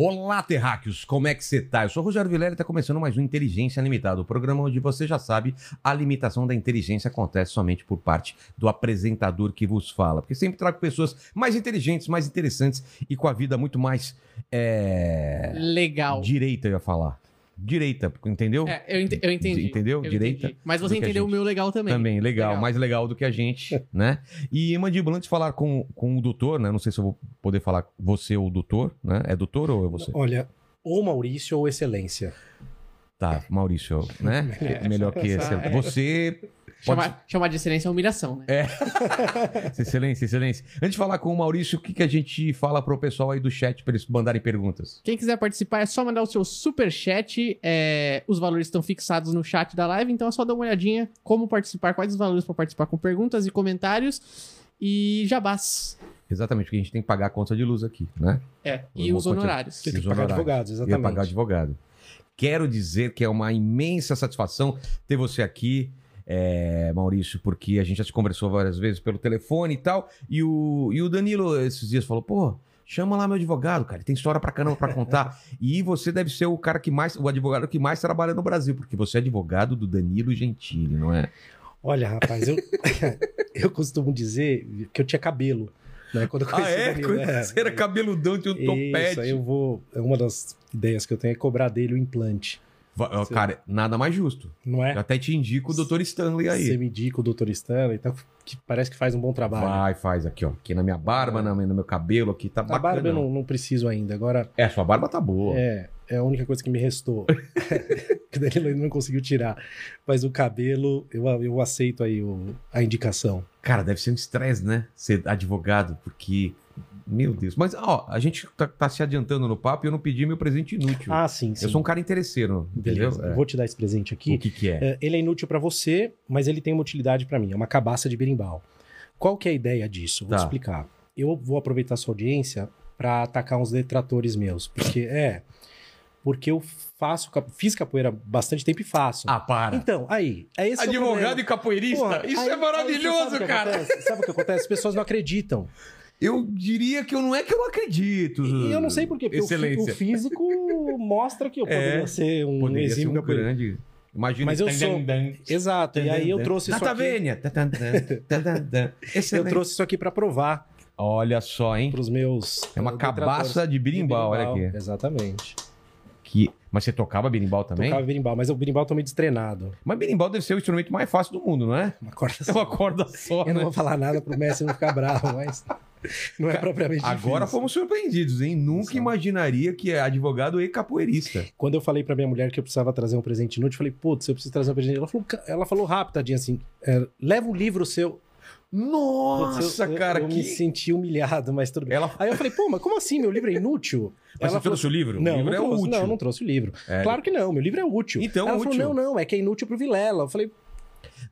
Olá, terráqueos, como é que você tá? Eu sou o Rogério Vilela e está começando mais um Inteligência Limitada, o programa onde você já sabe, a limitação da inteligência acontece somente por parte do apresentador que vos fala. Porque sempre trago pessoas mais inteligentes, mais interessantes e com a vida muito mais. É... Legal. Direita, eu ia falar. Direita, entendeu? É, eu, ent- eu entendi. Entendeu? Eu Direita entendi. Mas você entendeu o meu legal também. Também, legal, mais legal do que a gente, né? E, Mandíbula, antes de falar com, com o doutor, né? Não sei se eu vou poder falar você ou o doutor, né? É doutor ou é você? Olha, ou Maurício ou Excelência. Tá, Maurício, né? É, Melhor que esse. é. Você. Pode... Chamar, chamar de excelência é humilhação, né? Excelência, excelência. Antes de falar com o Maurício, o que, que a gente fala pro pessoal aí do chat pra eles mandarem perguntas? Quem quiser participar é só mandar o seu super chat. é, os valores estão fixados no chat da live, então é só dar uma olhadinha como participar, quais os valores para participar com perguntas e comentários. E jabás. Exatamente, porque a gente tem que pagar a conta de luz aqui, né? É, e os honorários. Você E tem que pagar Ia exatamente. pagar advogado. Quero dizer que é uma imensa satisfação ter você aqui, é, Maurício, porque a gente já se conversou várias vezes pelo telefone e tal. E o, e o Danilo, esses dias, falou: pô, chama lá meu advogado, cara, ele tem história pra caramba pra contar. e você deve ser o cara que mais, o advogado que mais trabalha no Brasil, porque você é advogado do Danilo Gentili, não é? Olha, rapaz, eu, eu costumo dizer que eu tinha cabelo. Né? Quando eu conheci o Danilo, Quando é. você era cabeludão, tinha um Isso, topete. aí eu vou. Uma das ideias que eu tenho é cobrar dele o implante. Va- Cara, nada mais justo. Não é? Eu até te indico o Dr. Stanley aí. Você me indica o Dr. Stanley, então, que parece que faz um bom trabalho. Vai, faz aqui, ó. Aqui na minha barba, na- no meu cabelo, aqui tá A bacana. barba eu não, não preciso ainda. Agora, É, sua barba tá boa. é, é a única coisa que me restou. que Danilo ainda não conseguiu tirar. Mas o cabelo, eu, eu aceito aí o- a indicação. Cara, deve ser um estresse, né? Ser advogado, porque. Meu Deus. Mas, ó, a gente tá, tá se adiantando no papo e eu não pedi meu presente inútil. Ah, sim, sim. eu sou um cara interesseiro, entendeu? Beleza. É. Eu vou te dar esse presente aqui. O que que é? É, ele é inútil pra você, mas ele tem uma utilidade pra mim. É uma cabaça de berimbau. Qual que é a ideia disso? Vou Tá. explicar. Eu vou aproveitar a sua audiência pra atacar uns detratores meus, porque é porque eu faço fiz capoeira há bastante tempo e faço. Ah, para. Então, aí, é esse é o Advogado problema. e capoeirista? Porra, Isso aí- é maravilhoso, sabe o que cara. acontece? Sabe o que acontece? As pessoas não acreditam. Eu diria que eu não é que eu não acredito. E eu não sei por quê, porque o, Excelência. o físico mostra que eu poderia É, ser um Poderia ser exímio um capoeirista. grande. Imagina Mas eu sou- Exato. E aí eu trouxe isso aqui. Eu trouxe isso aqui pra provar Olha só, hein? pros meus É uma cabaça de birimbau, olha aqui. Exatamente. Que... Mas você tocava berimbau também? Tocava berimbau, mas o berimbau tá meio destreinado. Mas berimbau deve ser o instrumento mais fácil do mundo, não é? Uma corda É só. uma corda só, Eu não né? vou falar nada pro Messi não ficar bravo, mas não é propriamente Agora difícil. fomos surpreendidos, hein? Nunca Exato. imaginaria que é advogado e capoeirista. Quando eu falei pra minha mulher que eu precisava trazer um presente inútil, eu falei, putz, eu preciso trazer um presente. Ela falou, ela falou rápido, tadinha, assim, é, leva um livro seu. Putz, Nossa, eu, eu- cara, eu que... me senti humilhado, mas tudo bem. Ela... Aí eu falei, pô, mas como assim? Meu livro é inútil? Mas você trouxe o livro? Não, o livro não é trouxe, útil. não, não trouxe o livro. É. Claro que não, meu livro é útil. Então, Ela útil. falou, não, não, é que é inútil pro Vilela. Eu falei,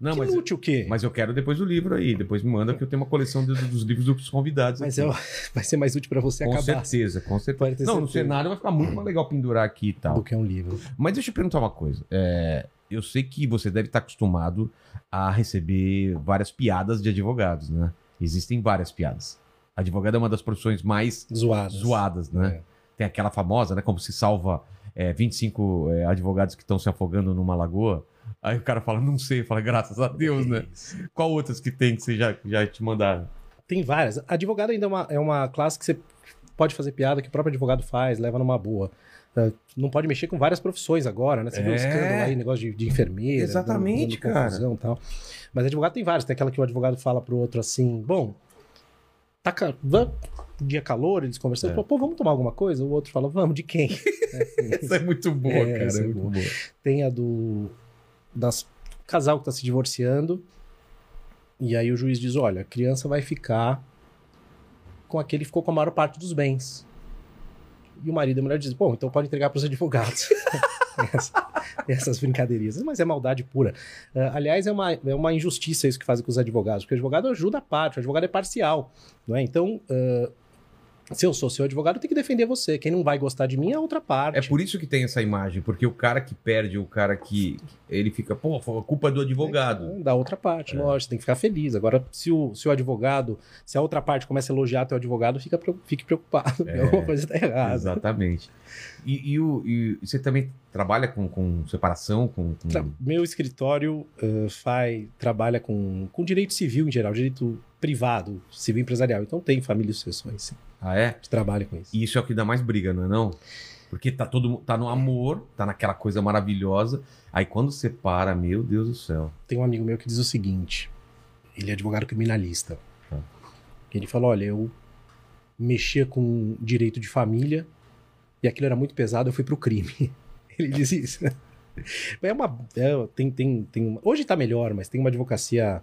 Não, que mas, inútil o quê? mas eu quero depois o livro aí. Depois me manda que eu tenho uma coleção de- dos livros dos convidados. Mas eu, vai ser mais útil pra você Com acabar certeza, com certeza. Pode ter Não, no certeza. cenário vai ficar muito mais legal pendurar aqui e tal. do que um livro. Mas deixa eu perguntar uma coisa. É, eu sei que você deve estar acostumado a receber várias piadas de advogados, né? Existem várias piadas. Advogado é uma das profissões mais Zoadas. zoadas, né? É. Tem aquela famosa, né? Como se salva é, 25 é, advogados que estão se afogando numa lagoa. Aí o cara fala, não sei, fala, graças a Deus, né? Isso. Qual outras que tem que você já, já te mandaram? Tem várias. Advogado ainda é uma, é uma classe que você pode fazer piada que o próprio advogado faz, leva numa boa. É, Não pode mexer com várias profissões agora, né? Você viu É. o escândalo aí, negócio de, de enfermeira. Exatamente, dando- dando cara. tal. Mas advogado tem vários. Tem aquela que o advogado fala pro outro assim, bom, tá dia calor, eles conversando, É. fala, pô, vamos tomar alguma coisa? O outro fala, vamos, de quem? É assim. Essa é muito boa, É, cara. essa É é muito boa. boa. Tem a do das casal que tá se divorciando. E aí o juiz diz: olha, a criança vai ficar com aquele que ficou com a maior parte dos bens. E o marido e a mulher dizem: bom, então pode entregar para os advogados. Tem essa- tem essas brincadeirinhas. Mas é maldade pura. Ah, aliás, é uma, é uma injustiça isso que fazem com os advogados, porque o advogado ajuda a parte, o advogado é parcial. Não é? Então, ah, se eu sou seu advogado, eu tenho que defender você. Quem não vai gostar de mim é a outra parte. É por isso que tem essa imagem, porque o cara que perde, o cara que. Ele fica, pô, foi a culpa do advogado. Da outra parte, É. lógico, tem que ficar feliz. Agora, se o, se o advogado, se a outra parte começa a elogiar teu advogado, fica, fique preocupado, É. alguma coisa tá errada. Exatamente. E, e o, e você também trabalha com, com separação, com. com- Meu escritório uh, faz, trabalha com, com direito civil em geral, direito privado, civil empresarial. Então tem família e sucessões sim, Ah, é? que trabalham com isso. E isso é o que dá mais briga, não é não? Porque tá todo tá no amor, tá naquela coisa maravilhosa. Aí quando separa, meu Deus do céu. Tem um amigo meu que diz o seguinte: ele é advogado criminalista. Tá. Ele falou: olha, eu mexia com direito de família e aquilo era muito pesado, eu fui pro crime. Ele diz isso. É uma. é, tem, tem, tem uma- hoje tá melhor, mas tem uma advocacia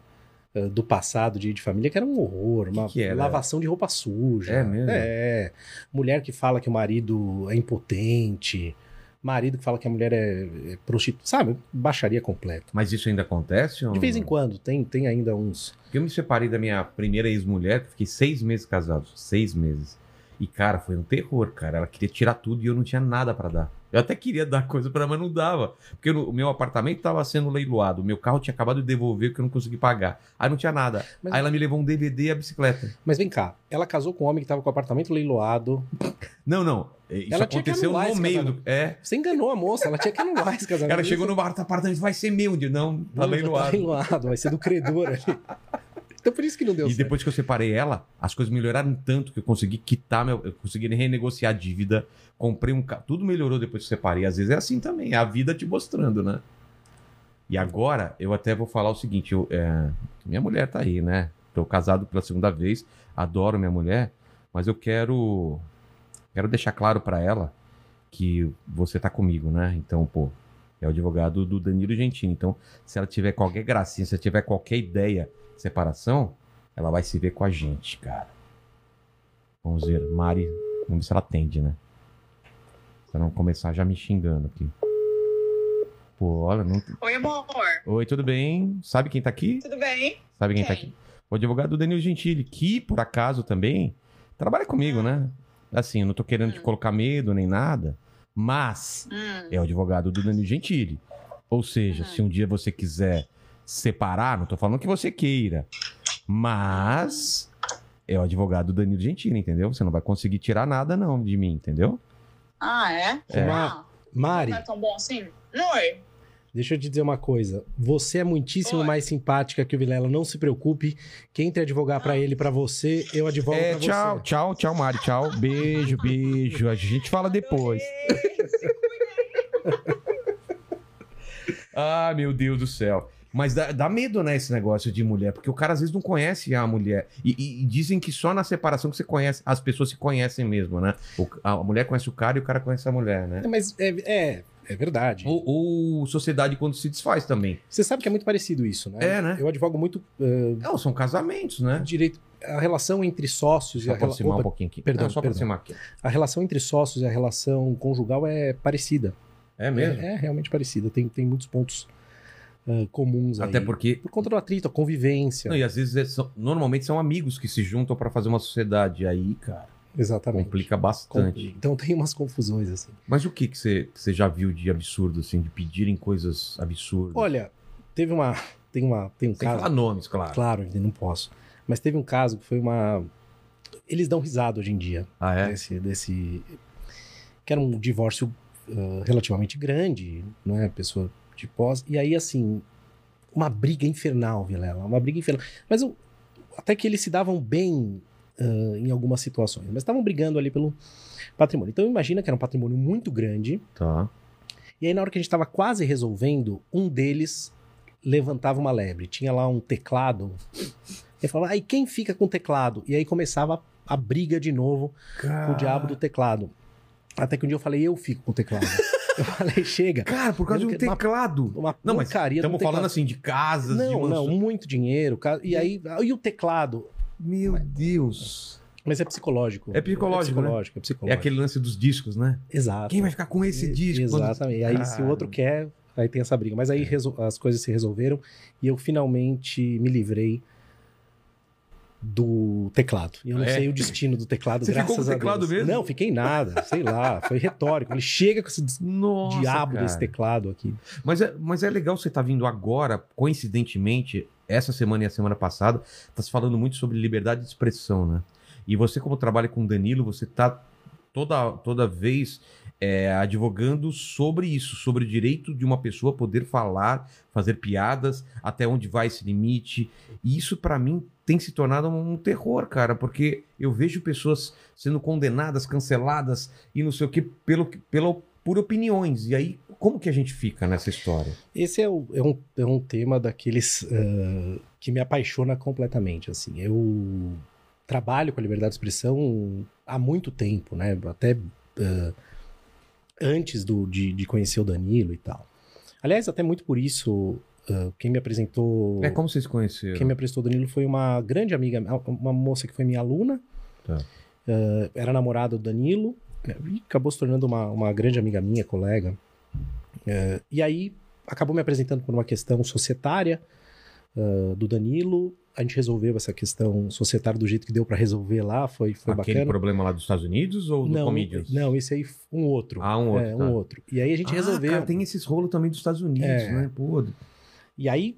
do passado de, de família que era um horror, uma que era? lavação de roupa suja. É mesmo? É. Mulher que fala que o marido é impotente, marido que fala que a mulher é, é prostituta, sabe? Baixaria completa. Mas isso ainda acontece? ou De vez em quando, tem, tem ainda uns. Eu me separei da minha primeira ex-mulher, que fiquei seis meses casado. Seis meses. E, cara, foi um terror, cara. Ela queria tirar tudo e eu não tinha nada pra dar. Eu até queria dar coisa pra ela, mas não dava. Porque o meu apartamento tava sendo leiloado. O meu carro tinha acabado de devolver porque eu não consegui pagar. Aí não tinha nada. Mas- Aí ela me levou um DVD e a bicicleta. Mas vem cá, ela casou com um homem que tava com o apartamento leiloado. Não, não. Isso Ela aconteceu no meio do. É. Você enganou a moça, ela tinha que anular esse casamento. Ela chegou no bar do apartamento, vai ser meu. Eu, Não, tá Não, já leiloado. Tá leiloado, vai ser do credor ali. Então por isso que não deu E certo. depois que eu separei ela, as coisas melhoraram tanto que eu consegui quitar, meu, eu consegui renegociar a dívida, comprei um carro, tudo melhorou depois que eu separei. Às vezes é assim também, é a vida te mostrando, né? E agora eu até vou falar o seguinte, eu, é, minha mulher tá aí, né? Tô casado pela segunda vez, adoro minha mulher, mas eu quero quero deixar claro pra ela que você tá comigo, né? Então, pô, é o advogado do Danilo Gentili. Então, se ela tiver qualquer gracinha, se ela tiver qualquer ideia de separação, ela vai se ver com a gente, cara. Vamos ver, Mari, vamos ver se ela atende, né? Pra não começar já me xingando aqui. Pô, olha, não... Oi, amor. Oi, tudo bem? Sabe quem tá aqui? Tudo bem? Sabe quem, tá Quem? aqui? O advogado Danilo Gentili, que por acaso também trabalha comigo, né? Assim, eu não tô querendo te Hum. colocar medo nem nada, mas Hum. é o advogado do Danilo Gentili. Ou seja, Uhum. se um dia você quiser separar, não tô falando que você queira, mas é o advogado do Danilo Gentili, entendeu? Você não vai conseguir tirar nada não de mim, entendeu? Ah, é? É. Ah, Mari, não é tão bom assim? Oi. deixa eu te dizer uma coisa. Você é muitíssimo Oi. mais simpática que o Vilela. Não se preocupe. Quem entre advogar pra ele e pra você, eu advogo É, pra tchau, você. tchau, tchau, Mari, tchau. Beijo, beijo. A gente fala depois. Ah, meu Deus do céu. Mas dá, dá medo, né, esse negócio de mulher, porque o cara às vezes não conhece a mulher. E, e- e dizem que só na separação que você conhece, as pessoas se conhecem mesmo, né? O- a mulher conhece o cara e o cara conhece a mulher, né? É, Mas é, é, é verdade. Ou, ou sociedade quando se desfaz também. Você sabe que é muito parecido isso, né? É, né? Eu advogo muito eh, Não, são casamentos, né? direito. A relação entre sócios e a, rela- aproximar um pouquinho aqui. perdão, Não, só perdão. aproximar aqui. a relação entre sócios e a relação conjugal é parecida. É mesmo? É, é realmente parecida. Tem, tem muitos pontos ah, comuns aí. Até porque Por conta do atrito, a convivência. Não, e às vezes é- são- normalmente são amigos que se juntam pra fazer uma sociedade. Aí, cara, Exatamente. complica Com- bastante. Então tem umas confusões, assim. Mas o que que você, que você já viu de absurdo, assim, de pedirem coisas absurdas? Olha, teve uma. Tem, uma, tem um Sem caso. falar nomes, claro. Claro, não posso. Mas teve um caso que foi uma. Eles dão risada hoje em dia. Ah, é? Desse, desse. Que era um divórcio ah, relativamente grande, não é? Pessoa de pós. E aí, assim. Uma briga infernal, Vilela. Uma briga infernal. Mas eu- até que eles se davam bem ah, em algumas situações. Mas estavam brigando ali pelo patrimônio. Então imagina que era um patrimônio muito grande. Tá. E aí, na hora que a gente estava quase resolvendo, um deles levantava uma lebre. Tinha lá um teclado. Ele falava, aí quem fica com o teclado? E aí começava a, briga de novo com o diabo do teclado. Até que um dia eu falei, eu fico com o teclado. Eu falei, chega. Cara, por causa de um não quero- uma- teclado. Uma Não, mas estamos teclado. falando assim de casas, de Não, não, muito dinheiro. E aí, e o teclado? Meu Deus. Mas é psicológico. É psicológico, É né? psicológico, é É psicológico. aquele lance dos discos, né? Exato. Quem vai ficar com esse disco? Exatamente. Aí, se o outro Cara. quer, aí tem essa briga. Mas É. aí resol- as coisas se resolveram e eu finalmente me livrei do teclado. E eu não É? sei o destino do teclado, Você ficou graças com o teclado Deus. mesmo? Não, fiquei nada. Sei lá. Foi retórico. Ele chega com esse Nossa, diabo cara. desse teclado aqui. Mas é, mas é legal você estar vindo agora, coincidentemente, essa semana e a semana passada, tá se falando muito sobre liberdade de expressão, né? E você, como trabalha com o Danilo, você tá toda, toda vez é, advogando sobre isso, sobre o direito de uma pessoa poder falar, fazer piadas, até onde vai esse limite. E isso, pra mim, tem se tornado um terror, cara, porque eu vejo pessoas sendo condenadas, canceladas e não sei o que, pelo, pelo, por opiniões. E aí, como que a gente fica nessa história? Esse é, o- é um, é um tema daqueles ah, que me apaixona completamente. Assim, eu trabalho com a liberdade de expressão há muito tempo, né? Até ah, antes do, de, de conhecer o Danilo e tal. Aliás, até muito por isso, ah, quem me apresentou. É como vocês conheceram? Quem me apresentou o Danilo foi uma grande amiga, uma moça que foi minha aluna. Tá. Ah, era namorada do Danilo. E acabou se tornando uma, uma grande amiga minha, colega. E aí acabou me apresentando por uma questão societária do Danilo. A gente resolveu essa questão societária do jeito que deu pra resolver lá. Foi, foi Aquele bacana. problema lá dos Estados Unidos ou do Não, Comedians? não, esse aí um outro. Ah, um outro, É, tá. um outro. E aí a gente Ah, resolveu. cara, tem esses rolos também dos Estados Unidos, É. né? Pô, E aí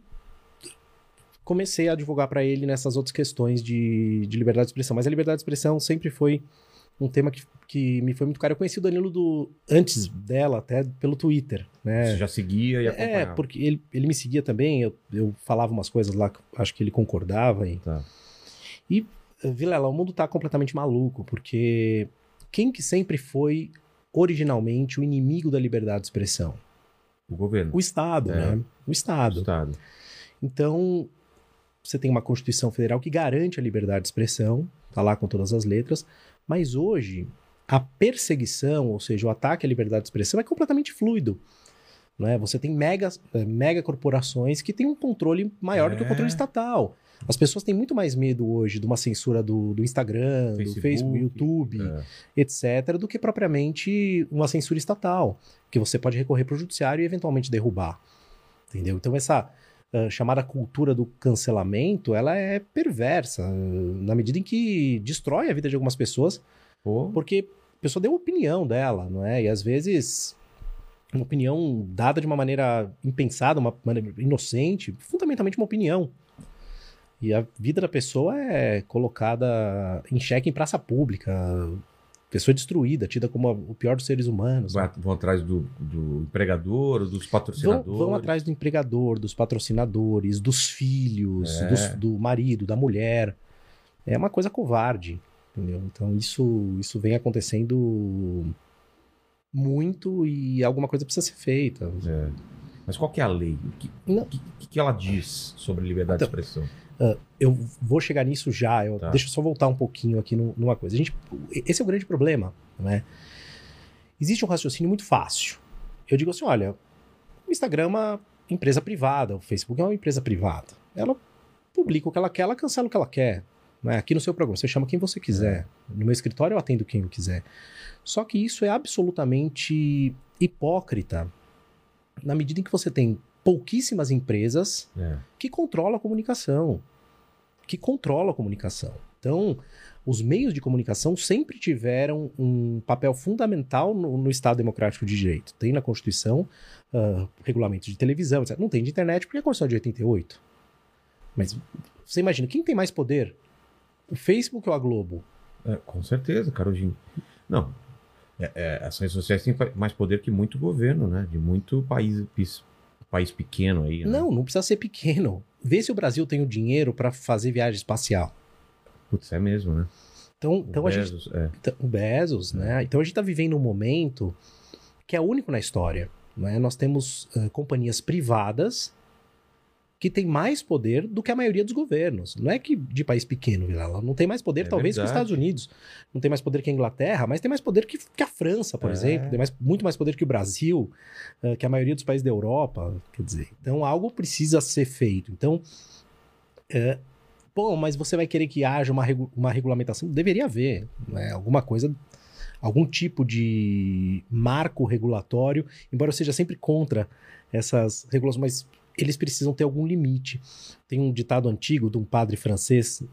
comecei a advogar para ele nessas outras questões de, de liberdade de expressão. Mas a liberdade de expressão sempre foi um tema que, que me foi muito caro. Eu conheci o Danilo do, antes dela, até pelo Twitter, né? você já seguia e acompanhava. É, porque ele, ele me seguia também, eu, eu falava umas coisas lá acho que ele concordava. E, Tá. e Vilela, o mundo tá completamente maluco, porque quem que sempre foi originalmente o inimigo da liberdade de expressão? O governo. O Estado, É. né? O Estado. O Estado. Então, você tem uma Constituição Federal que garante a liberdade de expressão, tá lá com todas as letras, mas hoje a perseguição, ou seja, o ataque à liberdade de expressão é completamente fluido. Né? Você tem mega, eh, mega corporações que têm um controle maior do que o É. controle estatal. As pessoas têm muito mais medo hoje de uma censura do, do Instagram, do Facebook, Facebook, YouTube, É. etc., do que propriamente uma censura estatal, que você pode recorrer para o judiciário e eventualmente derrubar. Entendeu? Então, essa ah, chamada cultura do cancelamento, ela é perversa, ah, na medida em que destrói a vida de algumas pessoas, Pô, porque a pessoa deu opinião dela, não é? E às vezes uma opinião dada de uma maneira impensada, uma maneira inocente, fundamentalmente uma opinião. E a vida da pessoa é colocada em xeque em praça pública, pessoa destruída, tida como a- o pior dos seres humanos. vai- vão atrás do, do empregador, dos Vão, patrocinadores. vão atrás do empregador, dos patrocinadores, dos filhos, É. dos- do marido, da mulher. É uma coisa covarde, entendeu? Então isso, isso vem acontecendo muito e alguma coisa precisa ser feita. É. Mas qual que é a lei? O que, que, que ela diz sobre liberdade Então, de expressão? Eu vou chegar nisso já. eu- Tá. Deixa eu só voltar um pouquinho aqui nu- numa coisa. A gente, esse é o grande problema, não é? Existe um raciocínio muito fácil. Eu digo assim, olha, o Instagram é uma empresa privada, o Facebook é uma empresa privada. Ela publica o que ela quer, ela cancela o que ela quer. Não é? Aqui no seu programa, você chama quem você quiser. No meu escritório eu atendo quem eu quiser. Só que isso é absolutamente hipócrita na medida em que você tem pouquíssimas empresas É. que controla a comunicação. Que controla a comunicação. Então, os meios de comunicação sempre tiveram um papel fundamental no, no Estado Democrático de Direito. Tem na Constituição ah, regulamentos de televisão, etc. Não tem de internet porque é a Constituição de 88. Mas você imagina, quem tem mais poder? O Facebook ou a Globo? É, com certeza, Carolzinho. Não. É, é, as redes sociais têm mais poder que muito governo, né? De muito país, país pequeno aí. Né? Não, não precisa ser pequeno. Vê se o Brasil tem o dinheiro para fazer viagem espacial. Putz, é mesmo, né? Então, O então a gente Bezos, é. Então, o Bezos, né? Então a gente está vivendo um momento que é único na história. Né? Nós temos ah, companhias privadas que têm mais poder do que a maioria dos governos. Não é que de país pequeno, Vilela, não tem mais poder, É talvez, que os verdade. Estados Unidos. Não tem mais poder que a Inglaterra, mas tem mais poder que, que a França, por É. exemplo. Tem mais, muito mais poder que o Brasil, ah, que a maioria dos países da Europa. Quer dizer, então algo precisa ser feito. Então, é, Pô, mas você vai querer que haja uma, regu- uma regulamentação? Deveria haver, né? Alguma coisa, algum tipo de marco regulatório, embora eu seja sempre contra essas regulações, mas eles precisam ter algum limite. Tem um ditado antigo de um padre francês,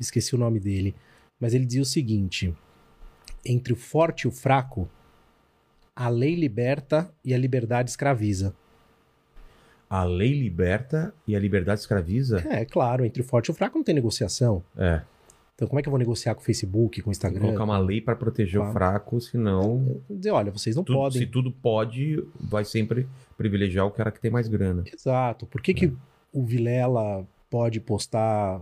esqueci o nome dele, mas ele dizia o seguinte: entre o forte e o fraco, a lei liberta e a liberdade escraviza. A lei liberta e a liberdade escraviza? É, claro, entre o forte e o fraco não tem negociação. É. Então, como é que eu vou negociar com o Facebook, com o Instagram? colocar uma lei para proteger o Claro. fraco, senão Dizer, olha, vocês não tudo- podem. se tudo pode, vai sempre privilegiar o cara que tem mais grana. Exato. Por que, que o Vilela pode postar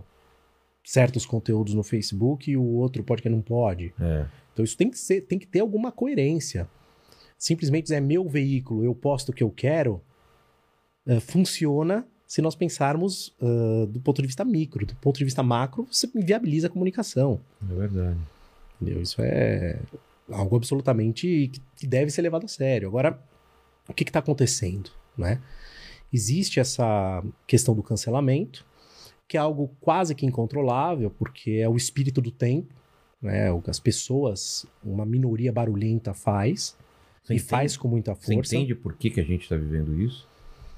certos conteúdos no Facebook e o outro pode que não pode? É. Então isso tem que ser, tem que ter alguma coerência. Simplesmente é meu veículo, eu posto o que eu quero, eh, funciona se nós pensarmos ah, do ponto de vista micro. Do ponto de vista macro, você inviabiliza a comunicação. É verdade. Entendeu? Isso é algo absolutamente que- deve ser levado a sério. Agora, o que está acontecendo? Né? Existe essa questão do cancelamento, que é algo quase que incontrolável, porque é o espírito do tempo. Né? O que as pessoas, uma minoria barulhenta faz, Você e entende- faz com muita Você força. entende por que, que a gente está vivendo isso?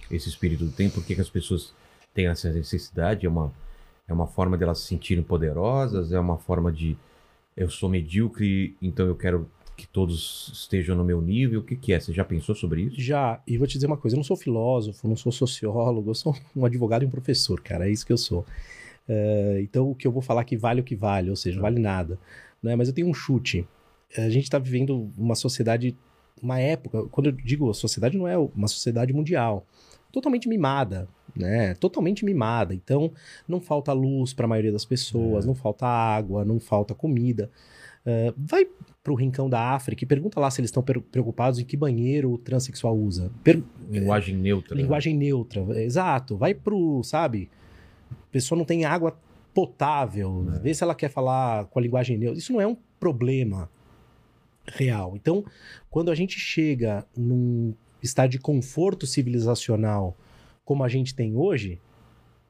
Esse espírito do tempo, por que, que as pessoas têm essa necessidade? É uma, é uma forma delas se sentirem poderosas? É uma forma de eu sou medíocre, então eu quero que todos estejam no meu nível? O que, que é? Você já pensou sobre isso? Já, e vou te dizer uma coisa, eu não sou filósofo, não sou sociólogo, eu sou um advogado e um professor, cara, é isso que eu sou. Eh, então o que eu vou falar que vale o que vale, ou seja, vale nada. Né? Mas eu tenho um chute. A gente está vivendo uma sociedade, uma época, quando eu digo sociedade, não é uma sociedade mundial, totalmente mimada, né? Totalmente mimada. Então não falta luz para a maioria das pessoas, É. não falta água, não falta comida. Eh, vai pro rincão da África e pergunta lá se eles estão preocupados em que banheiro o transexual usa. Per- Linguagem neutra. né? Linguagem neutra, exato. Vai pro, sabe? A pessoa não tem água potável, É. vê se ela quer falar com a linguagem neutra. Isso não é um problema real. Então, quando a gente chega num estado de conforto civilizacional como a gente tem hoje,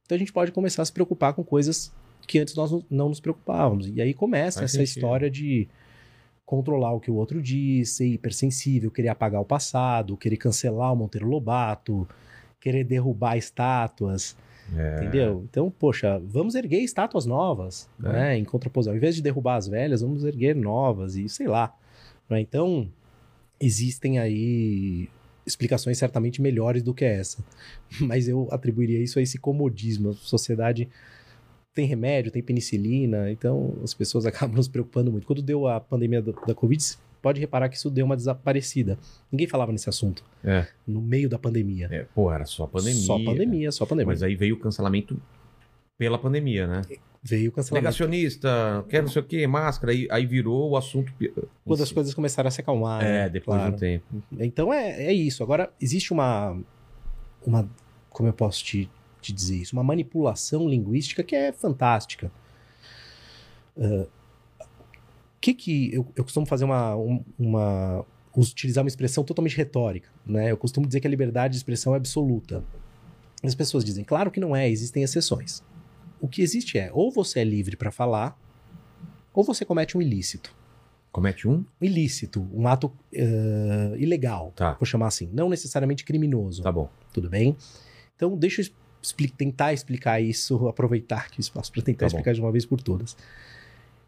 então a gente pode começar a se preocupar com coisas que antes nós não- nos preocupávamos. E aí começa Faz essa sentido. história de controlar o que o outro diz, ser hipersensível, querer apagar o passado, querer cancelar o Monteiro Lobato, querer derrubar estátuas, É. entendeu? Então, poxa, vamos erguer estátuas novas, É. né? Em contraposição. Ao invés de derrubar as velhas, vamos erguer novas e sei lá. né? Então, existem aí explicações certamente melhores do que essa. Mas eu atribuiria isso a esse comodismo. A sociedade tem remédio, tem penicilina, então as pessoas acabam nos preocupando muito. Quando deu a pandemia do- da Covid, pode reparar que isso deu uma desaparecida. Ninguém falava nesse assunto É. no meio da pandemia. É, pô, era só pandemia. Só pandemia, só pandemia. Mas aí veio o cancelamento pela pandemia, né? Veio o cancelamento. Negacionista, quer não sei o que, máscara, aí, aí virou o assunto. Quando as coisas começaram a se acalmar. É, né? depois Claro. de um tempo. Então é, é isso. Agora, existe uma, uma. Como eu posso te, te dizer isso? Uma manipulação linguística que é fantástica. O que que. Eu, eu costumo fazer uma, um- uma. utilizar uma expressão totalmente retórica. Né? Eu costumo dizer que a liberdade de expressão é absoluta. As pessoas dizem, claro que não é, existem exceções. O que existe é, ou você é livre para falar, ou você comete um ilícito. Comete um? Ilícito, um ato eh, ilegal, Tá. vou chamar assim, não necessariamente criminoso, Tá bom. tudo bem? Então, deixa eu expli- tentar explicar isso, aproveitar aqui o espaço para tentar Tá bom. explicar de uma vez por todas.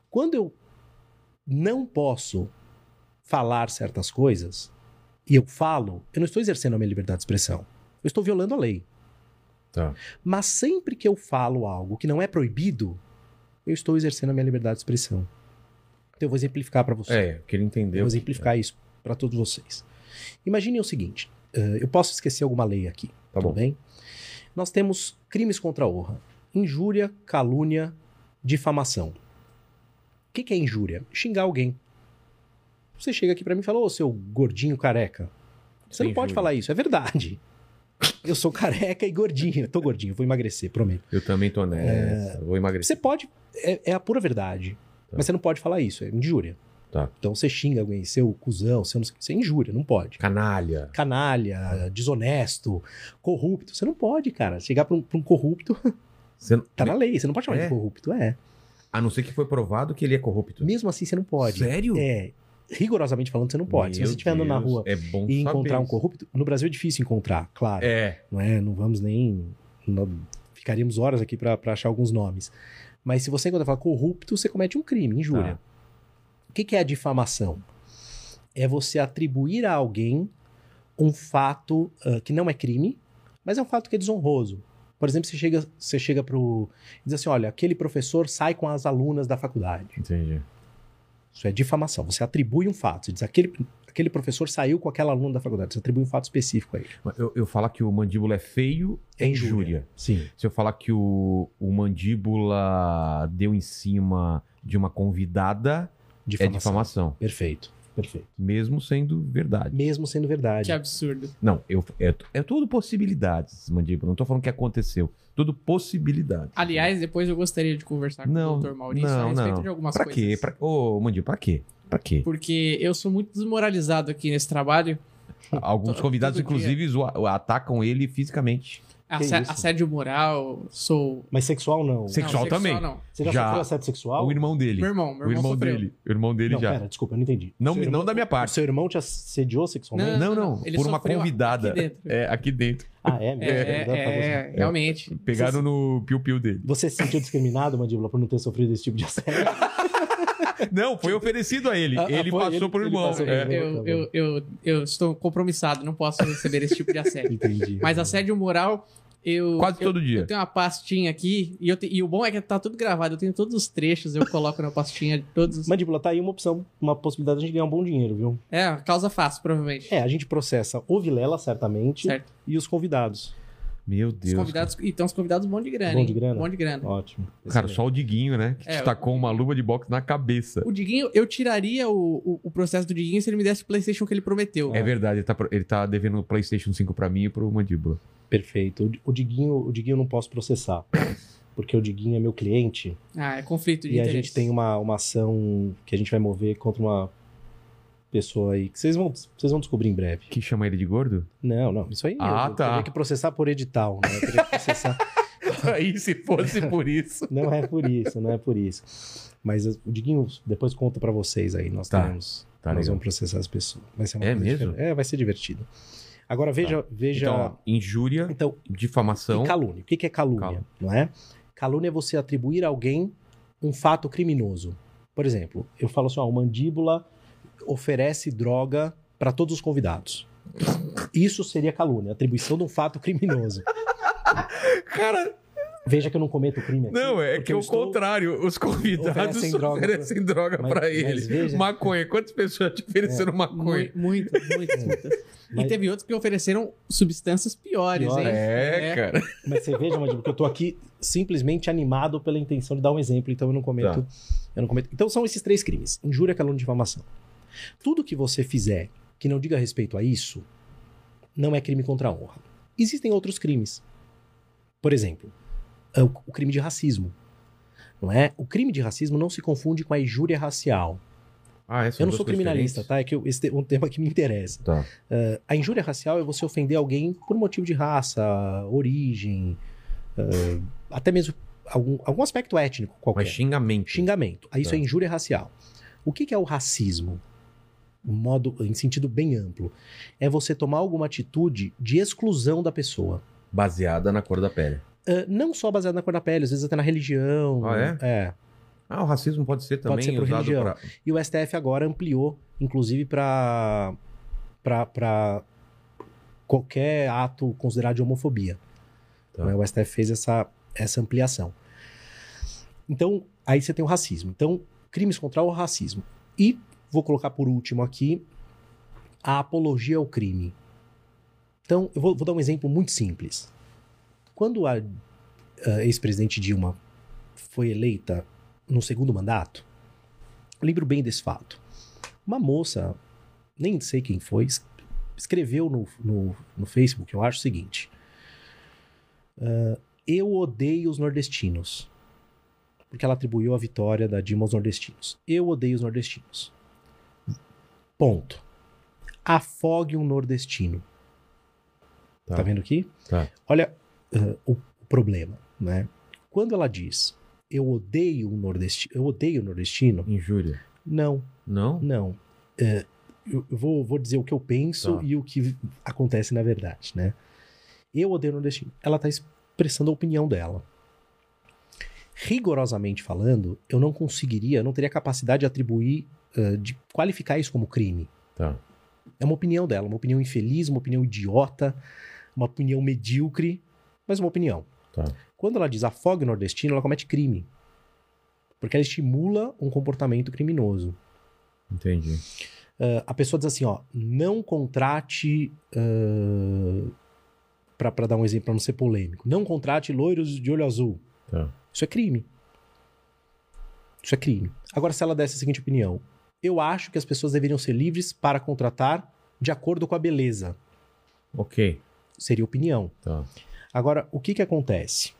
Quando eu não posso falar certas coisas, e eu falo, eu não estou exercendo a minha liberdade de expressão. Eu estou violando a lei. Tá. Mas sempre que eu falo algo que não é proibido, eu estou exercendo a minha liberdade de expressão. Então eu vou exemplificar para você. É, eu queria entender. Eu vou que- exemplificar isso para todos vocês. Imaginem o seguinte: eh, eu posso esquecer alguma lei aqui, Tá tudo bom. bem? Nós temos crimes contra a honra: injúria, calúnia, difamação. O que, que é injúria? Xingar alguém. Você chega aqui para mim e fala: Ô, seu gordinho careca. Você é não pode injúria. falar isso, é verdade. Eu sou careca e gordinho. Eu tô gordinho, vou emagrecer, prometo. Eu também tô nessa. Vou emagrecer. Você pode. É, é a pura verdade. Tá. Mas você não pode falar isso, é injúria. Tá. Então você xinga alguém, seu cuzão, seu isso é injúria, não pode. Canalha. Canalha, desonesto, corrupto. Você não pode, cara. Chegar pra um, pra um corrupto, Você não- Tá na lei, você não pode chamar É? de corrupto, é. A não ser que foi provado que ele é corrupto. Mesmo assim, você não pode. Sério? É. Rigorosamente falando, você não pode. Se Meu você estiver andando na rua é bom e encontrar saber um corrupto, no Brasil é difícil encontrar, claro. É. Não é? Não vamos nem. não- ficaríamos horas aqui pra pra achar alguns nomes. Mas se você encontrar falar corrupto, você comete um crime, injúria. Tá. O que, que é a difamação? É você atribuir a alguém um fato ah, que não é crime, mas é um fato que é desonroso. Por exemplo, você chega, você chega pro. diz assim: olha, aquele professor sai com as alunas da faculdade. Entendi. Isso é difamação. Você atribui um fato. Você diz: aquele, aquele professor saiu com aquela aluna da faculdade. Você atribui um fato específico a ele. Eu, eu falar que o mandíbula é feio é injúria. Sim. Se eu falar que o, o mandíbula deu em cima de uma convidada, é Difamação. difamação. Perfeito. Perfeito. Mesmo sendo verdade. Mesmo sendo verdade. Que absurdo. Não, eu, é, é tudo possibilidades, mandíbula. Não tô falando que aconteceu. Tudo possibilidades. Aliás, depois eu gostaria de conversar com Não, o Dr. Maurício a não, respeito não. de algumas pra coisas. quê? Pra, ô, mandíbula, pra quê? Pra quê? Porque eu sou muito desmoralizado aqui nesse trabalho. Alguns convidados, inclusive, atacam ele fisicamente. Assé- isso? assédio moral, sou. Mas sexual não. Sexual não, também. Não. Você já, Já- sofreu assédio sexual? O irmão dele. Meu irmão, meu o irmão, irmão sofreu. dele. O irmão dele não, já. pera, desculpa, eu não entendi. Não, Seu não irmão- da minha O parte. seu irmão te assediou sexualmente? Não, não. Por uma convidada. aqui dentro. É, aqui dentro. Ah, é? É, mesmo? é, você. é, realmente. Pegaram no piu-piu dele. Você se sentiu discriminado, Mandíbula, por não ter sofrido esse tipo de assédio? Não, foi oferecido a ele. Ah, ah, ele foi, passou ele- pro irmão. passou é. Eu, eu, eu, eu estou compromissado, não posso receber esse tipo de assédio. Entendi. Mas assédio moral, eu. Quase eu, todo dia. Eu tenho uma pastinha aqui, e, eu te- e o bom é que tá tudo gravado. Eu tenho todos os trechos, eu coloco na pastinha todos os. Mandíbula, tá aí uma opção, uma possibilidade de a gente ganhar um bom dinheiro, viu? É, causa fácil, provavelmente. É, a gente processa o Vilela, certamente, Certo. e os convidados. Meu Os Deus. convidados. Então, os convidados bom de grana. Bom de grana? Bom de grana. Ótimo. Cara, Excelente. só o Diguinho, né? Que É, te tacou uma luva de boxe na cabeça. O Diguinho, eu tiraria o, o, o processo do Diguinho se ele me desse o PlayStation que ele prometeu. É verdade, ele tá, ele tá devendo o PlayStation 5 pra mim e pro Mandíbula. Perfeito. O, o Diguinho, o Diguinho eu não posso processar. Porque o Diguinho é meu cliente Ah, é conflito de e a interesse. gente tem uma, uma ação que a gente vai mover contra uma pessoa aí que vocês vão, vocês vão descobrir em breve. Que chama ele de gordo? Não, não. Isso aí Ah, eu, eu tá. teria que processar por edital, né? Eu teria que processar. Aí, se fosse por isso. não é por isso, não é por isso. Mas o Diguinho depois conta pra vocês aí. Nós Tá. teremos. Tá nós legal. vamos processar as pessoas. Vai ser uma É mesmo? diferente. É, vai ser divertido. Agora veja, veja. Então, injúria, Então, difamação. E calúnia. O que é calúnia? Não é? Calúnia é você atribuir a alguém um fato criminoso. Por exemplo, eu falo assim: ó, o mandíbula oferece droga para todos os convidados. Isso seria calúnia, atribuição de um fato criminoso. Cara, Veja que eu não cometo crime aqui. não, é que é o estou- contrário. Os convidados Oferecem droga pra- oferecem droga Mas- pra mas ele. veja- Maconha. Quantas pessoas te ofereceram maconha? Mu- Muitas, muitas, muitas. E Mas- teve outros que ofereceram substâncias piores, Piores. hein? É, cara. Mas você veja, Mandíbula, que eu tô aqui simplesmente animado pela intenção de dar um exemplo, então eu não cometo. Tá. Eu não cometo. Então são esses três crimes: injúria, calúnia e difamação. Tudo que você fizer que não diga respeito a isso não é crime contra a honra. Existem outros crimes. Por exemplo, é o crime de racismo. Não é? O crime de racismo não se confunde com a injúria racial. Ah, é, Eu não sou criminalista, tá? É que eu- esse é um tema que me interessa. Tá. Uh, a injúria racial é você ofender alguém por motivo de raça, origem, uh, até mesmo algum, algum aspecto étnico qualquer. Mas xingamento. Xingamento. Aí Isso Tá. é injúria racial. O que, que é o racismo? Modo, em sentido bem amplo. É você tomar alguma atitude de exclusão da pessoa. Baseada na cor da pele. Uh, não só baseado na cor da pele, às vezes até na religião. Ah, é? É. Ah, o racismo pode ser também Pode ser usado religião. pra... E o STF agora ampliou, inclusive, para para qualquer ato considerado de homofobia. Tá. Né? O STF fez essa, essa ampliação. Então, aí você tem o racismo. Então, crimes contra o racismo. E vou colocar por último aqui a apologia ao crime. Então, eu vou, vou dar um exemplo muito simples. Quando a, a ex-presidente Dilma foi eleita no segundo mandato, lembro bem desse fato. Uma moça, nem sei quem foi, es- escreveu no, no, no Facebook, eu acho o seguinte: ah, Eu odeio os nordestinos. Porque ela atribuiu a vitória da Dilma aos nordestinos. Eu odeio os nordestinos. Ponto. Afogue um nordestino. Tá. Tá, vendo aqui? Tá. Olha ah, o, problema, né? Quando ela diz, eu odeio o nordestino, eu odeio o nordestino, Injúria. não, Não? não. É, eu vou, vou dizer o que eu penso Tá. e o que acontece na verdade, né? Eu odeio o nordestino. Ela tá expressando a opinião dela. Rigorosamente falando, eu não conseguiria, não teria capacidade de atribuir, eh, de qualificar isso como crime. Tá. É uma opinião dela, uma opinião infeliz, uma opinião idiota, uma opinião medíocre, mas uma opinião. Tá. Quando ela diz afogue o nordestino, ela comete crime. Porque ela estimula um comportamento criminoso. Entendi. Ah, a pessoa diz assim, ó, não contrate. Uh, para dar um exemplo, para não ser polêmico, não contrate loiros de olho azul. Tá. Isso é crime. Isso é crime. Agora, se ela desse a seguinte opinião, eu acho que as pessoas deveriam ser livres para contratar de acordo com a beleza. Ok. Seria opinião. Tá. Agora, o que que acontece?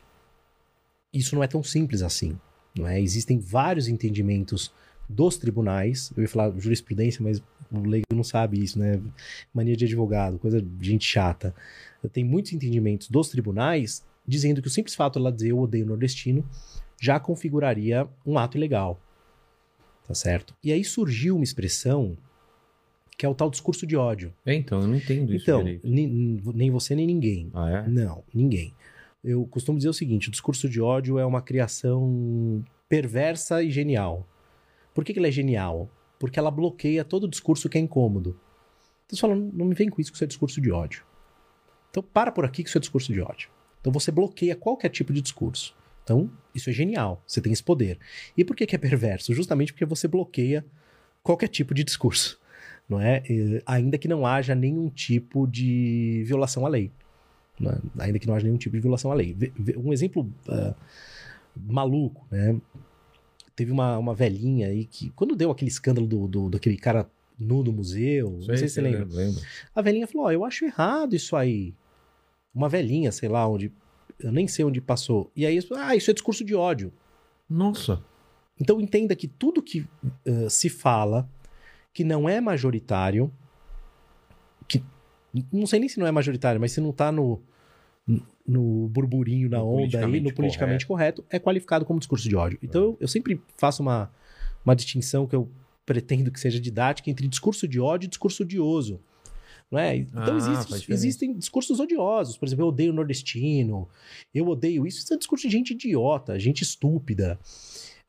Isso não é tão simples assim. Não é? Existem vários entendimentos dos tribunais. Eu ia falar jurisprudência, mas o leigo não sabe isso, né? Mania de advogado, coisa de gente chata. Tem muitos entendimentos dos tribunais dizendo que o simples fato de ela dizer eu odeio o nordestino já configuraria um ato ilegal. Tá certo? E aí surgiu uma expressão que é o tal discurso de ódio. É, então, eu não entendo isso Então, nem você nem ninguém. Ah, é? Não, ninguém. Eu costumo dizer o seguinte: o discurso de ódio é uma criação perversa e genial. Por que, que ela é genial? Porque ela bloqueia todo discurso que é incômodo. Então você fala, não me vem com isso que isso é discurso de ódio. Então para por aqui que isso é discurso de ódio. Então você bloqueia qualquer tipo de discurso. Então, isso é genial. Você tem esse poder. E por que, que é perverso? Justamente porque você bloqueia qualquer tipo de discurso. Não é? Eh, Ainda que não haja nenhum tipo de violação à lei né? ainda que não haja nenhum tipo de violação à lei. Um exemplo ah, maluco, né? Teve uma, uma velhinha aí que, quando deu aquele escândalo do, do, daquele cara nu no museu, não sei se você lembra. Lembro. A velhinha falou: Ó, eu acho errado isso aí. Uma velhinha, sei lá, onde. Eu nem sei onde passou. E aí, ah, isso é discurso de ódio. Nossa. Então entenda que tudo que ah, se fala que não é majoritário, que não sei nem se não é majoritário, mas se não tá no, no burburinho, na No onda aí, no politicamente correto. é qualificado como discurso de ódio. Então eu, eu sempre faço uma, uma distinção que eu pretendo que seja didática entre discurso de ódio e discurso odioso. É? Então Ah, existe- existem discursos odiosos. Por exemplo, eu odeio o nordestino, eu odeio isso. Isso é discurso de gente idiota, gente estúpida.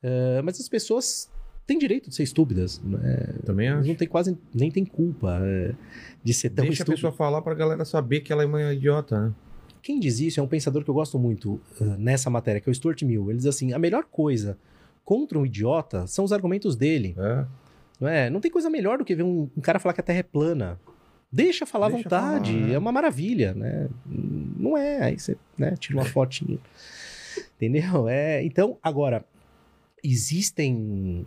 Eh, mas as pessoas têm direito de ser estúpidas. Não, é? Também acho. não tem quase nem tem culpa é, de ser tão Deixa a estúpida. pessoa falar pra galera saber que ela é uma idiota, né? Quem diz isso é um pensador que eu gosto muito eh, nessa matéria, que é o Stuart Mill. Ele diz assim: a melhor coisa contra um idiota são os argumentos dele. É. Não é? Não tem coisa melhor do que ver um, um cara falar que a Terra é plana. Deixa falar à vontade, falar, é. é uma maravilha, né? Não é, aí você né, tira uma fotinha. Entendeu? É, então, agora, existem.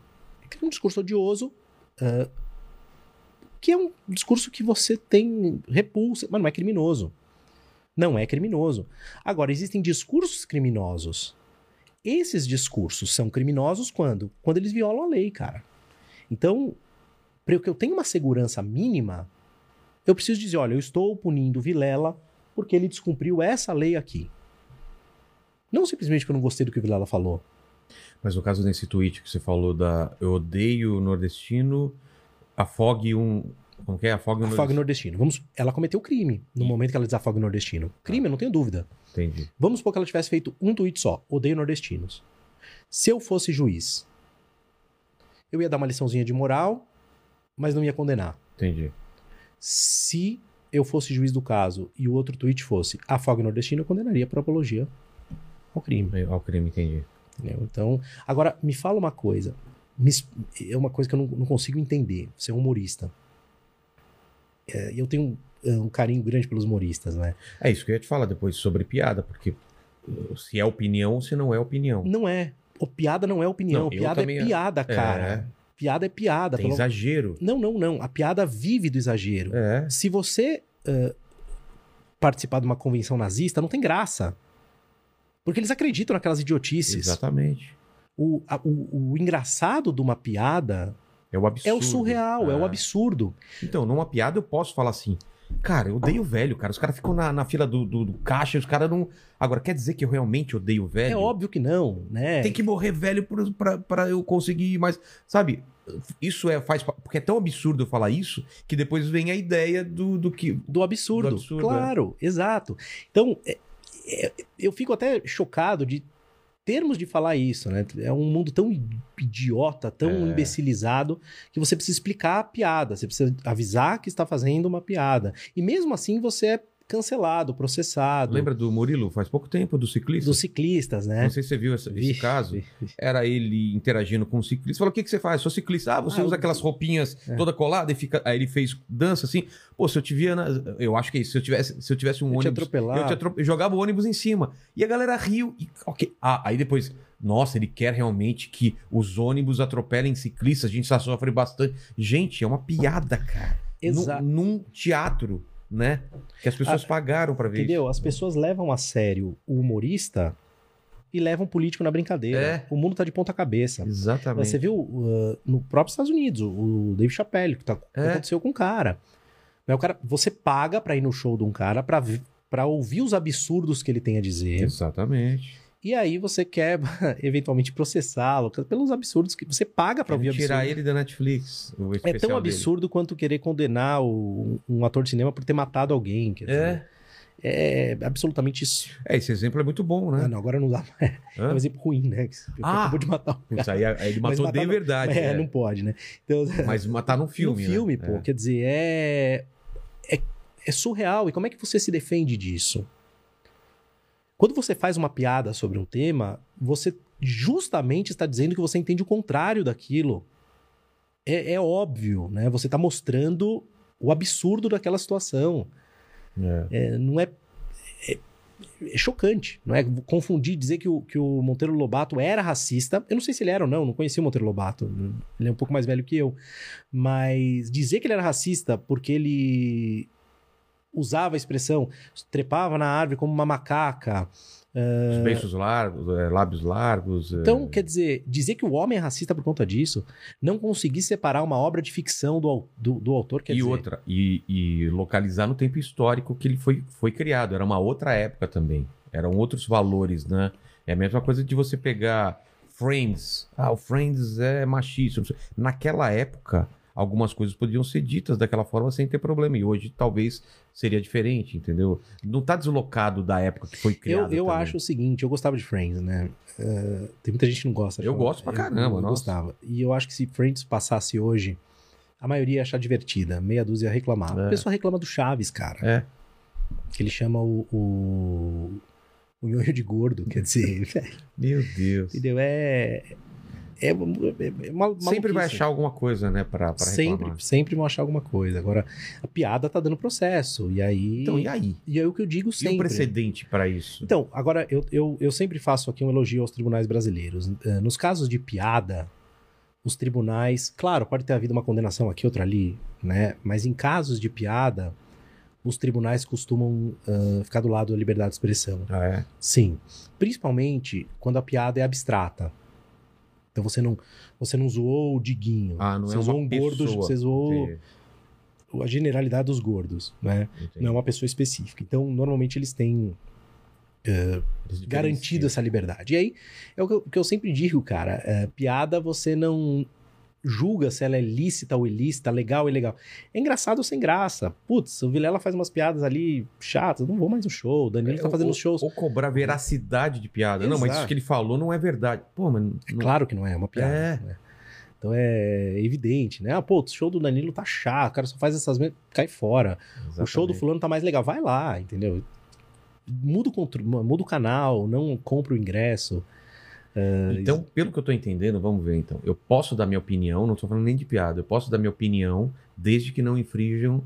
É um discurso odioso, ah, que é um discurso que você tem repulsa, mas não é criminoso. Não é criminoso. Agora, existem discursos criminosos. Esses discursos são criminosos quando? Quando eles violam a lei, cara. Então, para que eu tenha uma segurança mínima, eu preciso dizer, olha, eu estou punindo o Vilela porque ele descumpriu essa lei aqui. Não simplesmente porque eu não gostei do que o Vilela falou. Mas no caso desse tweet que você falou da eu odeio o nordestino, afogue um. Como que é? Afogue um Afogue nordestino. nordestino. Vamos, ela cometeu crime no momento que ela desafoga o nordestino. Crime, eu não tenho dúvida. Entendi. Vamos supor que ela tivesse feito um tweet só. Odeio nordestinos. Se eu fosse juiz, eu ia dar uma liçãozinha de moral, mas não ia condenar. Entendi. Se eu fosse juiz do caso e o outro tweet fosse afogue nordestino, eu condenaria por apologia ao crime. Aí, Ao crime, entendi. Entendeu? Então, agora, me fala uma coisa. Me é uma coisa que eu não, não consigo entender. Você é um humorista. É, E eu tenho um, é, um carinho grande pelos humoristas, né? É isso que eu ia te falar depois sobre piada, porque uh, se é opinião ou se não é opinião. Não é. O piada não é opinião. Não, eu piada é também- piada, cara. Piada é piada. Tem pelo- exagero. Não, não, não. A piada vive do exagero. É. Se você ãh, participar de uma convenção nazista, não tem graça. Porque eles acreditam naquelas idiotices. Exatamente. O, a- o, o engraçado de uma piada É o absurdo. é o surreal, é. o absurdo. Então, numa piada eu posso falar assim. Cara, eu odeio velho, cara. Os caras ficam na, na fila do, do, do caixa, os caras não. Agora, quer dizer que eu realmente odeio velho? É óbvio que não, né? Tem que morrer velho pra eu conseguir mais. Sabe? Isso é faz. Porque é tão absurdo eu falar isso que depois vem a ideia do, do que. Do absurdo. Do absurdo, claro, exato. Então, é- é- eu fico até chocado de termos de falar isso, né? É um mundo tão idiota, tão É. imbecilizado, que você precisa explicar a piada, você precisa avisar que está fazendo uma piada. E mesmo assim você é cancelado, processado. Lembra do Murilo, faz pouco tempo, do ciclista? dos ciclistas, né? Não sei se você viu esse, esse Vixe, caso. Era ele interagindo com o ciclista. Falou: o que, que você faz? Sou ciclista. Ah, você Ah, usa eu- aquelas roupinhas É. toda colada e fica. Aí ele fez dança assim. Pô, se eu te via. na- Eu acho que é isso. Se eu tivesse, se eu tivesse um Eu te ônibus. atropelar. Eu, te atro- eu jogava o ônibus em cima. E a galera riu. E, ok. Ah, aí depois. Nossa, ele quer realmente que os ônibus atropelem ciclistas. A gente já sofre bastante. Gente, é uma piada, cara. Exato. Num, num teatro, né? Que as pessoas pagaram pra ver Entendeu? isso. As pessoas levam a sério o humorista e levam o político na brincadeira. É. O mundo tá de ponta cabeça. Exatamente. Você viu uh, no próprio Estados Unidos, o Dave Chappelle, que, tá, que É. aconteceu com o cara. Né, O cara. Você paga pra ir no show de um cara pra ouvir os absurdos que ele tem a dizer. Exatamente. E aí você quer, eventualmente, processá-lo pelos absurdos que você paga pra ouvir tirar absurdos. ele da Netflix. o É tão dele. absurdo quanto querer condenar o- um ator de cinema por ter matado alguém. Dizer, É. é absolutamente isso. É, esse exemplo é muito bom, Ah, né? não, agora não dá. É Hã? um exemplo ruim, né? Que Ah! acabou de matar o Isso aí, aí ele matou de no- verdade. É, é. não pode, né? Então, Mas matar num filme. no filme, né? pô. É. Quer dizer, é... é. É surreal. E como é que você se defende disso? Quando você faz uma piada sobre um tema, você justamente está dizendo que você entende o contrário daquilo. É, é óbvio, né? Você está mostrando o absurdo daquela situação. É. É, não é, é. é chocante, não é? Confundir, dizer que o, que o Monteiro Lobato era racista. Eu não sei se ele era ou não, não conhecia o Monteiro Lobato. Ele é um pouco mais velho que eu. Mas dizer que ele era racista porque ele usava a expressão trepava na árvore como uma macaca. Os beiços largos, é, lábios largos. é. Então, quer dizer, dizer que o homem é racista por conta disso, não conseguir separar uma obra de ficção do, do, do autor, quer e dizer... outra, e, e localizar no tempo histórico que ele foi, foi criado. Era uma outra época também. Eram outros valores, né? É a mesma coisa de você pegar Friends. Ah, o Friends é machista. Naquela época, algumas coisas podiam ser ditas daquela forma sem ter problema. E hoje talvez seria diferente, entendeu? Não tá deslocado da época que foi Eu, criado. eu também. acho o seguinte, eu gostava de Friends, né? Eh, tem muita gente que não gosta. Eu gosto pra caramba, Eu, nossa. gostava. E eu acho que se Friends passasse hoje, a maioria ia achar divertida. Meia dúzia ia reclamar. É. A pessoa reclama do Chaves, cara. É. Que ele chama o... o... O nhonho de gordo, quer dizer, velho, Meu Deus. entendeu? É. É, é, é uma, Sempre vai achar alguma coisa, né, pra, pra Sempre, reclamar. sempre vão achar alguma coisa. Agora, a piada tá dando processo. E aí. Então, e aí? e é o que eu digo E sempre. o precedente pra isso? Então, agora eu, eu, eu sempre faço aqui um elogio aos tribunais brasileiros. Eh, Nos casos de piada, os tribunais, claro, pode ter havido uma condenação aqui, outra ali, né? Mas em casos de piada, os tribunais costumam ah, ficar do lado da liberdade de expressão. Ah, é? Sim. Principalmente quando a piada é abstrata. Então você não, você não zoou o Diguinho. Ah, não você é zoou um gordo, pessoa. você zoou a generalidade dos gordos, né? entendi. Não é uma pessoa específica. Então, normalmente eles têm Eles garantido essa liberdade. E aí, é o que eu, que eu sempre digo, cara. é, piada você não julga se ela é lícita ou ilícita, legal ou ilegal. É engraçado ou sem graça. Putz, o Vilela faz umas piadas ali chatas, não vou mais no show. O Danilo tá É, fazendo ou, shows. Ou cobrar veracidade de piada. Não, mas Exato. isso que ele falou não é verdade. Pô, mas. É não- claro que não é, é uma piada. É. né? Então é evidente, né? Ah, pô, o show do Danilo tá chato, o cara só faz essas... mesmas- Cai fora. O show do Exatamente. fulano tá mais legal. Vai lá, entendeu? Muda o, contro- muda o canal, não compra o ingresso. Então, pelo que eu tô entendendo, vamos ver então. Eu posso dar minha opinião, não tô falando nem de piada, eu posso dar minha opinião desde que não infrijam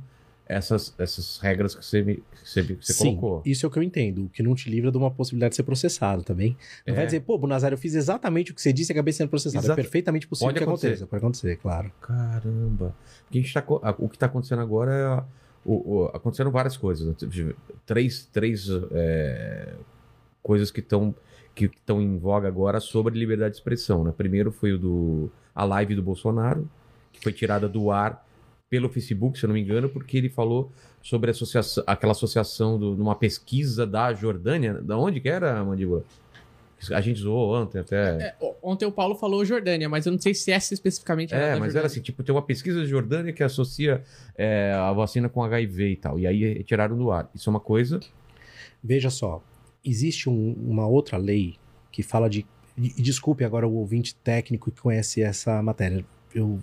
essas, essas regras que você, me- que você, que você Sim, colocou. isso é o que eu entendo, o que não te livra de uma possibilidade de ser processado também. Não É. vai dizer, pô, Bonazar, eu fiz exatamente o que você disse e acabei sendo processado. Exato. É perfeitamente possível Pode que acontecer. aconteça. Pode acontecer, claro. Caramba. Porque a gente tá, co- a- o que está acontecendo agora é. o- o- aconteceram várias coisas. né? Três, três é, coisas que estão que estão em voga agora sobre liberdade de expressão. Né? Primeiro foi o do a live do Bolsonaro, que foi tirada do ar pelo Facebook, se eu não me engano, porque ele falou sobre associação, aquela associação do, numa pesquisa da Jordânia. Da onde que era, Mandíbula? A gente zoou ontem até. É, ontem o Paulo falou Jordânia, mas eu não sei se essa especificamente É, da mas Jordânia. era assim, tipo, tem uma pesquisa da Jordânia que associa é, a vacina com HIV e tal. E aí tiraram do ar. Isso é uma coisa. Veja só, existe um- uma outra lei que fala de. E desculpe agora o ouvinte técnico que conhece essa matéria. Eu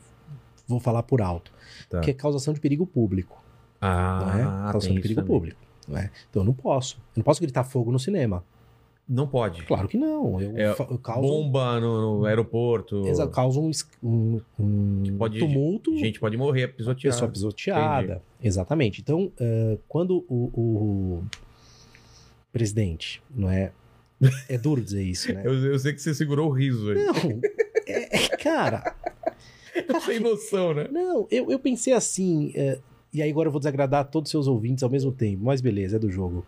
vou falar por alto. Tá. Que é causação de perigo público. Ah, não é? Causação de perigo também. público. Não é? Então eu não posso. Eu não posso gritar fogo no cinema. Não pode. Claro que não. Eu, É, eu causo. Bomba no, no aeroporto. Exa- causa um, um, um Pode- tumulto. Gente pode morrer pisoteada. pessoa pisoteada. Exatamente. Então, ah, quando o, o presidente, não é? É duro dizer isso, né? Eu, eu sei que você segurou o riso aí. Não, é, é- cara, Sem noção, né? não, eu, eu pensei assim, é, e aí agora eu vou desagradar todos os seus ouvintes ao mesmo tempo, mas beleza, é do jogo.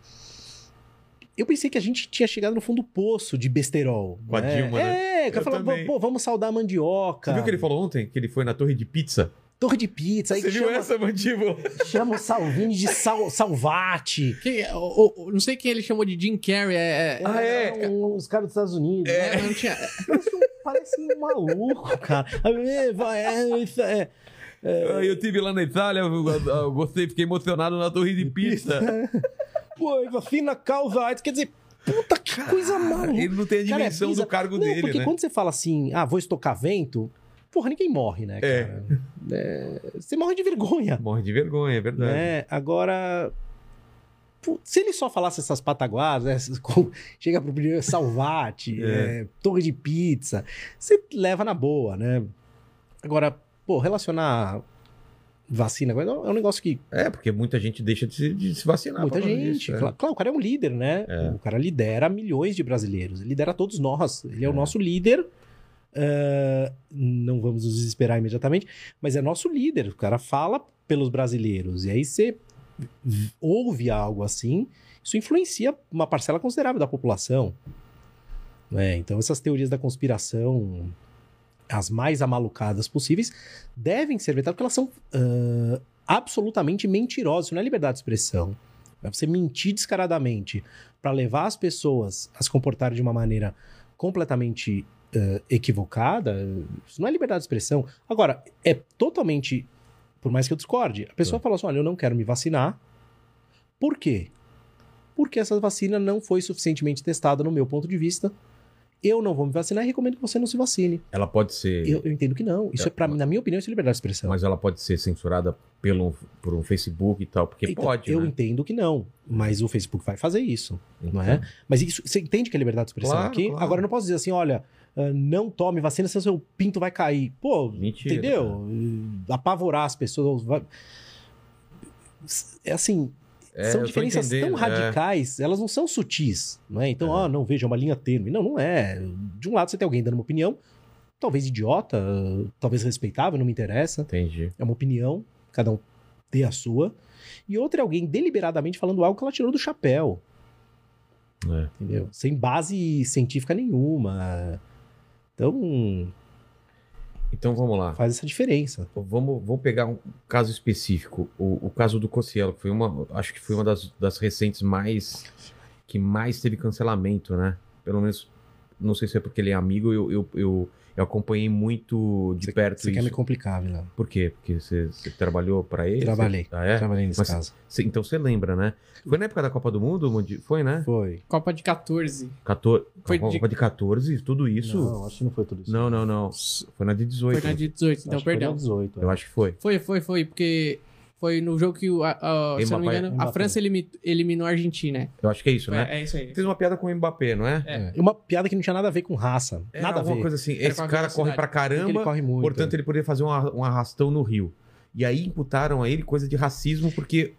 Eu pensei que a gente tinha chegado no fundo do poço de besterol. Com a né? Dilma, né? É, Eu falava, também. pô, vamos saudar a mandioca. Você viu o que ele falou ontem? Que ele foi na torre de pizza? Torre de pizza, aí Você viu chama, essa, mandíbula? chama o Salvini de sal, Salvati. Quem- o- o- não sei quem ele chamou de Jim Carrey. É, é- Ah, é? um- Os caras dos Estados Unidos. é, né? não tinha- Parece um, maluco, cara. É, é, é. Eu tive lá na Itália, eu, eu gostei, fiquei emocionado na torre de pizza. Pô, vacina causa AIDS. Quer dizer, puta que coisa maluca. Ele não tem a Cara, é dimensão do cargo Não, dele, porque né? quando você fala assim, ah, vou estocar vento, porra, ninguém morre, né, É. cara? É, você morre de vergonha. Morre de vergonha, é verdade. Né? Agora. Se ele só falasse essas pataguadas, né, chega pro primeiro Salvati, É. é, torre de pizza, você leva na boa, né? Agora, pô, relacionar vacina é um negócio que É, porque muita gente deixa de se, de se vacinar. muita gente. disso, é. Claro, claro, o cara é um líder, né? É. O cara lidera milhões de brasileiros, lidera todos nós. Ele é, o É. nosso líder. Ah, não vamos nos desesperar imediatamente, mas é nosso líder. O cara fala pelos brasileiros. E aí você ouve algo assim, isso influencia uma parcela considerável da população. né? Então, essas teorias da conspiração, as mais amalucadas possíveis, devem ser vetadas porque elas são ah, absolutamente mentirosas. Isso não é liberdade de expressão. É você mentir descaradamente para levar as pessoas a se comportarem de uma maneira completamente eh, equivocada, isso não é liberdade de expressão. Agora, é totalmente. Por mais que eu discorde, a pessoa fala assim: olha, eu não quero me vacinar. Por quê? Porque essa vacina não foi suficientemente testada no meu ponto de vista. Eu não vou me vacinar e recomendo que você não se vacine. Ela pode ser. Eu, eu entendo que não. Isso é, pra, na minha opinião, isso é liberdade de expressão. Mas ela pode ser censurada pelo, por um Facebook e tal, porque Então, pode, eu né? entendo que não, mas o Facebook vai fazer isso. Então, não é? Mas isso, você entende que é liberdade de expressão Claro, aqui? claro. Agora eu não posso dizer assim, olha, ah, não tome vacina, senão seu pinto vai cair. Pô, Mentira, entendeu? Apavorar as pessoas. vai- É assim, É, são diferenças tão é. radicais, elas não são sutis, não é? Então, É. ah, não, veja, é uma linha tênue. Não, não é. De um lado você tem alguém dando uma opinião, talvez idiota, talvez respeitável, não me interessa. Entendi. É uma opinião, cada um tem a sua. E outra é alguém deliberadamente falando algo que ela tirou do chapéu. É. Entendeu? Sem base científica nenhuma. Então, Então vamos lá. faz essa diferença. Vamos, vamos pegar um caso específico. O, o caso do Cossielo, que foi uma. Acho que foi uma das, das recentes mais. que mais teve cancelamento, né? Pelo menos. Não sei se é porque ele é amigo, eu, eu, eu, eu acompanhei muito de Você- perto Você isso. quer me complicar, Vila? Por quê? Porque você, trabalhou pra ele? Trabalhei. Você- Ah, é? Trabalhei nesse Mas- caso. Cê- então você lembra, né? Foi na época da Copa do Mundo? Foi, né? Foi. Copa de 14. 14, Foi Copa de- de 14, tudo isso? Não, acho que não foi tudo isso. Não, não, não. Foi na de 18. Foi na de 18, então Acho que foi perdão. na 18. Eu acho que foi. Foi, foi, foi, porque foi no jogo que, o- a- a- se não me Mbappé- engano, a Mbappé. França elimi- eliminou a Argentina. Eu acho que é isso, né? É, é isso aí. Fez uma piada com o Mbappé, não é? É. É. Uma piada que não tinha nada a ver com raça. Era nada a ver. coisa assim. Era Esse a cara corre pra caramba, ele corre muito. portanto ele poderia fazer um, arra- um arrastão no Rio. E aí imputaram a ele coisa de racismo porque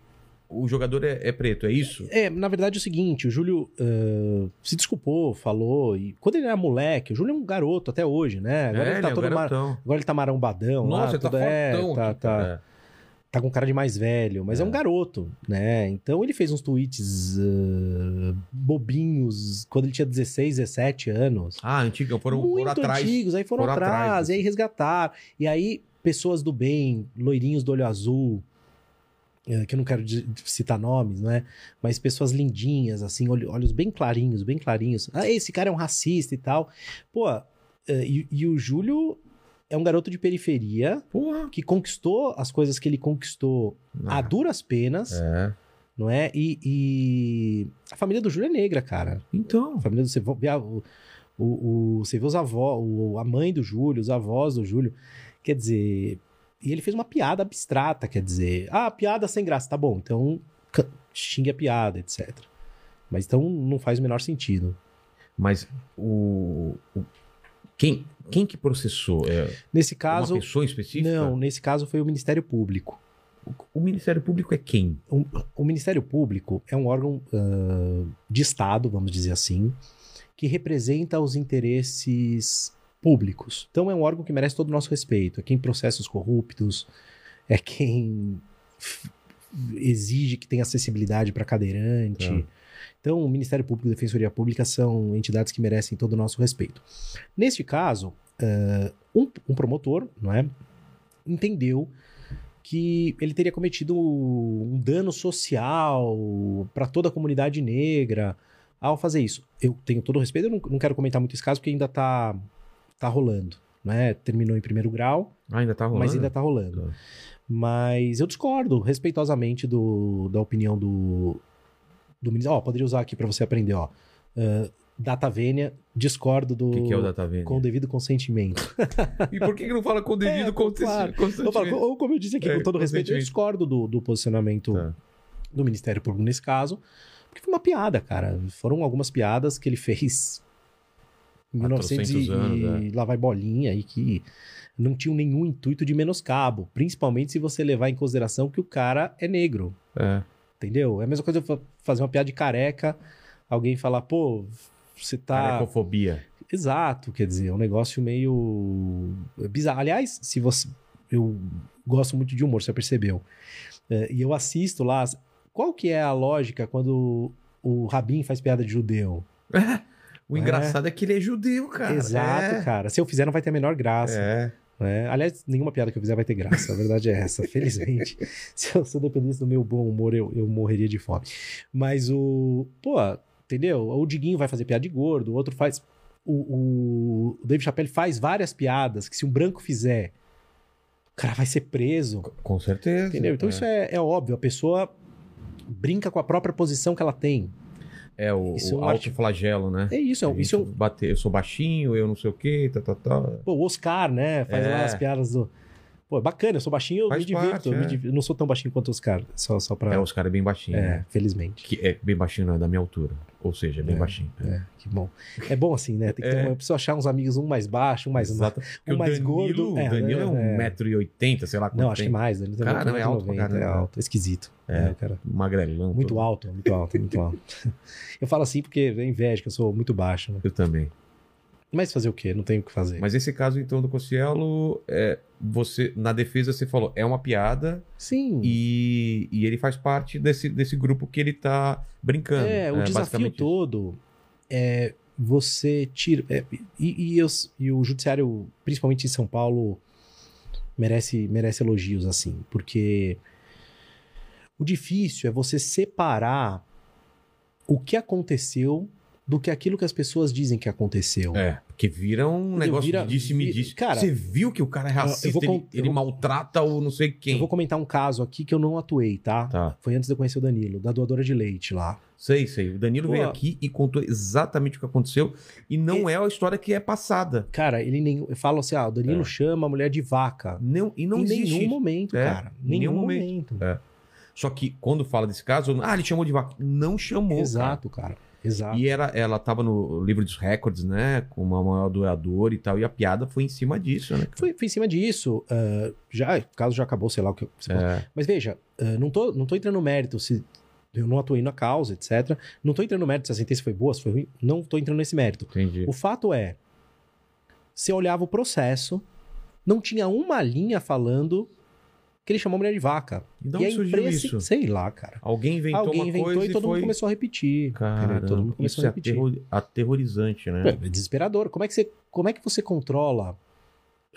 o jogador é, é preto, é isso? É, na verdade é o seguinte, o Júlio ah, se desculpou, falou, e quando ele era moleque, o Júlio é um garoto até hoje, né? Agora é, ele tá é um todo mar... Agora ele tá marombadão lá, Nossa, ele tá tudo é, fortão. tá, aqui, tá. Tá com cara de mais velho, mas é, É. um garoto, né? Então ele fez uns tweets ah, bobinhos quando ele tinha 16, 17 anos. Ah, antigo, foram, muito foram atrás. antigos, aí foram, foram atrás, atrás. e aí resgataram. E aí, pessoas do bem, loirinhos do olho azul, eh, que eu não quero citar nomes, né? Mas pessoas lindinhas, assim, olho- olhos bem clarinhos, bem clarinhos. Ah, esse cara é um racista e tal. Pô, eh, e, e o Júlio é um garoto de periferia Porra. que conquistou as coisas que ele conquistou a Ah, duras penas, É. não é? E, e a família do Júlio é negra, cara. Então. A família do você vê a- o, o, você vê os avós, a mãe do Júlio, os avós do Júlio. Quer dizer, e ele fez uma piada abstrata, quer dizer, ah, piada sem graça, tá bom, então xingue a piada, etc. Mas então não faz o menor sentido. Mas o. o- quem, quem que processou? É Nesse caso, uma pessoa específica? não, nesse caso foi o Ministério Público. O, Ministério Público é quem? O, o Ministério Público é um órgão ah, de Estado, vamos dizer assim, que representa os interesses públicos. Então é um órgão que merece todo o nosso respeito. É quem processa os corruptos, é quem exige que tenha acessibilidade para cadeirante. Tá. Então, o Ministério Público e a Defensoria Pública são entidades que merecem todo o nosso respeito. Neste caso, ah, um, um promotor, não é, entendeu que ele teria cometido um dano social para toda a comunidade negra ao fazer isso. Eu tenho todo o respeito, eu não, não quero comentar muito esse caso porque ainda tá, tá rolando, né? Terminou em primeiro grau, Ah, ainda tá rolando. mas ainda tá rolando. Tá. Mas eu discordo respeitosamente do, da opinião do, do ministro. Ó, poderia usar aqui para você aprender, ó. Uh, data vênia, discordo do. O que, que é o data vênia? Com devido consentimento. E por que, que não fala com o devido É, claro. consentimento? Falo, ou como eu disse aqui, É, com todo respeito, eu discordo do, do posicionamento Tá. do Ministério Público nesse caso, porque foi uma piada, cara. Foram algumas piadas que ele fez em Há 1900 e, 400 anos, e lá vai bolinha e que não tinham nenhum intuito de menoscabo, principalmente se você levar em consideração que o cara é negro, É. entendeu? É a mesma coisa eu fa- fazer uma piada de careca, alguém falar, pô, você tá Carecofobia. Exato, quer dizer, é um negócio meio bizarro. Aliás, se você. Eu gosto muito de humor, você já percebeu. É, e eu assisto lá. Qual que é a lógica quando o Rabin faz piada de judeu? O É. engraçado é que ele é judeu, cara. Exato, é. cara. Se eu fizer, não vai ter a menor graça. É. né? Aliás, nenhuma piada que eu fizer vai ter graça. A verdade é essa, felizmente. se, eu, se eu dependesse do meu bom humor, eu, eu morreria de fome. Mas o. Pô, entendeu? O Diguinho vai fazer piada de gordo, o outro faz. O, o, Dave Chappelle faz várias piadas que se um branco fizer, o cara vai ser preso. Com certeza. Entendeu? Então é. isso é, é óbvio. A pessoa brinca com a própria posição que ela tem. É o, isso é o um artigo- autoflagelo, né? É isso. É, um- isso é um- bater, eu sou baixinho, eu não sei o quê, tá, tá, tá. Pô, o Oscar, né? Faz É. lá as piadas do. Pô, é bacana, eu sou baixinho, eu me divirto. parte, eu, me é. div- eu não sou tão baixinho quanto o Oscar, só, só pra. É, os caras é bem baixinho. É, né? felizmente. Que é bem baixinho, não é da minha altura. Ou seja, é bem É, baixinho. É, que bom. É bom assim, né? Tem que ter É. uma, precisa achar uns amigos, um mais baixo, um mais. Exato. Um mais Danilo, gordo. o Danilo é, um é. 1,80m, sei lá quanto Não, acho que mais. Ele tem Caramba, é 1,90m, alto pra é caramba. alto, é esquisito. É. É, cara. Magrelão. Muito todo. alto, muito alto, muito alto. Eu falo assim porque é inveja, que eu sou muito baixo, né? Eu também. Mas fazer o quê? Não tenho o que fazer. Mas esse caso, então, do Cossielo, é, você, na defesa, você falou, é uma piada Sim. e, e ele faz parte desse, desse grupo que ele tá brincando. É, o desafio basicamente isso. todo é você tira. é, e, e, os- e o judiciário, principalmente em São Paulo, merece, merece elogios, assim, porque o difícil é você separar o que aconteceu do que aquilo que as pessoas dizem que aconteceu. É, porque vira um negócio Vira- de disse-me vi- disse. cara, você viu que o cara é racista, eu vou ele, ele vou- maltrata o não sei quem. Eu vou comentar um caso aqui que eu não atuei, tá? Tá, Foi antes de eu conhecer o Danilo, da doadora de leite lá. sei, sei. O Danilo Pô. veio aqui e contou exatamente o que aconteceu e não é a história que é passada. Cara, ele nem. Eu falo assim: ah, o Danilo É. chama a mulher de vaca. Não, e não em existe. nenhum momento, É, cara. em Nenhum, nenhum momento. Só que quando fala desse caso, ah, ele chamou de vaca. Não chamou. cara. Exato, cara. Exato. E era, ela tava no livro dos recordes, né? Com uma maior doador e tal. E a piada foi em cima disso, né? Foi, foi em cima disso. ah, já, o caso já acabou, sei lá o que. É, Mas veja, ah, não, tô, não tô entrando no mérito se eu não atuei na causa, etc. Não tô entrando no mérito se a sentença foi boa, se foi ruim. Não tô entrando nesse mérito. entendi. O fato é, você olhava o processo, não tinha uma linha falando que ele chamou a mulher de vaca. E de e onde é surgiu impressi- isso? Sei lá, cara. Alguém inventou Alguém uma inventou coisa e todo foi... mundo começou a repetir. Entendeu? Todo mundo começou isso a é repetir. aterro- aterrorizante, né? É desesperador. Como é que você, como é que você controla?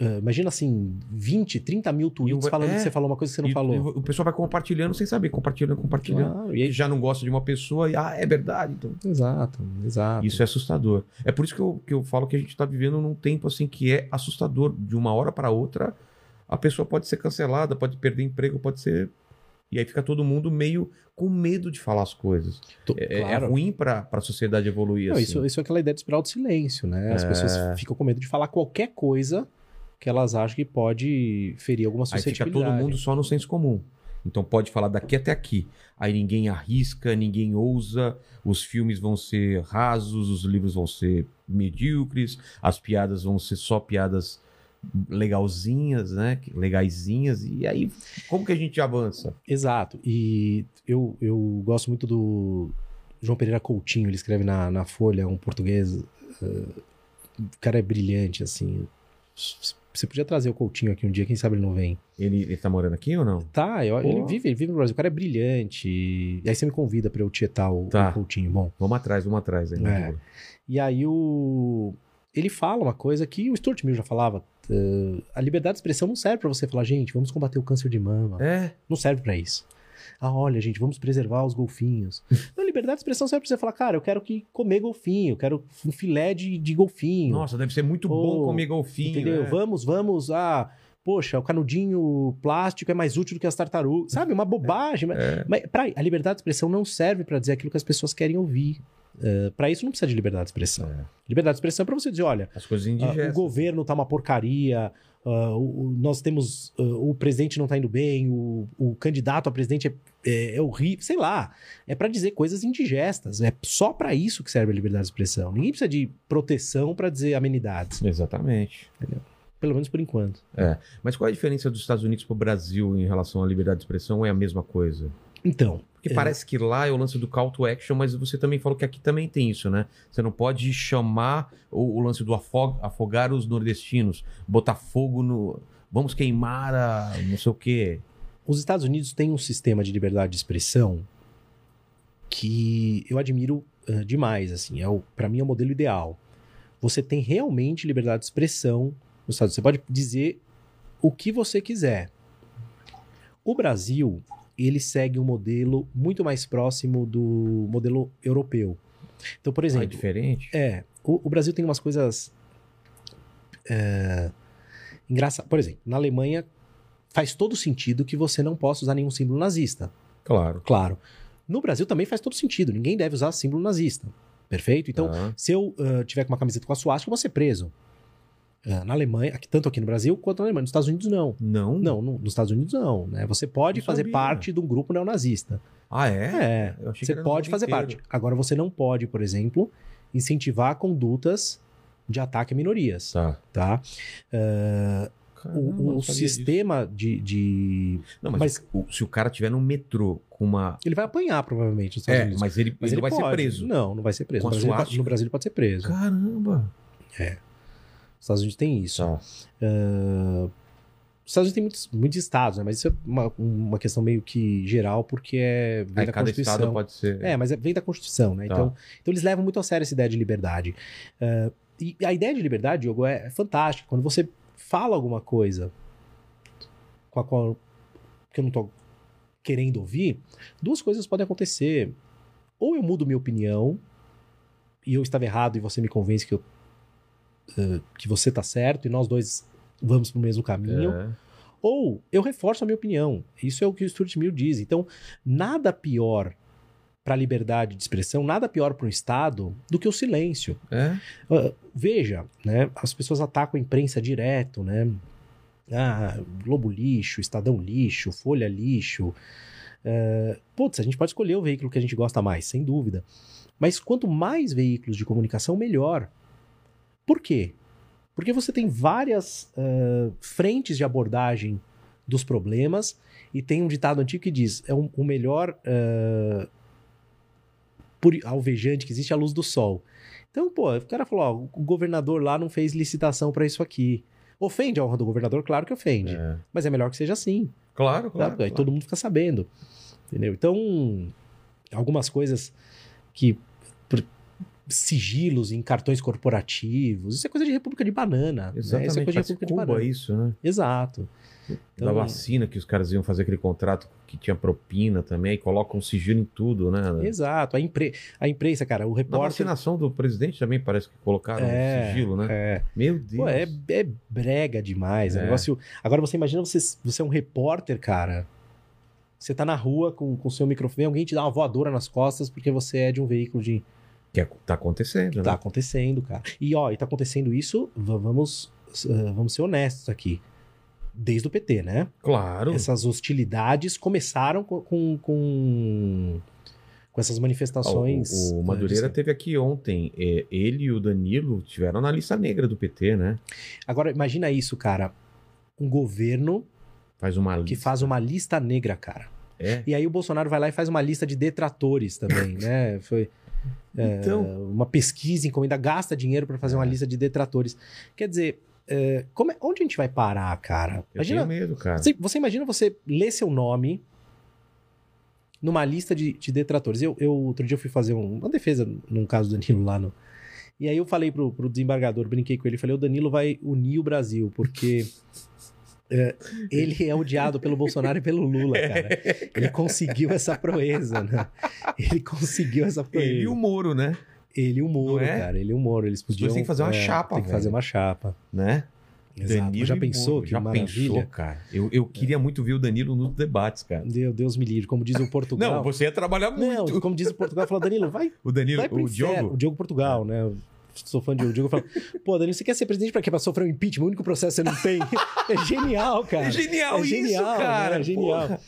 ah, imagina assim, 20, 30 mil tweets E o- falando é. que você falou uma coisa que você não E- falou. o pessoal vai compartilhando sem saber, compartilhando, compartilhando. Claro, e aí- já não gosta de uma pessoa e, ah, é verdade. Então, Exato, exato. isso é assustador. É por isso que eu, que eu falo que a gente tá vivendo num tempo assim que é assustador. De uma hora para outra, a pessoa pode ser cancelada, pode perder emprego, pode ser. E aí fica todo mundo meio com medo de falar as coisas. To- É, é claro. ruim para a sociedade evoluir Não, assim. isso, isso é aquela ideia de espiral do silêncio, né? As É. pessoas ficam com medo de falar qualquer coisa que elas acham que pode ferir alguma Aí fica suscetibilidade. todo mundo só no senso comum. Então pode falar daqui até aqui. Aí ninguém arrisca, ninguém ousa, os filmes vão ser rasos, os livros vão ser medíocres, as piadas vão ser só piadas legalzinhas, né? Legaisinhas. E aí, como que a gente avança? Exato. E eu, eu gosto muito do João Pereira Coutinho, ele escreve na, na Folha, um português. eh, o cara é brilhante, assim. Você podia trazer o Coutinho aqui um dia, quem sabe ele não vem. Ele, ele tá morando aqui ou não? Tá, eu- ele vive, ele vive no Brasil. O cara é brilhante. E aí você me convida pra eu tietar o, Tá. o Coutinho. Bom, Vamos atrás, vamos atrás. Aí, É. E aí o. Ele fala uma coisa que o Stuart Mill já falava. eh, a liberdade de expressão não serve pra você falar, gente, vamos combater o câncer de mama. É, Não serve pra isso. Ah, olha, gente, vamos preservar os golfinhos. Não, liberdade de expressão serve pra você falar, cara, eu quero que comer golfinho, eu quero um filé de, de golfinho. nossa, deve ser muito Pô, bom comer golfinho. entendeu? né? Vamos, vamos, ah, poxa, o canudinho plástico é mais útil do que as tartarugas. Sabe, uma bobagem. mas- É. Mas pra, a liberdade de expressão não serve pra dizer aquilo que as pessoas querem ouvir. Uh, para isso não precisa de liberdade de expressão. É. Liberdade de expressão é pra você dizer, olha, As coisas ah, indigestas. o governo tá uma porcaria, ah, o- o- nós temos. ah, o presidente não tá indo bem, o, o candidato a presidente é, é, é horrível, sei lá. É pra dizer coisas indigestas. É só pra isso que serve a liberdade de expressão. Ninguém precisa de proteção pra dizer amenidades. Exatamente. Pelo menos por enquanto. Mas qual é a diferença dos Estados Unidos para o Brasil em relação à liberdade de expressão? Ou é a mesma coisa? Então. Porque É. parece que lá é o lance do call to action, mas você também falou que aqui também tem isso, né? Você não pode chamar o, o lance do afog- afogar os nordestinos, botar fogo no. Vamos queimar a não sei o quê. Os Estados Unidos têm um sistema de liberdade de expressão que eu admiro ah, demais, assim, é para mim é o modelo ideal. Você tem realmente liberdade de expressão nos Estados Unidos. Você pode dizer o que você quiser. O Brasil, ele segue um modelo muito mais próximo do modelo europeu. Então, por Ah, é exemplo, diferente? é, o, o Brasil tem umas coisas é, engraçadas. Por exemplo, na Alemanha faz todo sentido que você não possa usar nenhum símbolo nazista. Claro. Claro. No Brasil também faz todo sentido. Ninguém deve usar símbolo nazista. Perfeito? Então, se eu ah, tiver com uma camiseta com a suástica, eu vou ser preso. Ah, naAlemanha, aqui- tanto aqui no Brasil quanto na Alemanha. Nos Estados Unidos, não. Não? Não, no- nos Estados Unidos, não. Né? Você pode Não fazer sabia. parte de um grupo neonazista. Ah, é? É. Você pode fazer inteiro. parte. Agora, você não pode, por exemplo, incentivar condutas de ataque a minorias. Tá. Tá? Ah, Caramba, o o sistema de, de- Não, mas, mas- o- se o cara tiver no metrô com uma. Ele vai apanhar, provavelmente. É, Unidos. mas ele, Mas ele não vai ser pode. preso. Não, não vai ser preso. No Brasil, ele pode- no Brasil ele pode ser preso. Caramba. Os Estados Unidos tem isso. Ah, os Estados Unidos tem muitos, muitos estados, né? Mas isso é uma, uma questão meio que geral, porque é, vem Aí da cada Constituição. estado pode ser. É, mas é- vem da Constituição, né? Tá. Então, então eles levam muito a sério essa ideia de liberdade. Ah, e a ideia de liberdade, Diogo, é, é fantástica. Quando você fala alguma coisa com a qual que eu não tô querendo ouvir, duas coisas podem acontecer. Ou eu mudo minha opinião e eu estava errado e você me convence que, eu, ah, que você tá certo e nós dois vamos pro mesmo caminho. É. Ou eu reforço a minha opinião. Isso é o que o Stuart Mill diz. Então, nada pior para a liberdade de expressão, nada pior para o Estado do que o silêncio. É? Ah, veja, né, as pessoas atacam a imprensa direto, né? Ah, Globo lixo, Estadão lixo, Folha lixo. Ah, putz, a gente pode escolher o veículo que a gente gosta mais, sem dúvida. Mas quanto mais veículos de comunicação, melhor. Por quê? Porque você tem várias ah, frentes de abordagem dos problemas e tem um ditado antigo que diz: é um- o melhor puri- alvejante que existe é a luz do sol. Então, pô, o cara falou: ó, o governador lá não fez licitação para isso aqui. Ofende a honra do governador? Claro que ofende. É. Mas é melhor que seja assim. Claro, tá? claro. Aí claro. todo mundo fica sabendo. Entendeu? Então, algumas coisas que. Sigilos em cartões corporativos. Isso é coisa de República de Banana. Né? Exatamente. Isso é coisa de República de Cuba Banana. isso, né? Exato. Então, da vacina que os caras iam fazer aquele contrato que tinha propina também, e colocam sigilo em tudo, né? Exato. A, impre... a imprensa, cara, o Na repórter. vacinação do presidente também parece que colocaram É, sigilo, né? É. Meu Deus. Pô, é, é brega demais. É. É. negócio... Agora você imagina você, você é um repórter, cara. Você tá na rua com o seu microfone, alguém te dá uma voadora nas costas porque você é de um veículo de. Que é- tá acontecendo, né? Tá acontecendo, cara. E ó, e tá acontecendo isso, vamos, eh, vamos ser honestos aqui. Desde o PT, né? Claro. Essas hostilidades começaram com, com, com, com essas manifestações. O, o eh, Madureira teve aqui ontem. é, ele e o Danilo tiveram na lista negra do PT, né? Agora, imagina isso, cara. Um governo Faz uma que lista. faz uma lista negra, cara. É. E aí o Bolsonaro vai lá e faz uma lista de detratores também, né? Foi é, Então, uma pesquisa, encomenda, gasta dinheiro pra fazer uma É. lista de detratores. Quer dizer, é, como é- onde a gente vai parar, cara? eu Imagina, tenho medo, cara. você, você imagina você ler seu nome numa lista de, de detratores. Eu, eu, outro dia eu fui fazer um- uma defesa num caso do Danilo lá no. E aí eu falei pro, pro desembargador, brinquei com ele, falei, o Danilo vai unir o Brasil, porque é, ele é odiado pelo Bolsonaro e pelo Lula, cara. Ele conseguiu essa proeza, né? Ele conseguiu essa proeza. Ele e o Moro, né? Ele e o Moro, é? cara. Ele e o Moro. Eles podiam. têm que fazer uma chapa, Tem que velho. fazer uma chapa. Né? Exato. Danilo Já pensou Moro. que Já maravilha? pensou, cara? Eu, eu queria muito ver o Danilo nos debates, cara. Deus, Deus me livre. Como diz o Portugal. Não, você ia trabalhar muito. Não, como diz o Portugal, falou, Danilo, vai, O Danilo, vai o. Diogo. O Diogo Portugal, né? Sou fã de Diogo. O Diogo fala, pô, Danilo, você quer ser presidente pra quê? Pra sofrer um impeachment? O único processo que você não tem. É genial, cara. É genial, é genial, isso, cara. né? É genial. Porra.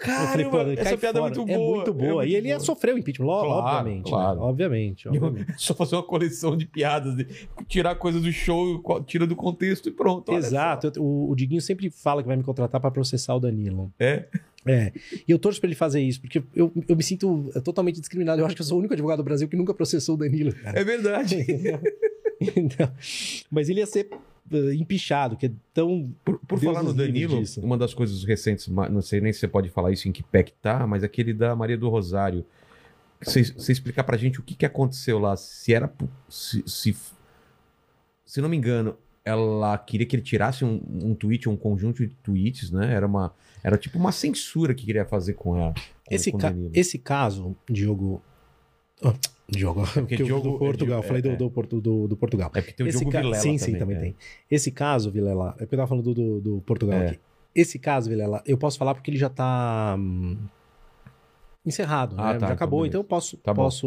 Eu falei, essa piada fora. é muito boa. É muito boa. É e ele boa. sofrer o impeachment, Claro, obviamente. né? claro. Obviamente, obviamente. Só fazer uma coleção de piadas, de tirar coisa do show, tira do contexto e pronto. Exato. O, o Diguinho sempre fala que vai me contratar pra processar o Danilo. É. É. E eu torço pra ele fazer isso, porque eu, eu me sinto totalmente discriminado. Eu acho que eu sou o único advogado do Brasil que nunca processou o Danilo, cara. É verdade. Então, mas ele ia ser empichado, que é tão. Por, por falar no Danilo, disso. uma das coisas recentes, não sei nem se você pode falar isso em que pé que tá, mas aquele da Maria do Rosário. Você, você explicar pra gente o que, que aconteceu lá, se era. Se, se, se não me engano, ela queria que ele tirasse um, um tweet, um conjunto de tweets, né? Era uma. Era tipo uma censura que queria fazer com ela. com- Esse, com ca- Danilo. esse caso, Diogo. Oh, Diogo, porque Diogo- do Portugal, é, falei do, é. do, Portu- do, do Portugal. É porque tem o Esse Diogo ca- Vilela sim, também. sim, também é. tem. Esse caso, Vilela, é porque eu tava falando do, do, do Portugal É. aqui. Esse caso, Vilela, eu posso falar porque ele já tá hum, encerrado, Ah, né? tá, já acabou, então então eu posso, Tá posso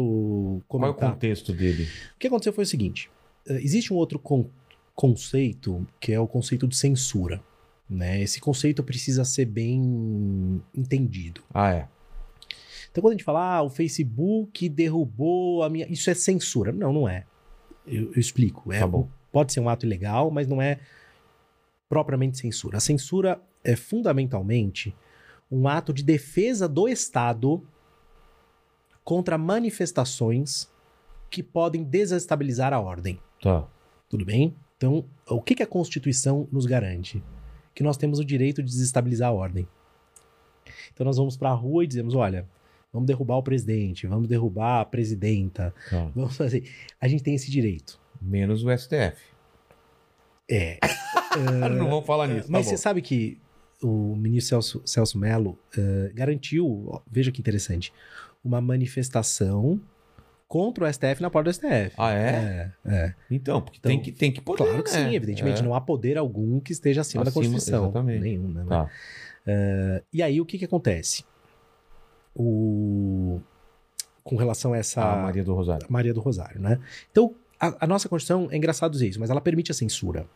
Qual é o comentar. contexto dele? O que aconteceu foi o seguinte: eh, existe um outro con- conceito que é o conceito de censura. Né? Esse conceito precisa ser bem entendido. Ah, é. Então, quando a gente fala, ah, o Facebook derrubou a minha. Isso é censura. Não, não é. Eu, eu explico. É, Tá bom. Pode ser um ato ilegal, mas não é propriamente censura. A censura é fundamentalmente um ato de defesa do Estado contra manifestações que podem desestabilizar a ordem. Tá. Tudo bem? Então, o que, que a Constituição nos garante? Que nós temos o direito de desestabilizar a ordem. Então, nós vamos para a rua e dizemos: olha, vamos derrubar o presidente, vamos derrubar a presidenta, vamos fazer. A gente tem esse direito. Menos o STF. É. não vamos falar nisso. Mas tá você bom. sabe que o ministro Celso, Celso Mello eh, garantiu, ó, veja que interessante, uma manifestação contra o STF na porta do STF. Ah, é? É, é. Então, porque Então, tem, que, tem que poder, Claro que né? sim, evidentemente. É. Não há poder algum que esteja acima, da Acima, Constituição. exatamente. Nenhum, né? Tá. E aí, o que que acontece? O... Com relação a essa... A Maria do Rosário. Maria do Rosário, né? Então, a, a nossa Constituição, é engraçado dizer isso, mas ela permite a censura.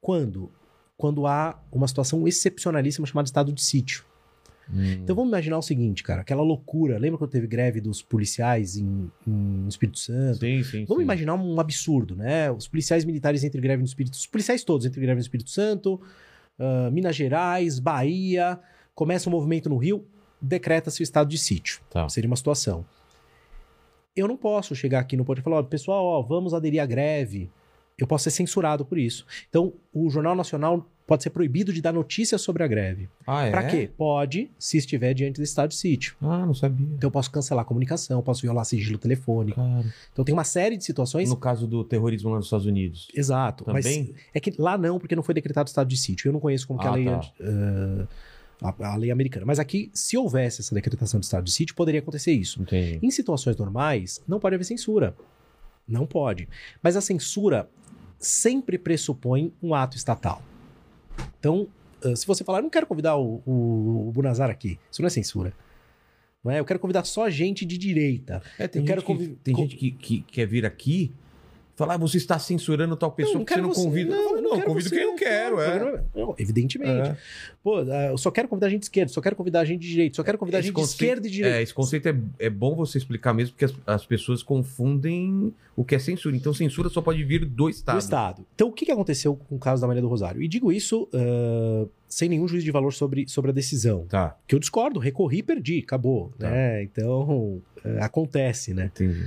Quando? Quando há uma situação excepcionalíssima chamada estado de sítio. Hum. Então vamos imaginar o seguinte, cara, aquela loucura. Lembra quando teve greve dos policiais em, em Espírito Santo? Sim, sim, Vamos sim. imaginar um absurdo, né? Os policiais militares entre greve no Espírito Os policiais todos entre greve no Espírito Santo, ah, Minas Gerais, Bahia, começa um movimento no Rio, decreta-se o estado de sítio. Tá. Seria uma situação. Eu não posso chegar aqui no pódio e falar, ó, pessoal, ó, vamos aderir à greve. Eu posso ser censurado por isso. Então, o Jornal Nacional pode ser proibido de dar notícia sobre a greve. Ah, é? Pra quê? Pode, se estiver diante do estado de sítio. Ah, não sabia. Então eu posso cancelar a comunicação, posso violar sigilo telefônico. Cara. Então tem uma série de situações. No caso do terrorismo lá nos Estados Unidos. Exato. Também? Mas é que lá não, porque não foi decretado estado de sítio. Eu não conheço como que é a Ah, lei, tá. eh, a, a lei americana. Mas aqui, se houvesse essa decretação de estado de sítio, poderia acontecer isso. Entendi. Em situações normais, não pode haver censura. Não pode. Mas a censura sempre pressupõe um ato estatal. Então, eh, se você falar, eu não quero convidar o, o, o Bunazar aqui, isso não é censura. Não é? Eu quero convidar só gente de direita. É, tem Eu gente, quero que, tem gente que, que quer vir aqui falar, ah, você está censurando tal pessoa não porque você não você. convida. Não, eu não quero convido você, quem eu não quero, é. Não, evidentemente. É. Pô, ah, eu só quero convidar gente de esquerda, só quero convidar gente de direita, só quero convidar Esse gente conceito- de esquerda e de direita. É, esse conceito é, é bom você explicar mesmo, porque as, as pessoas confundem o que é censura. Então, censura só pode vir do Estado. do Estado. Então, o que que aconteceu com o caso da Maria do Rosário? E digo isso ah, sem nenhum juízo de valor sobre, sobre a decisão. Tá, Que eu discordo, recorri, perdi, acabou. Tá. Né? Então, ah, acontece, né? entendi.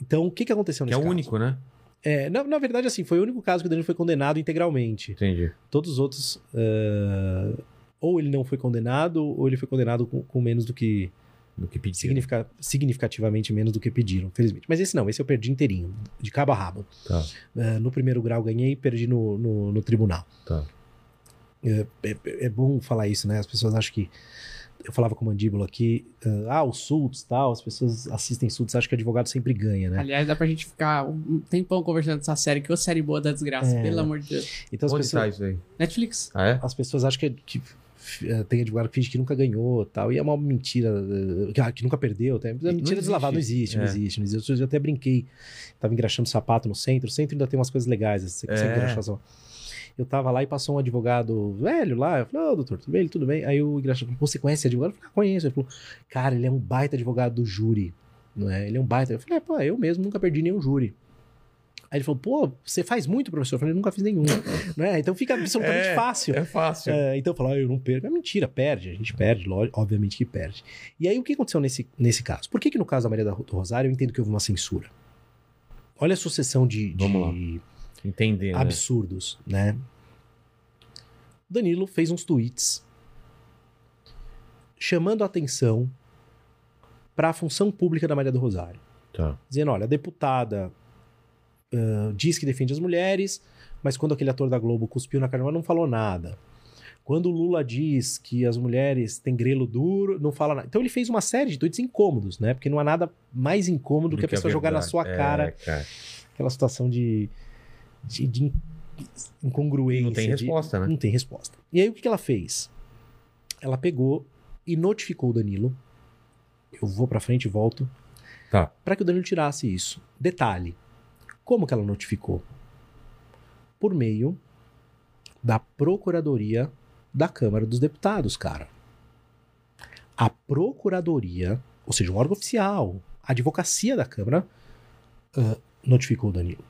Então, o que, que aconteceu Que é nesse o caso? único, né? É, na, na verdade, assim, foi o único caso que o Danilo foi condenado integralmente. Entendi. Todos os outros, ah, ou ele não foi condenado, ou ele foi condenado com, com menos do que. Do que pedir. significa- significativamente menos do que pediram, felizmente. Mas esse não, esse eu perdi inteirinho, de cabo a rabo. Tá, Ah, no primeiro grau ganhei e perdi no, no, no tribunal. tá. É- é bom falar isso, né? As pessoas acham que. Eu falava com o Mandíbula aqui, ah, os Sults tal, as pessoas assistem Sults, acham que advogado sempre ganha, né? Aliás, dá pra gente ficar um tempão conversando dessa série, que é série boa da desgraça, É. pelo amor de Deus. Então as Onde pessoas, tá isso aí? Netflix. Ah, é? as pessoas acham que, que eh, tem advogado que finge que nunca ganhou tal, e é uma mentira, eh, que, que nunca perdeu. Tá? É mentira deslavada, não existe, não É. existe, não existe. Eu até brinquei, tava engraxando sapato no centro, o centro ainda tem umas coisas legais, você consegue É. engraxar só. Eu tava lá e passou um advogado velho lá. Eu falei, ô, doutor, tudo bem? Ele, tudo bem. Aí o engraxado falou, você conhece esse advogado? Eu falei, ah, conheço. Ele falou, cara, ele é um baita advogado do júri. Não é? Ele é um baita. Eu falei, é, pô, eu mesmo nunca perdi nenhum júri. Aí ele falou, pô, você faz muito, professor? Eu falei, nunca fiz nenhum. não é? Então fica absolutamente É, fácil. É fácil. É, então eu falo, ah, eu não perco. É mentira, perde. A gente perde, lógico, obviamente que perde. E aí o que aconteceu nesse, nesse caso? Por que, que no caso da Maria da- do Rosário eu entendo que houve uma censura? Olha a sucessão de, de Entender, né? absurdos, né? Danilo fez uns tweets chamando a atenção para a função pública da Maria do Rosário Tá. dizendo: olha, a deputada ah, diz que defende as mulheres, mas quando aquele ator da Globo cuspiu na carnaval não falou nada. Quando o Lula diz que as mulheres têm grelo duro, não fala nada. Então ele fez uma série de tweets incômodos, né? Porque não há nada mais incômodo que a pessoa jogar na sua É, cara cara. aquela situação de, de, de in- incongruência. Não tem de- resposta, né? Não tem resposta. E aí o que que ela fez? Ela pegou e notificou o Danilo. Eu vou pra frente e volto. Tá. Pra que o Danilo tirasse isso. Detalhe. Como que ela notificou? Por meio da Procuradoria da Câmara dos Deputados, cara. A Procuradoria, ou seja, um órgão oficial, a advocacia da Câmara, ah, notificou o Danilo.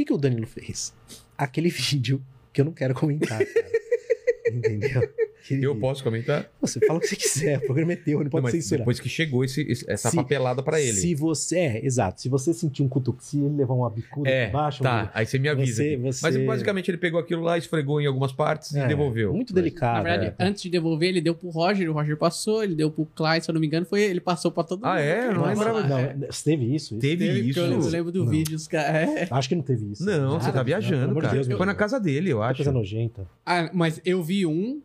O que, que o Danilo fez? Aquele vídeo que eu não quero comentar, cara. Entendeu? Eu posso comentar? Você fala o que você quiser, o programa é teu, não Não, pode mas censurar. depois que chegou esse- esse- essa Se- papelada pra ele. Se você. É, exato. Se você sentir um cutuco, se ele levar uma bicuda É, baixo. tá. Aí você me avisa. Você- você- Mas basicamente ele pegou aquilo lá, esfregou em algumas partes é, e devolveu. Muito delicado. Na verdade, é. antes de devolver, ele deu pro Roger, o Roger passou, ele deu pro Clyde, se eu não me engano, foi ele passou pra todo Ah, mundo. é? Eu não lembrava Não, é. teve isso? isso? Teve Teve, isso. porque Eu, lembro do Não. vídeo, os caras. É. Acho que não teve isso. Não, você Nada, tá viajando, cara. Foi na casa dele, eu Que acho. coisa nojenta. Ah, mas eu vi um,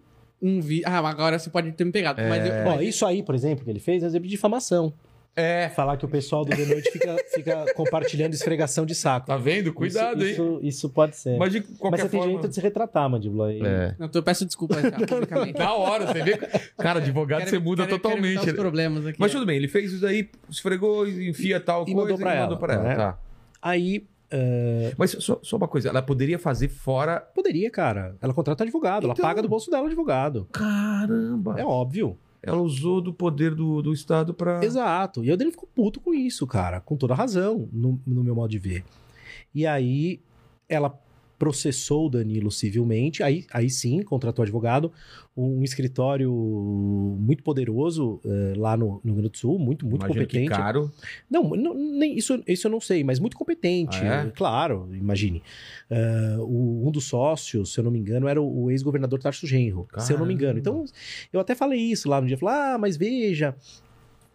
um vídeo. Ah, agora você pode ter me pegado. Mas eu, Ó, mas- isso aí, por exemplo, que ele fez é exemplo de difamação. É. Falar que o pessoal do The Noite fica, fica compartilhando esfregação de saco. Tá vendo? Cuidado, isso, hein? Isso, isso pode ser. Mas de Mas qualquer você tem forma... direito de se retratar, mandíbula. E- É. Não, eu peço desculpas já, publicamente. Da hora, você vê? Cara, advogado Quero- você muda quero- quero totalmente. evitar os problemas aqui. Mas tudo bem, ele fez isso aí, esfregou, enfia tal E coisa mandou pra e ela, mandou pra ela. né? Tá. Aí, eh, Mas só, só uma coisa, ela poderia fazer fora. poderia, cara. Ela contrata advogado, ela Então- paga do bolso dela advogado. Caramba! É óbvio. Ela usou do poder do, do Estado pra. Exato. E o dele ficou puto com isso, cara. Com toda razão, no, no meu modo de ver. E aí, ela processou o Danilo civilmente, aí, aí sim, contratou advogado, um escritório muito poderoso eh, lá no, no Rio Grande do Sul, muito, muito Imagino que competente. caro. Não, não, nem, isso, isso eu não sei, mas muito competente, Ah, é? claro, imagine. Ah, o- um dos sócios, se eu não me engano, era o, o ex-governador Tarso Genro, se eu não me engano. Caramba. Então, eu até falei isso lá no dia, falei, ah, mas veja,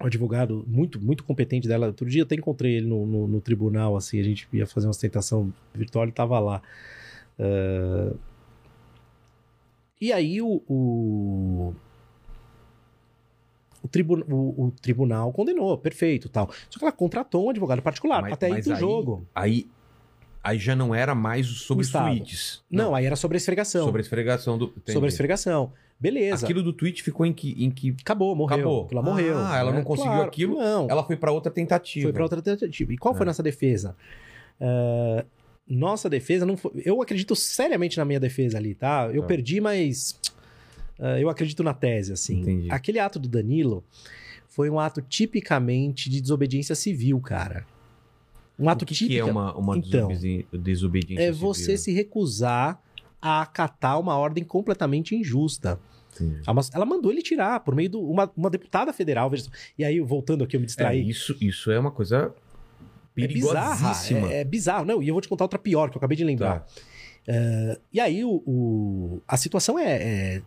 o advogado muito, muito competente dela, outro dia eu até encontrei ele no, no, no tribunal, assim, a gente ia fazer uma ostentação virtual, ele tava lá. Ah, e aí o... o o, o- o tribunal condenou, perfeito, tal. Só que ela contratou um advogado particular, Mas- até aí mas do aí- jogo. Aí, aí já não era mais sobre O os Estado. tweets. Não, aí era sobre a esfregação. Sobre a esfregação do. entendi. Sobre a esfregação. Beleza. Aquilo do tweet ficou em que. Em que Acabou, morreu. Acabou. Ela morreu. Ah, ela né? não conseguiu Claro, aquilo, Não, ela foi pra outra tentativa. foi para outra tentativa. E qual foi É. nossa defesa? Ah, nossa defesa não foi... Eu acredito seriamente na minha defesa ali, tá? Eu Tá. perdi, mas ah, eu acredito na tese, assim. Entendi. Aquele ato do Danilo foi um ato tipicamente de desobediência civil, cara. Um ato O que, típico. que é uma, uma Então, desobedi- desobediência? É você civil? se recusar a acatar uma ordem completamente injusta. Ela ela mandou ele tirar por meio de uma, uma deputada federal. veja. E aí, voltando aqui, eu me É, distraí. isso, isso é uma coisa É bizarra. perigosíssima. É, é bizarro. Não, e eu vou te contar outra pior que eu acabei de lembrar. Tá. É, e aí, o, o- a situação é. é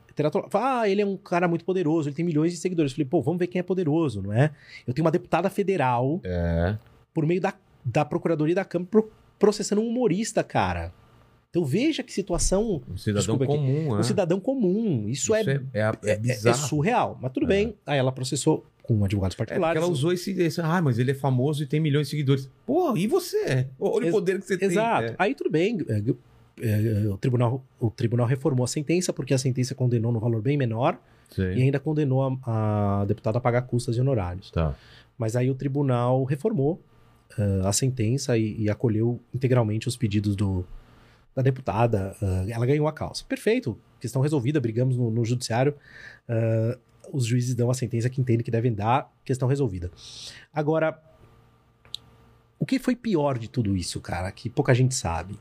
ah, ele é um cara muito poderoso, ele tem milhões de seguidores. Eu falei, pô, vamos ver quem é poderoso, não é? Eu tenho uma deputada federal, É. por meio da, da Procuradoria da Câmara, pro- processando um humorista, cara. Então veja que situação. Um cidadão Desculpa aqui. comum, Um é. cidadão comum. Isso, é, é, é, é é, é bizarro. surreal. Mas tudo É. bem. Aí ela processou com advogados É particulares. ela usou esse, esse. Ah, mas ele é famoso e tem milhões de seguidores. Pô, e você? Olha o poder que você Exato. tem. É. Aí tudo bem. é, é, o, tribunal, o tribunal reformou a sentença, porque a sentença condenou no valor bem menor Sim. e ainda condenou a, a deputada a pagar custas e honorários. Tá. Mas aí o tribunal reformou ah, a sentença e, e acolheu integralmente os pedidos do, da deputada. ah, ela ganhou a causa. Perfeito. Questão resolvida, brigamos no, no judiciário. ah, os juízes dão a sentença que entendem que devem dar, questão resolvida. Agora, o que foi pior de tudo isso, cara, que pouca gente sabe?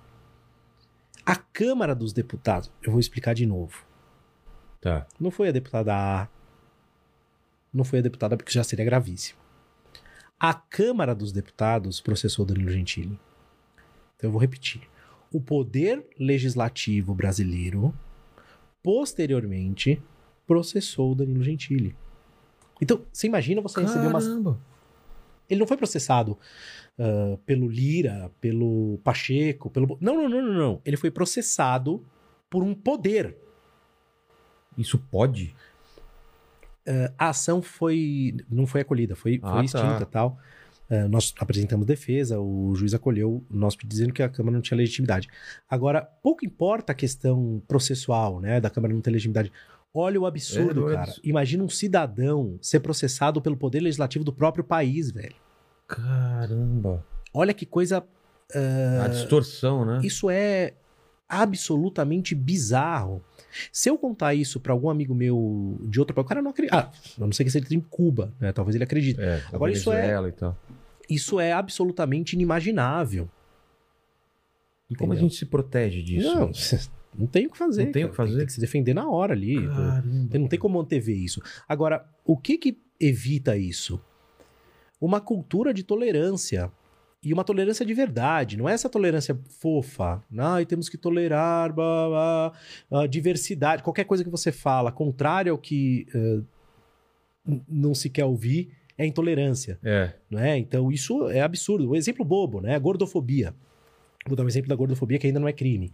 A Câmara dos Deputados, eu vou explicar de novo. Tá. Não foi a deputada A. Não foi a deputada, porque já seria gravíssimo. A Câmara dos Deputados processou Danilo Gentili. Então eu vou repetir. O Poder Legislativo brasileiro, posteriormente, processou o Danilo Gentili. Então, você imagina você receber uma. Caramba. Ele não foi processado ah, pelo Lira, pelo Pacheco, pelo. Não, não, não, não, não. Ele foi processado por um poder. Isso pode? a ação foi não foi acolhida, foi, Ah, foi tá. extinta tal. Eh, nós apresentamos defesa, o juiz acolheu o nosso pedido dizendo que a Câmara não tinha legitimidade. Agora, pouco importa a questão processual, né, da Câmara não ter legitimidade. Olha o absurdo, É, é cara. Imagina um cidadão ser processado pelo poder legislativo do próprio país, velho. Caramba. Olha que coisa. A distorção, né? Isso é absolutamente bizarro. Se eu contar isso pra algum amigo meu de outro país, o cara não acredita. Ah, não sei se ele tem em Cuba, né? Talvez ele acredite. É, Agora, isso é- e tal. Isso é absolutamente inimaginável. E como a Entendeu? gente se protege disso? Não, não tem o que fazer. Não tem o que fazer? Tem que se defender na hora ali. Caramba. Não tem como antever isso. Agora, o que que evita isso? Uma cultura de tolerância. E uma tolerância de verdade. Não é essa tolerância fofa. Ai, temos que tolerar blá, blá, a diversidade. Qualquer coisa que você fala contrário ao que n- não se quer ouvir é intolerância. É. não é? Então isso é absurdo. Um exemplo bobo, né? A gordofobia. Vou dar um exemplo da gordofobia que ainda não é crime.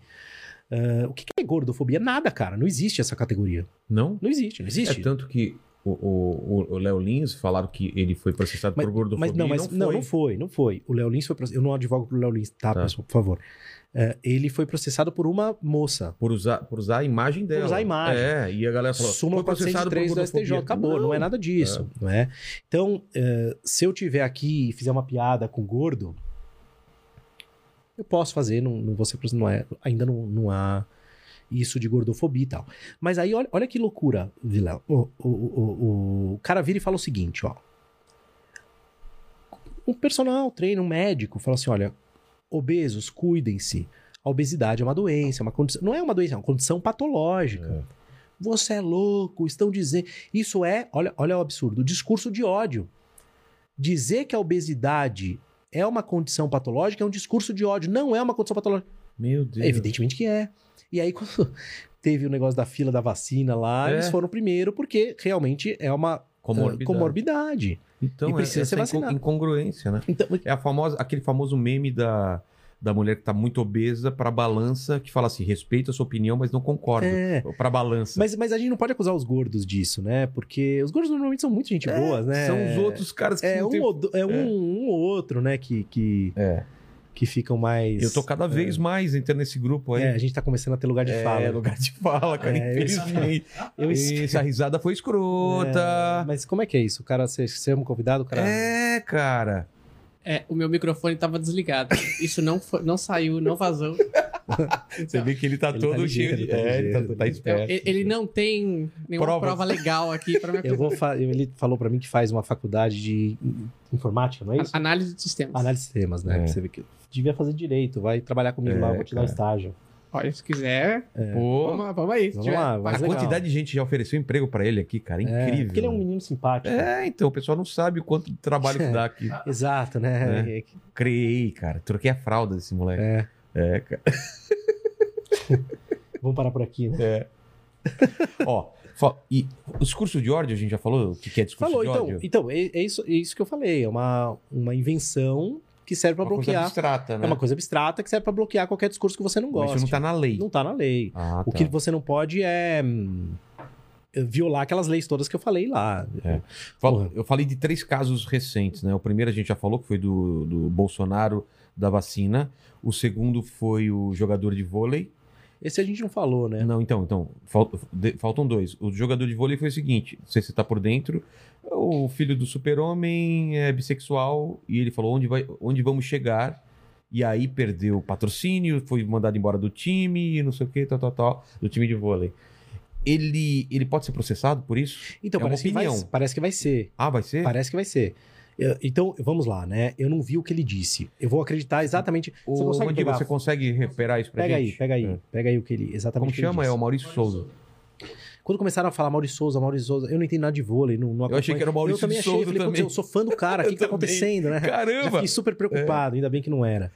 Ah, o que é gordofobia? Nada, cara. Não existe essa categoria. Não? Não existe, não É existe. tanto que o, Léo Lins falaram que ele foi processado mas, por gordofobia mas não, mas não não, foi. não foi, não foi. O Léo Lins foi processado. Eu não advogo pro Léo Lins, tá, Tá. pessoal, por favor. Ah, ele foi processado por uma moça. Por usar, por usar a imagem dela. usar a imagem. É, e a galera falou, Súmula foi processado por 403 do. STJ. Acabou, não, é nada disso, não é? Então, eh, se eu tiver aqui e fizer uma piada com gordo, eu posso fazer, não, não vou ser, não é, ainda não, não há isso de gordofobia e tal. Mas aí, olha, olha que loucura, Vilela. O, o, o, o, cara vira e fala o seguinte, ó. Um personal, treino, um médico, fala assim, olha, obesos, cuidem-se. a obesidade é uma doença, é uma condição. Não é uma doença, é uma condição patológica. É. Você é louco, estão dizendo. Isso é, olha, olha o absurdo, discurso de ódio. Dizer que a obesidade é uma condição patológica é um discurso de ódio, não é uma condição patológica. Meu Deus. Evidentemente que é. E aí, quando teve o negócio da fila da vacina lá, É. eles foram primeiro, porque realmente é uma Comorbidade. comorbidade. Então, E é precisa essa ser vacinado. incongruência, né? Então, É a famosa, aquele famoso meme da, da mulher que tá muito obesa pra balança, que fala assim, respeito a sua opinião, mas não concordo. é. Pra balança. Mas, mas a gente não pode acusar os gordos disso, né? Porque os gordos normalmente são muito gente boa, né? São os outros caras que É, um, tem- ou, do- é um, um ou outro, né? Que, que, É. que ficam mais. Eu tô cada vez mais entrando nesse grupo aí. É, a gente tá começando a ter lugar de É, fala. lugar de fala, cara. É, eu infelizmente. Eu Essa risada foi escrota. É, mas como é que é isso? O cara, você, você é um convidado, o cara. É, cara. É, o meu microfone tava desligado. Isso não, foi- não saiu, não vazou. Você vê que ele tá Ele tá todo ligeiro, cheio de. tá É, ele tá, tá Então, esperto. ele ele não tem nenhuma Provas. prova legal aqui para me Eu vou fa- Ele falou pra mim que faz uma faculdade de informática, não é isso? Análise de sistemas. Análise de sistemas, né? É. Você vê que devia fazer direito, vai trabalhar comigo É, lá, eu vou te dar estágio. Olha, se quiser, Pô, vamos, vamos aí. se Vamos tiver- lá, a legal. quantidade de gente já ofereceu emprego pra ele aqui, cara. É, Incrível. porque ele é um menino simpático. É, então, o pessoal não sabe o quanto de trabalho que dá aqui. Exato, né? Criei, cara. Troquei a fralda desse moleque. É. É, cara. Vamos parar por aqui, né? É. Ó, e o discurso de ódio, a gente já falou o que é discurso Falou, de então, ódio? então é, é isso, é isso que eu falei. É uma, uma invenção que serve pra Uma coisa bloquear. abstrata, né? É uma coisa abstrata que serve pra bloquear qualquer discurso que você não Mas gosta. isso não tá na lei. Não tá na lei. Ah, O tá. que você não pode é hum, violar aquelas leis todas que eu falei lá. Porra. Eu falei de três casos recentes, né? O primeiro a gente já falou, que foi do, do Bolsonaro da vacina. O segundo foi o jogador de vôlei. Esse a gente não falou, né? Não, então, então de- faltam dois. O jogador de vôlei foi o seguinte: não sei se você tá por dentro. O filho do super-homem é bissexual e ele falou onde, vai, onde vamos chegar. E aí perdeu o patrocínio, foi mandado embora do time, e não sei o que, tal, tal, tal, do time de vôlei. Ele, ele pode ser processado por isso? Então, É uma parece, que vai, parece que vai ser. Ah, vai ser? Parece que vai ser. Eu- Então, vamos lá, né? Eu não vi o que ele disse. Eu vou acreditar exatamente. Ô, você consegue Mandíbula, pegar? você consegue recuperar isso pra Pega gente? aí, pega aí, É. pega aí o que ele exatamente. Como o que chama? É disse. o Maurício Souza. Quando começaram a falar Maurício Souza, Maurício Souza, eu não entendi nada de vôlei, não, não Eu achei que era o Maurício Eu também achei, Souza falei, também. eu sou fã do cara, o que, que tá acontecendo, né? Já Caramba! fiquei super preocupado, ainda bem que não era.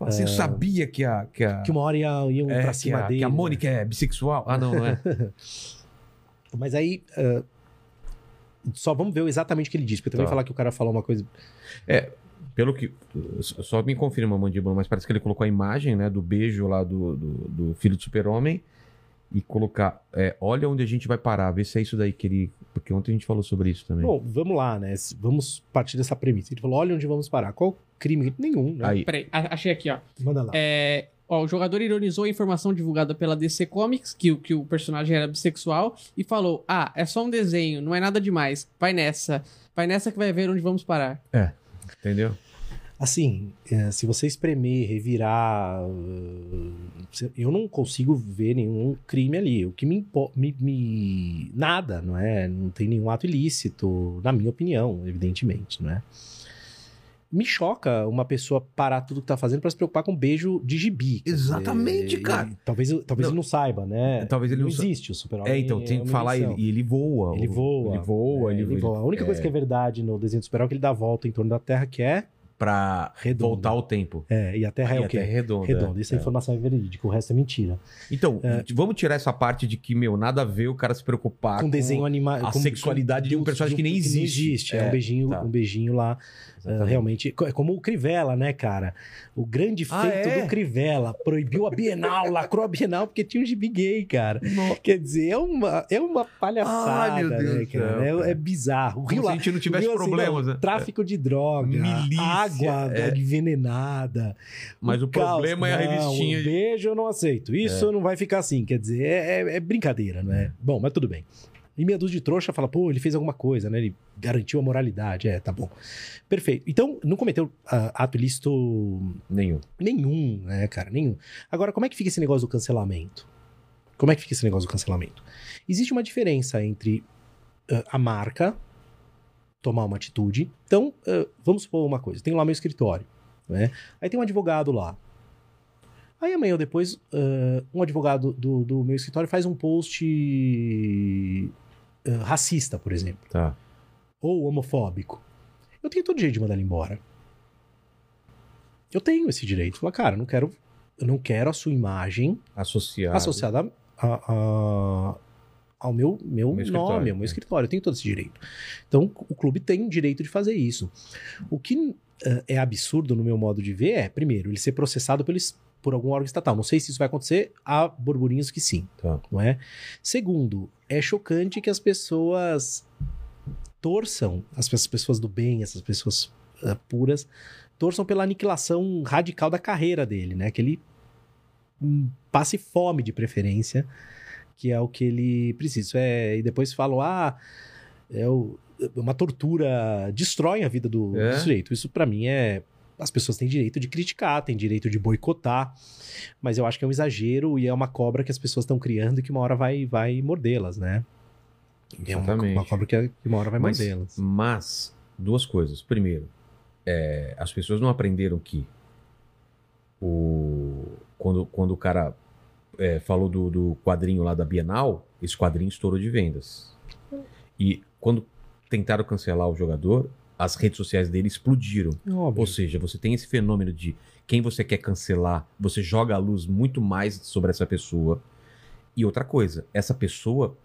Assim, eu sabia que a, que a, Que uma hora ia- iam é, pra que cima a, dele. que a né? Mônica é bissexual. Ah, não, não é? Mas aí. ah, só vamos ver exatamente o que ele disse, porque também Tá. falar que o cara falou uma coisa. Pelo que. Só me confirma, Mandíbula, mas parece que ele colocou a imagem, né, do beijo lá do, do, do filho do super-homem e colocar. é, olha onde a gente vai parar, ver se é isso daí que ele. Porque ontem a gente falou sobre isso também. Bom, vamos lá, né? Vamos partir dessa premissa. Ele falou: olha onde vamos parar. Qual crime? Nenhum, né? Aí. Peraí, a- achei aqui, ó. Manda lá. É, ó, o jogador ironizou a informação divulgada pela DC Comics, que, o- que o personagem era bissexual, e falou: Ah, é só um desenho, não é nada demais. Vai nessa. Vai nessa que vai ver onde vamos parar. Entendeu? Assim, é, se você espremer, revirar. se- eu não consigo ver nenhum crime ali. O que me, me, me- Nada, não é? Não tem nenhum ato ilícito, na minha opinião, evidentemente, não é? Me choca uma pessoa parar tudo que tá fazendo pra se preocupar com um beijo de gibi. Exatamente, dizer, cara. e talvez talvez Não. ele não saiba, né? Talvez ele não sa- existe o super-homem. É, então, tem uma que falar, ele, invenção. e ele voa. Ele voa. Ele voa, É, ele, ele voa. A única coisa que é verdade no desenho do super é que ele dá a volta em torno da Terra, que é. Pra Redondo. voltar ao tempo. É, e a Terra E é o até quê? redonda. Redonda. Isso é é. informação é verídica, o resto é mentira. Então, vamos tirar essa parte de que, meu, nada a ver o cara se preocupar com desenho animado. a sexualidade de um personagem que nem existe. É, É, um beijinho, tá. um beijinho lá. ah, realmente. É como o Crivella, né, cara? O grande Ah, feito é? do Crivella. Proibiu a Bienal, lacrou a Bienal porque tinha um gibi gay, cara. Quer dizer, é uma, é uma palhaçada, Ai, meu Deus né, cara? céu, É- cara. É, bizarro. O Como Rio se a gente não tivesse o Rio, assim, problemas, não, né? Tráfico de droga, Milícia, água é. envenenada. Mas o caos. problema é a Não, revistinha Um de- beijo eu não aceito. Isso não vai ficar assim. Quer dizer, é, é- é brincadeira, né? Bom, mas tudo bem. E meia dúzia de trouxa fala, pô, ele fez alguma coisa, né? Ele garantiu a moralidade. É, tá bom. Perfeito. Então, não cometeu ah, ato ilícito Nenhum. nenhum, né, cara? Nenhum. Agora, como é que fica esse negócio do cancelamento? Como é que fica esse negócio do cancelamento? Existe uma diferença entre ah, a marca tomar uma atitude. Então, ah, vamos supor uma coisa. Tenho lá meu escritório, né? Aí tem um advogado lá. Aí amanhã ou depois, ah, um advogado do, do meu escritório faz um post ah, racista, por exemplo, Tá. ou homofóbico. Eu tenho todo jeito de mandar ele embora. Eu tenho esse direito. Falar, cara, eu não quero, eu não quero a sua imagem Associado. associada a- a- ao meu, meu, Meu nome, ao meu é. escritório. Eu tenho todo esse direito. Então, o clube tem o direito de fazer isso. O que eh, é absurdo no meu modo de ver é, primeiro, ele ser processado pelo, es- por algum órgão estatal. Não sei se isso vai acontecer, há burburinhos que sim, Tá. não é? Segundo, é chocante que as pessoas torçam, as pe- as pessoas do bem, essas pessoas eh, puras, torçam pela aniquilação radical da carreira dele, né? Que ele hum, passe fome de preferência, que é o que ele precisa. Isso é, e depois falam, ah, é o- uma tortura, destrói a vida do, É. do sujeito. Isso pra mim é. As pessoas têm direito de criticar, têm direito de boicotar, mas eu acho que é um exagero e é uma cobra que as pessoas estão criando e que uma hora vai, vai mordê-las, né? É uma, uma cobra que, que uma hora vai Mas, mordê-las. mas, duas coisas. Primeiro, é, as pessoas não aprenderam que o, quando, quando o cara é, falou do, do quadrinho lá da Bienal, esse quadrinho estourou de vendas. E quando tentaram cancelar o jogador, as redes sociais dele explodiram. Óbvio. Ou seja, você tem esse fenômeno de quem você quer cancelar, você joga a luz muito mais sobre essa pessoa. E outra coisa, essa pessoa,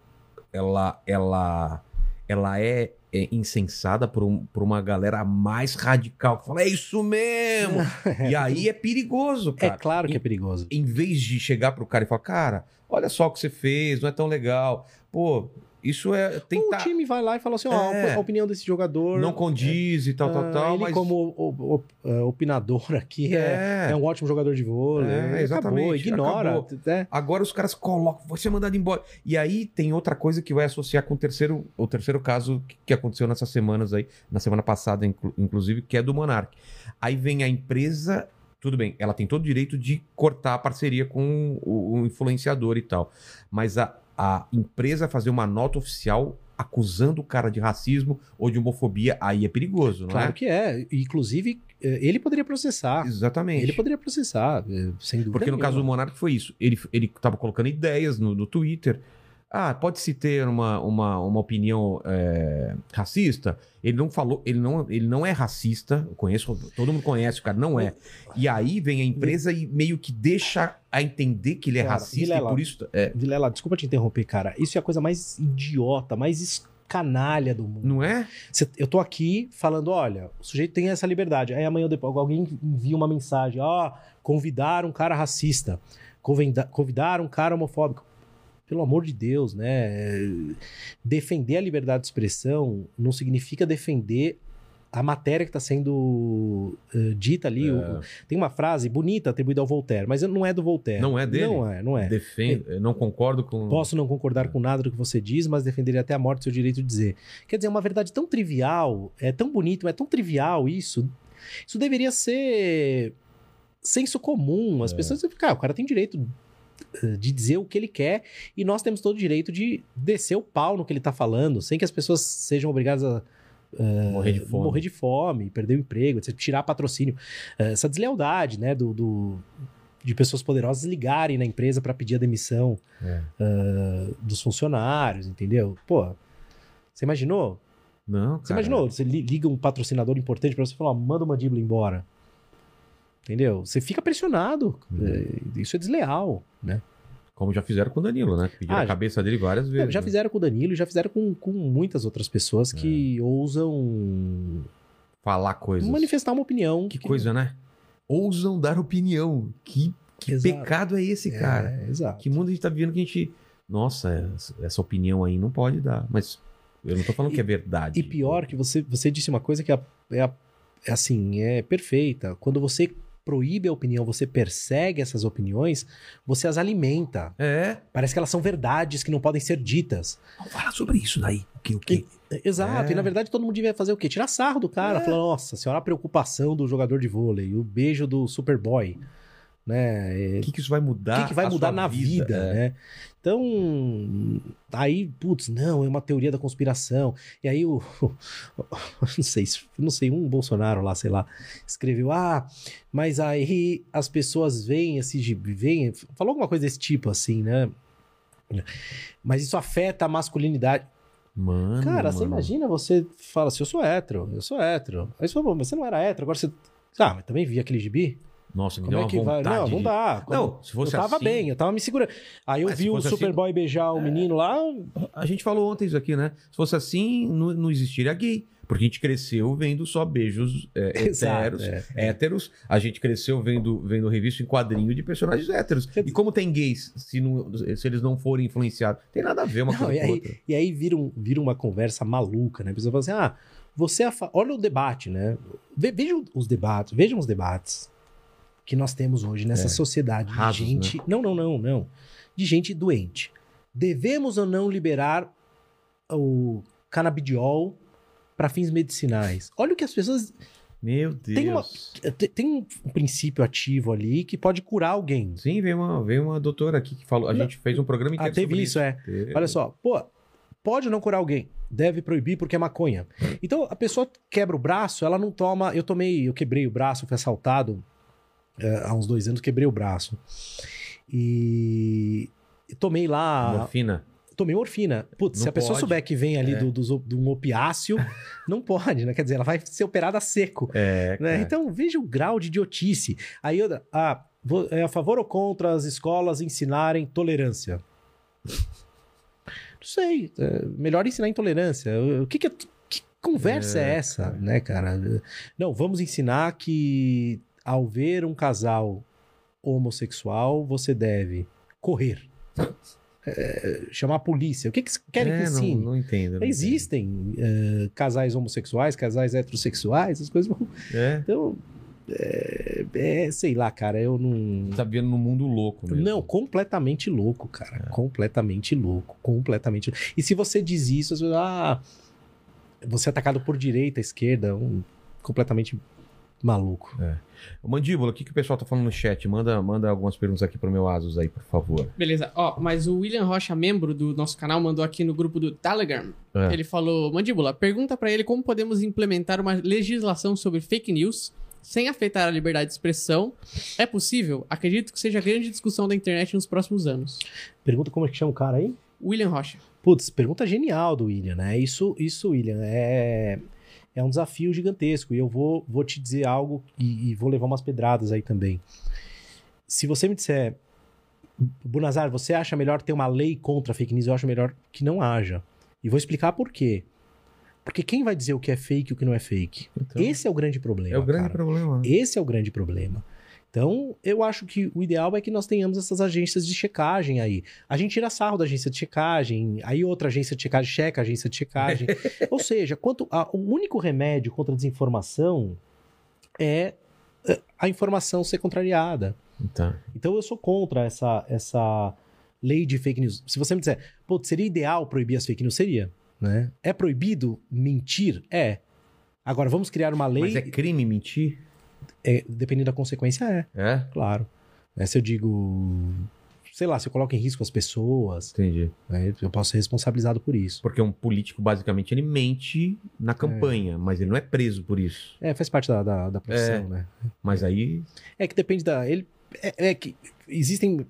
ela, ela, ela é, é insensada por, um- por uma galera mais radical. que Fala, é isso mesmo! e aí é perigoso, É cara. claro que é perigoso. Em vez de chegar pro cara e falar, cara, olha só o que você fez, não é tão legal. Pô, isso é. Tem que o tá- time vai lá e fala assim: ó, É. a opinião desse jogador. não condiz e tal, ah, tal, tal. Ele, mas como o- o- o- opinador aqui, é, é, é um ótimo jogador de vôlei. É, Acabou, exatamente, ignora. acabou. né? Agora os caras colocam, você é mandado embora. E aí tem outra coisa que vai associar com o terceiro, o terceiro caso que- aconteceu nessas semanas aí, na semana passada, inclu- inclusive, que é do Monark. Aí vem a empresa, tudo bem, ela tem todo o direito de cortar a parceria com o, o influenciador e tal. Mas a, a empresa fazer uma nota oficial acusando o cara de racismo ou de homofobia, aí é perigoso, não Claro é? que é. Inclusive, eh, ele poderia processar. Exatamente. Ele poderia processar, eh, sem dúvida. Porque no caso do. Monark foi isso. Ele, ele tava colocando ideias no, no Twitter. Ah, pode-se ter uma, uma, uma opinião é, racista? Ele não falou, ele não, ele não é racista. Eu conheço, todo mundo conhece o cara, não é. E aí vem a empresa e meio que deixa a entender que ele é Cara, racista Vilela, e por isso. É, Vilela, desculpa te interromper, cara. Isso é a coisa mais idiota, mais canalha do mundo. não é? Eu tô aqui falando, olha, o sujeito tem essa liberdade. Aí amanhã ou depois alguém envia uma mensagem, ó, convidar um cara racista, convida- convidar um cara homofóbico. Pelo amor de Deus, né? Defender a liberdade de expressão não significa defender a matéria que está sendo eh, dita ali. O- tem uma frase bonita atribuída ao Voltaire, mas não é do Voltaire. Não é dele? Não é, não é. Defendo, eu não concordo com. Posso não concordar com nada do que você diz, mas defenderia até a morte seu direito de dizer. Quer dizer, é uma verdade tão trivial, é tão bonito, é tão trivial isso. Isso deveria ser senso comum. As pessoas ficam, ah, o cara tem direito de dizer o que ele quer e nós temos todo o direito de descer o pau no que ele tá falando, sem que as pessoas sejam obrigadas a morrer de fome. morrer de fome, perder o emprego, etc., tirar patrocínio. Eh, Essa deslealdade, né, do, do- de pessoas poderosas ligarem na empresa para pedir a demissão É. ah, dos funcionários, entendeu? Pô, você imaginou? Não, Você cara. imaginou? Você li- liga um patrocinador importante para você falar, manda o mandíbula embora. Entendeu? Você fica pressionado. Uhum. É, Isso é desleal, né? Como já fizeram com o Danilo, né? Pediram Ah, a cabeça dele várias vezes. já né? fizeram com o Danilo, já fizeram com, com muitas outras pessoas que É. ousam Falar coisas. manifestar uma opinião. Que coisa, né? Ousam dar opinião. Que, que pecado é esse, cara? É, exato. Que mundo a gente tá vivendo que a gente. Nossa, essa, opinião aí não pode dar. Mas eu não tô falando que é verdade. E pior que você, você disse uma coisa que é, é, é assim, é perfeita. Quando você proíbe a opinião, você persegue essas opiniões, você as alimenta. É. Parece que elas são verdades que não podem ser ditas. Vamos falar sobre isso daí. O que, o que? Exato, É. e na verdade todo mundo devia fazer o quê? Tirar sarro do cara, É. falar, nossa, senhora, a preocupação do jogador de vôlei, o beijo do Superboy. Né? O que, que isso vai mudar? o que, que vai mudar na vida, É. né? Então, aí, putz, não, é uma teoria da conspiração. E aí o não sei, se- não sei, um Bolsonaro lá, sei lá, escreveu: "Ah, mas aí as pessoas veem esse veem, falou alguma coisa desse tipo assim, né? Mas isso afeta a masculinidade. Mano, Cara, você mano. imagina você fala assim, eu sou hétero, eu sou hétero. Aí você fala, "Pô, mas você não era hétero, agora você Ah, mas também vi aquele gibi? Nossa, me Como deu é uma que vai? vontade Não, não de- dá. Não, se fosse eu tava assim- bem, eu tava me segurando. Aí eu Mas se vi o assim- Superboy beijar o menino lá. A gente falou ontem isso aqui, né? Se fosse assim, não, não existiria gay. Porque a gente cresceu vendo só beijos é, Exato, heteros, é. héteros. A gente cresceu vendo, vendo revista em quadrinho de personagens héteros. E como tem gays, se, não- se eles não forem influenciados? Tem nada a ver uma Não, coisa e, com a aí, outra. e aí vira, um- vira uma conversa maluca, né? A pessoa fala assim: ah, você é a fa- olha o debate, né? Ve- Vejam os debates, vejam os debates que nós temos hoje nessa É, sociedade de rasos, gente. Não, não, não, não. De gente doente. Devemos ou não liberar o canabidiol para fins medicinais? Olha o que as pessoas. Meu Deus. Tem uma- te- Tem um princípio ativo ali que pode curar alguém. Sim, veio uma, veio uma doutora aqui que falou. A Não. gente fez um programa Ah, inteiro teve sobre isso, é. Teve. Olha só, pô, pode não curar alguém, deve proibir porque é maconha. Então a pessoa quebra o braço, ela não toma. Eu tomei, eu quebrei o braço, fui assaltado é, há uns dois anos, quebrei o braço. E tomei lá. Morfina. Tomei morfina. Putz, Não se a pessoa pode. souber que vem ali É. do, do, de um opiáceo, não pode, né? Quer dizer, ela vai ser operada a seco. É, né? cara. Então veja o grau de idiotice. Aí eu. Ah, vou- é a favor ou contra as escolas ensinarem tolerância? Não sei. é, melhor ensinar intolerância. O que, que, é- que conversa é, É, essa, né, cara? Não, vamos ensinar que ao ver um casal homossexual, você deve correr. É, chamar a polícia. O que, que querem É, que não, ensine? não entendo. não Existem é, casais homossexuais, casais heterossexuais, as coisas vão. É. Então, é, é, sei lá, cara, eu não. Tá vivendo num mundo louco mesmo. Não, completamente louco, cara. Completamente louco. Completamente louco. E se você diz isso, você, ah, você é atacado por direita, esquerda, um, completamente maluco. Ô, Mandíbula, o que, que o pessoal tá falando no chat? Manda, manda algumas perguntas aqui pro meu Asus aí, por favor. Beleza, ó, mas o William Rocha, membro do nosso canal, mandou aqui no grupo do Telegram. É. Ele falou: Mandíbula, pergunta pra ele como podemos implementar uma legislação sobre fake news sem afetar a liberdade de expressão. É possível? Acredito que seja a grande discussão da internet nos próximos anos. Pergunta como é que chama o cara aí? William Rocha. Putz, pergunta genial do William, né? Isso, isso William, é, é um desafio gigantesco. E eu vou, vou te dizer algo e, e vou levar umas pedradas aí também. Se você me disser, Bunazar, você acha melhor ter uma lei contra fake news? Eu acho melhor que não haja. E vou explicar por quê. Porque quem vai dizer o que é fake e o que não é fake? Então, Esse é o grande problema. é o grande cara. problema. né? Esse é o grande problema. Então, eu acho que o ideal é que nós tenhamos essas agências de checagem aí. A gente tira sarro da agência de checagem, aí outra agência de checagem checa a agência de checagem. Ou seja, quanto a- o único remédio contra a desinformação é eh, a informação ser contrariada. Tá. Então, eu sou contra essa, essa lei de fake news. Se você me disser, pô, seria ideal proibir as fake news? Seria. Né? É proibido mentir? É. Agora, vamos criar uma lei. Mas é crime mentir? É, dependendo da consequência, é. É? Claro. Né, se eu digo, sei lá, se eu coloco em risco as pessoas, Entendi. né, eu posso ser responsabilizado por isso. Porque um político, basicamente, ele mente na campanha, mas ele não é preso por isso. É, faz parte da, da, da profissão, né? Mas aí. É que depende da. Ele, é, é que existem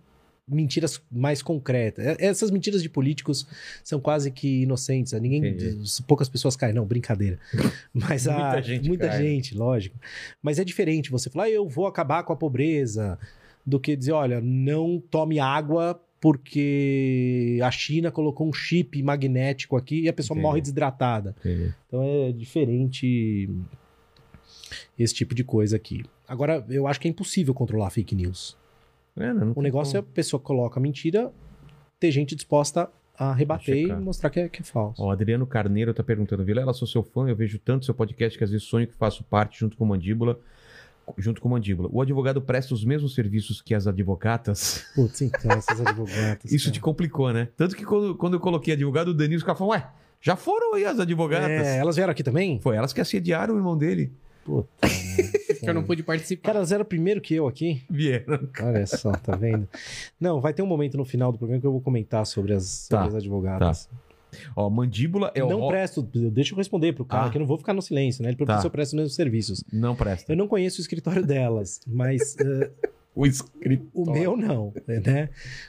mentiras mais concretas. Essas mentiras de políticos são quase que inocentes. né? Ninguém, Entendi. poucas pessoas caem, não, brincadeira. Mas a, Muita gente muita cai. gente, lógico. Mas é diferente você falar, "Ah, eu vou acabar com a pobreza, do que dizer, olha, não tome água porque a China colocou um chip magnético aqui e a pessoa Entendi. morre desidratada. Entendi. Então é diferente esse tipo de coisa aqui. Agora, eu acho que é impossível controlar fake news. É, não, não O negócio é a como. pessoa coloca mentira, ter gente disposta a rebater e mostrar que é, que é falso. O Adriano Carneiro tá perguntando: Vilela, sou seu fã, eu vejo tanto seu podcast que às vezes sonho que faço parte junto com Mandíbula. Junto com Mandíbula. O advogado presta os mesmos serviços que as advogatas? Putz, então, essas advogadas. Isso cara. te complicou, né? Tanto que quando, quando eu coloquei advogado, o Danilo, os caras falaram: Ué, já foram aí as advogatas? É, elas vieram aqui também? Foi elas que assediaram o irmão dele. Puta. Que eu não pude participar. Cara, elas eram primeiro que eu aqui. Vieram. Olha só, tá vendo? Não, vai ter um momento no final do programa que eu vou comentar sobre as, Tá, sobre as advogadas. Ó, mandíbula é o. não ro- presto, deixa eu responder pro cara, Ah. que eu não vou ficar no silêncio, né? Ele perguntou Tá. se eu presto meus serviços. Não presta. Eu não conheço o escritório delas, mas eh, O escrito. o meu não, né?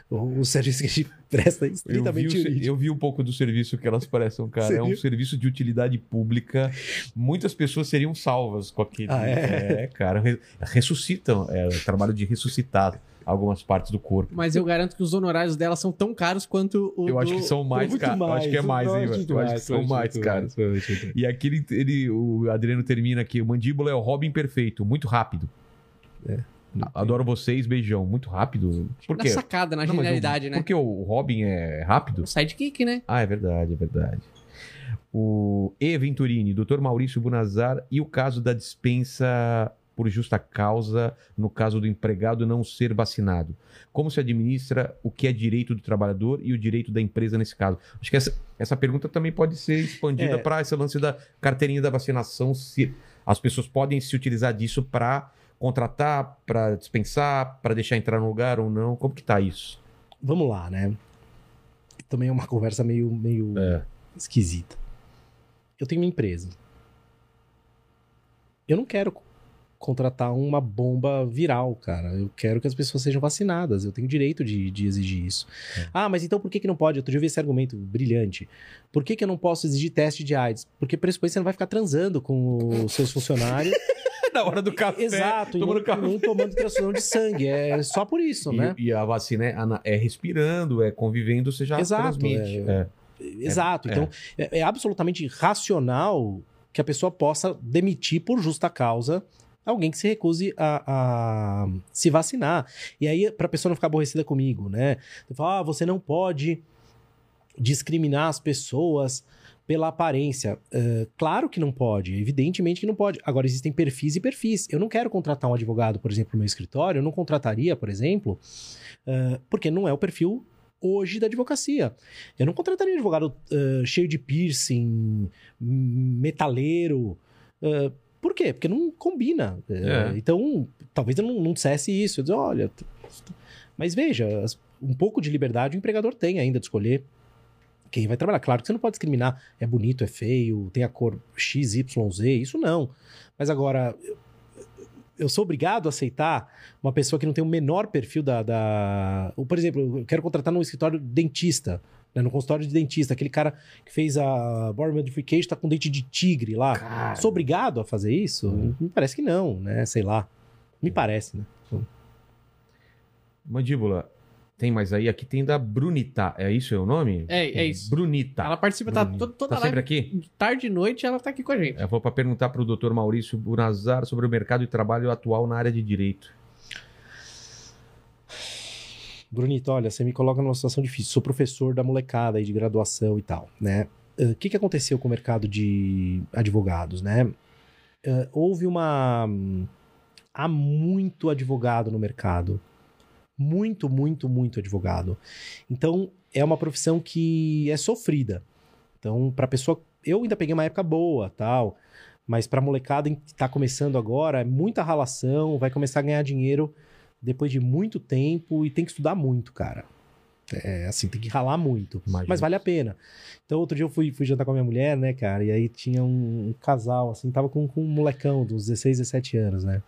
O, o serviço que a gente presta é Eu vi, estritamente o eu vi um pouco do serviço que elas prestam, cara. Você é um viu? serviço de utilidade pública. Muitas pessoas seriam salvas com aquele. Ah, é? cara. Re- Ressuscitam. É o trabalho de ressuscitar algumas partes do corpo. Mas eu garanto que os honorários dela são tão caros quanto o Eu acho do- que são mais, cara. Eu acho que é mais, hein, velho? Eu acho que são mais, cara. mais. E aquele, ele, o Adriano termina aqui. O mandíbula é o Robin perfeito, muito rápido. É. Adoro vocês, beijão. Muito rápido. Por Na quê? sacada, na Não, mas genialidade, né? Porque o Robin é rápido? O sidekick, né? Ah, é verdade, é verdade. O E. Venturini, Dr. Maurício Bunazar e o caso da dispensa por justa causa no caso do empregado não ser vacinado. Como se administra o que é direito do trabalhador e o direito da empresa nesse caso? Acho que essa, essa pergunta também pode ser expandida É. para esse lance da carteirinha da vacinação. Se as pessoas podem se utilizar disso para contratar, para dispensar, para deixar entrar no lugar ou não. Como que tá isso? Vamos lá, né? Também é uma conversa meio, meio É. esquisita. Eu tenho uma empresa. Eu não quero contratar uma bomba viral, cara. Eu quero que as pessoas sejam vacinadas. Eu tenho direito de, de exigir isso. É. Ah, mas então por que, que não pode? Outro dia eu vi esse argumento brilhante. Por que, que eu não posso exigir teste de AIDS? Porque pressupõe que você não vai ficar transando com os seus funcionários. Na hora do café. Exato, e tomando nem, café. nem tomando transfusão de sangue. É só por isso, E, né? e a vacina é, é respirando, é convivendo, você já Exato, transmite. é- É. Exato. é. Então, é, é absolutamente racional que a pessoa possa demitir por justa causa alguém que se recuse a, a se vacinar. E aí, pra pessoa não ficar aborrecida comigo, né? Você fala, ah, você não pode discriminar as pessoas pela aparência. É, claro que não pode, evidentemente que não pode. Agora, existem perfis e perfis. Eu não quero contratar um advogado, por exemplo, no meu escritório, eu não contrataria, por exemplo, é, porque não é o perfil hoje da advocacia. Eu não contrataria um advogado eh, cheio de piercing, metaleiro. por quê? Porque não combina. É. Então, talvez eu não, não dissesse isso. Eu disse, olha. Mas veja, um pouco de liberdade o empregador tem ainda de escolher quem vai trabalhar. Claro que você não pode discriminar. É bonito, é feio, tem a cor XYZ. Isso não. Mas agora. eu- sou obrigado a aceitar uma pessoa que não tem o menor perfil da. da... Por exemplo, eu quero contratar num escritório dentista, né, no consultório de dentista, aquele cara que fez a Born Modification tá com dente de tigre lá. Sou obrigado a fazer isso? Me parece que não, né? Sei lá. Me parece, né? Mandíbula, tem mais aí? Aqui tem da Brunita. É isso é o nome? É, é isso. Brunita. Ela participa, tá Brunita. to- toda Tá sempre live, aqui? tarde e noite, ela tá aqui com a gente. Eu vou para perguntar para o doutor Maurício Bunazar sobre o mercado de trabalho atual na área de direito. Brunito, olha, você me coloca numa situação difícil. Sou professor da molecada aí de graduação e tal, né? Eh, O que, que aconteceu com o mercado de advogados, né? Eh, houve uma. Há muito advogado no mercado. Muito, muito, muito advogado. Então, é uma profissão que é sofrida. Então, para pessoa. Eu ainda peguei uma época boa, tal. Mas para molecada que está começando agora, é muita ralação, vai começar a ganhar dinheiro depois de muito tempo e tem que estudar muito, cara. É assim, tem que ralar muito. Imagino. Mas vale a pena. Então, outro dia eu fui, fui jantar com a minha mulher, né, cara? E aí tinha um, um casal, assim, tava com, com um molecão dos 16, 17 anos, né?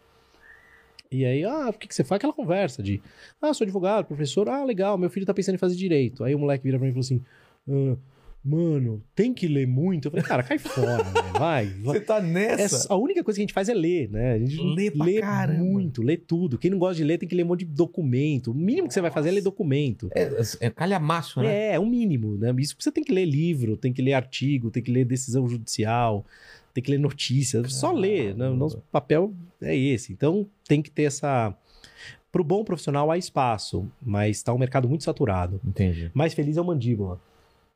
E aí, ah, por que, que você faz aquela conversa de, ah, sou advogado, professor, ah, legal, meu filho tá pensando em fazer direito. Aí o moleque vira pra mim e falou assim, ah, mano, tem que ler muito? Eu falei, cara, cai fora, velho, vai. vai. tá É, a única coisa que a gente faz é ler, né? A gente Lê lê caramba. muito, lê tudo. Quem não gosta de ler tem que ler um monte de documento. O mínimo que você vai fazer é ler documento. É, é calhamaço, né? É, é o mínimo, né? Isso você tem que ler livro, tem que ler artigo, tem que ler decisão judicial, tem que ler notícias. Só ler, né? O nosso papel é esse. Então tem que ter essa. Pro bom profissional há espaço, mas tá um mercado muito saturado. Entendi. Mais feliz é o mandíbula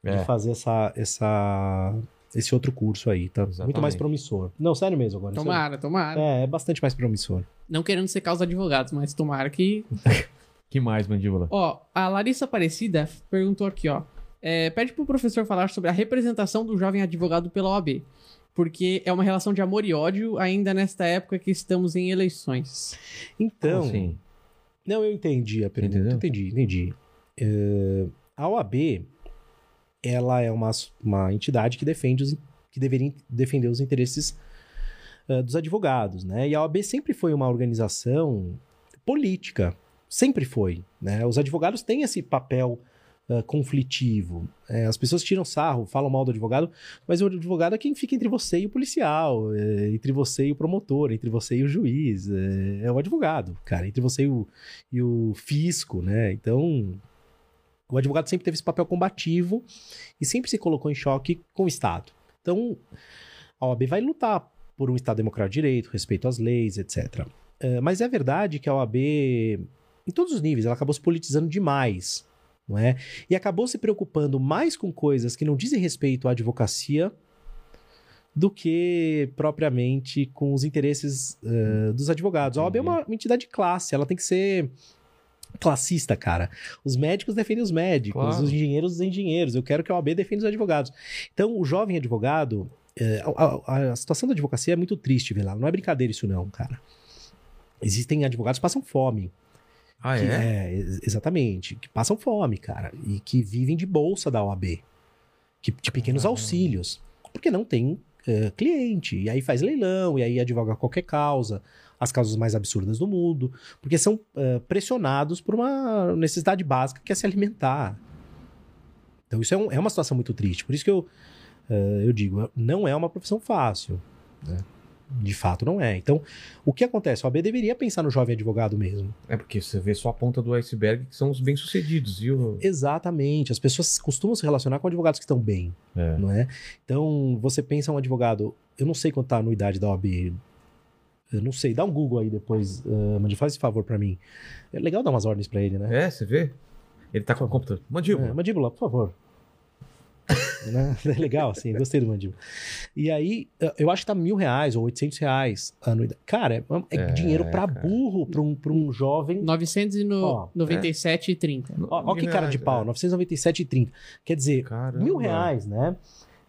É. de fazer essa, essa, esse outro curso aí. Tá muito Exatamente. mais promissor. Não, sério mesmo agora. isso Tomara, tomara. é, é bastante mais promissor. Não querendo ser causa advogados, mas tomara que. que mais, Mandíbula? Ó, a Larissa Aparecida perguntou aqui, ó. É, pede pro professor falar sobre a representação do jovem advogado pela OAB. Porque é uma relação de amor e ódio, ainda nesta época que estamos em eleições. Então, assim? não, eu entendi a pergunta. Entendeu? Entendi, entendi. É, a OAB, ela é uma, uma entidade que defende os, que deveria defender os interesses ah, dos advogados, né? E a OAB sempre foi uma organização política, sempre foi, né? Os advogados têm esse papel ah, conflitivo. É, as pessoas tiram sarro, falam mal do advogado, mas o advogado é quem fica entre você e o policial, é, entre você e o promotor, entre você e o juiz. É, é o advogado, cara, entre você e o, e o fisco, né? Então, o advogado sempre teve esse papel combativo e sempre se colocou em choque com o Estado. Então, a OAB vai lutar por um Estado democrático de direito, respeito às leis, etc. É, mas é verdade que a OAB, em todos os níveis, ela acabou se politizando demais, não é? E acabou se preocupando mais com coisas que não dizem respeito à advocacia do que propriamente com os interesses eh, dos advogados. A OAB é uma, uma entidade de classe, ela tem que ser classista, cara. Os médicos defendem os médicos, Claro. os engenheiros os engenheiros. Eu quero que a OAB defenda os advogados. Então, o jovem advogado, eh, a, a- a situação da advocacia é muito triste, Vilar. Não é brincadeira isso não, cara. Existem advogados que passam fome. Ah, Que- é? ex- exatamente. Que passam fome, cara. E que vivem de bolsa da OAB. Que, de pequenos Caramba. auxílios. Porque não tem eh, cliente. E aí faz leilão, e aí advoga qualquer causa. As causas mais absurdas do mundo. Porque são eh, pressionados por uma necessidade básica que é se alimentar. Então isso é, um- é uma situação muito triste. Por isso que eu, eh, eu digo, não é uma profissão fácil. né? De fato, não é. Então, o que acontece? A OAB deveria pensar no jovem advogado mesmo. É porque você vê só a ponta do iceberg, que são os bem-sucedidos, viu? Exatamente. As pessoas costumam se relacionar com advogados que estão bem, É. não é? Então, você pensa um advogado, eu não sei quanto tá a anuidade da OAB, eu não sei, dá um Google aí depois, uh, faz esse favor pra mim. É legal dar umas ordens pra ele, né? É, você vê? Ele tá com o computador. Mandíbula. É, mandíbula, por favor. Né? É legal, assim, gostei do mandíbula. E aí, eu acho que tá mil reais ou 800 reais a anuidade. Cara, é, é É, dinheiro pra cara. burro, pra um, pra um jovem 997,30. Ó, ó que cara de pau, é. 997,30. Quer dizer, Caramba. mil reais, né?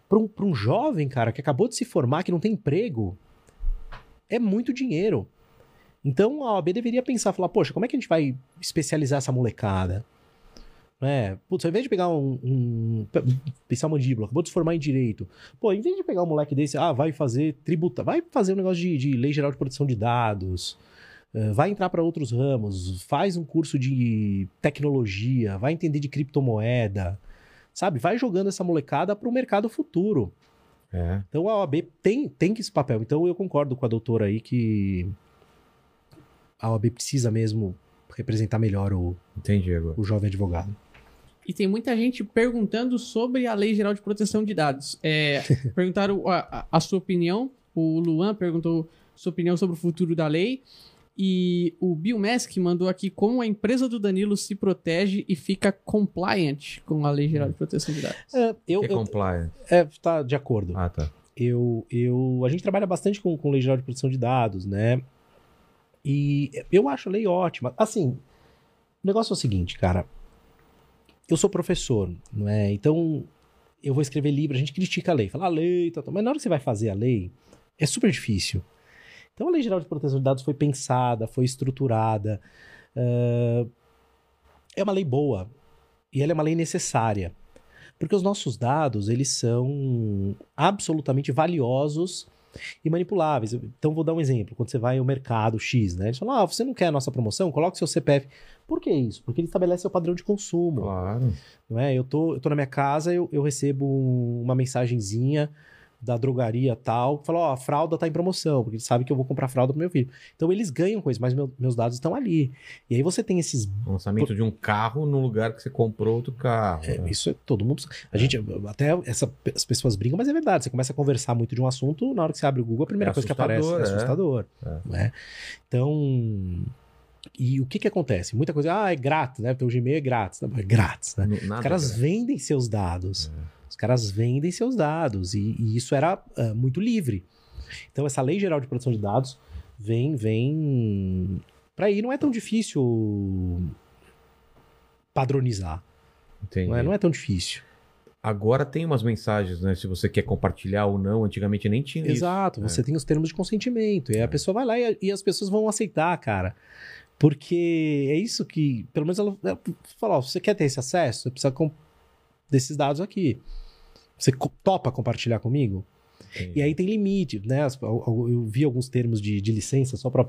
Para um, pra um jovem, cara, que acabou de se formar, que não tem emprego, é muito dinheiro. Então a OAB deveria pensar, falar, poxa, como é que a gente vai especializar essa molecada? Né? Putz, ao invés de pegar um, um pensar mandíbula, acabou de se formar em direito. Pô, em vez de pegar um moleque desse, ah, vai fazer tributa, vai fazer um negócio de, de lei geral de proteção de dados, eh, vai entrar para outros ramos, faz um curso de tecnologia, vai entender de criptomoeda, sabe? Vai jogando essa molecada para o mercado futuro. É. Então a OAB tem, tem que esse papel. Então eu concordo com a doutora aí que a OAB precisa mesmo representar melhor o, Entendi agora. o jovem advogado. E tem muita gente perguntando sobre a Lei Geral de Proteção de Dados. É, perguntaram a, a- sua opinião. O Luan perguntou sua opinião sobre o futuro da lei. E o Bill Mask mandou aqui como a empresa do Danilo se protege e fica compliant com a Lei Geral de Proteção de Dados. É, eu, Que é eu compliance. é, tá de acordo. Ah, tá. eu, eu, a gente trabalha bastante com, com lei geral de proteção de dados, né? E eu acho a lei ótima. Assim, o negócio é o seguinte, cara. Eu sou professor, não é? Então, eu vou escrever livro, a gente critica a lei, fala a lei, mas na hora que você vai fazer a lei, é super difícil. Então, a lei geral de proteção de dados foi pensada, foi estruturada, ah, é uma lei boa e ela é uma lei necessária. Porque os nossos dados, eles são absolutamente valiosos e manipuláveis. Então, vou dar um exemplo. Quando você vai ao mercado X, né? Eles falam, ah, você não quer a nossa promoção? Coloque seu CPF. Por que isso? Porque ele estabelece o padrão de consumo. Claro. Não é? eu, tô, eu tô na minha casa, eu, eu recebo um- uma mensagenzinha da drogaria tal, que fala, ó, a fralda tá em promoção, porque eles sabem que eu vou comprar fralda pro meu filho. Então, eles ganham com isso, mas meu- meus dados estão ali. E aí você tem esses O lançamento de um carro no lugar que você comprou outro carro. É, né? isso é todo mundo. A gente até essa, as pessoas brincam, mas é verdade. Você começa a conversar muito de um assunto, na hora que você abre o Google, a primeira É coisa que aparece é assustador, é. assustador. É. né? Então, e o que que acontece? Muita coisa, ah, é grátis, né? Teu Gmail é grátis, Não, é grátis, né? Os caras cara. vendem seus dados. É. Os caras vendem seus dados e, e isso era ah, muito livre. Então essa lei geral de proteção de dados vem, vem para aí não é tão difícil padronizar. Entendi. Não é, não é tão difícil. Agora tem umas mensagens, né? Se você quer compartilhar ou não. Antigamente nem tinha isso. Exato, É. você tem os termos de consentimento. E É. a pessoa vai lá e, e as pessoas vão aceitar, cara. Porque é isso que, pelo menos ela, ela fala, ó, você quer ter esse acesso? Você precisa desses dados aqui. Você topa compartilhar comigo? Entendi. E aí tem limite, né? Eu vi alguns termos de, de licença, só para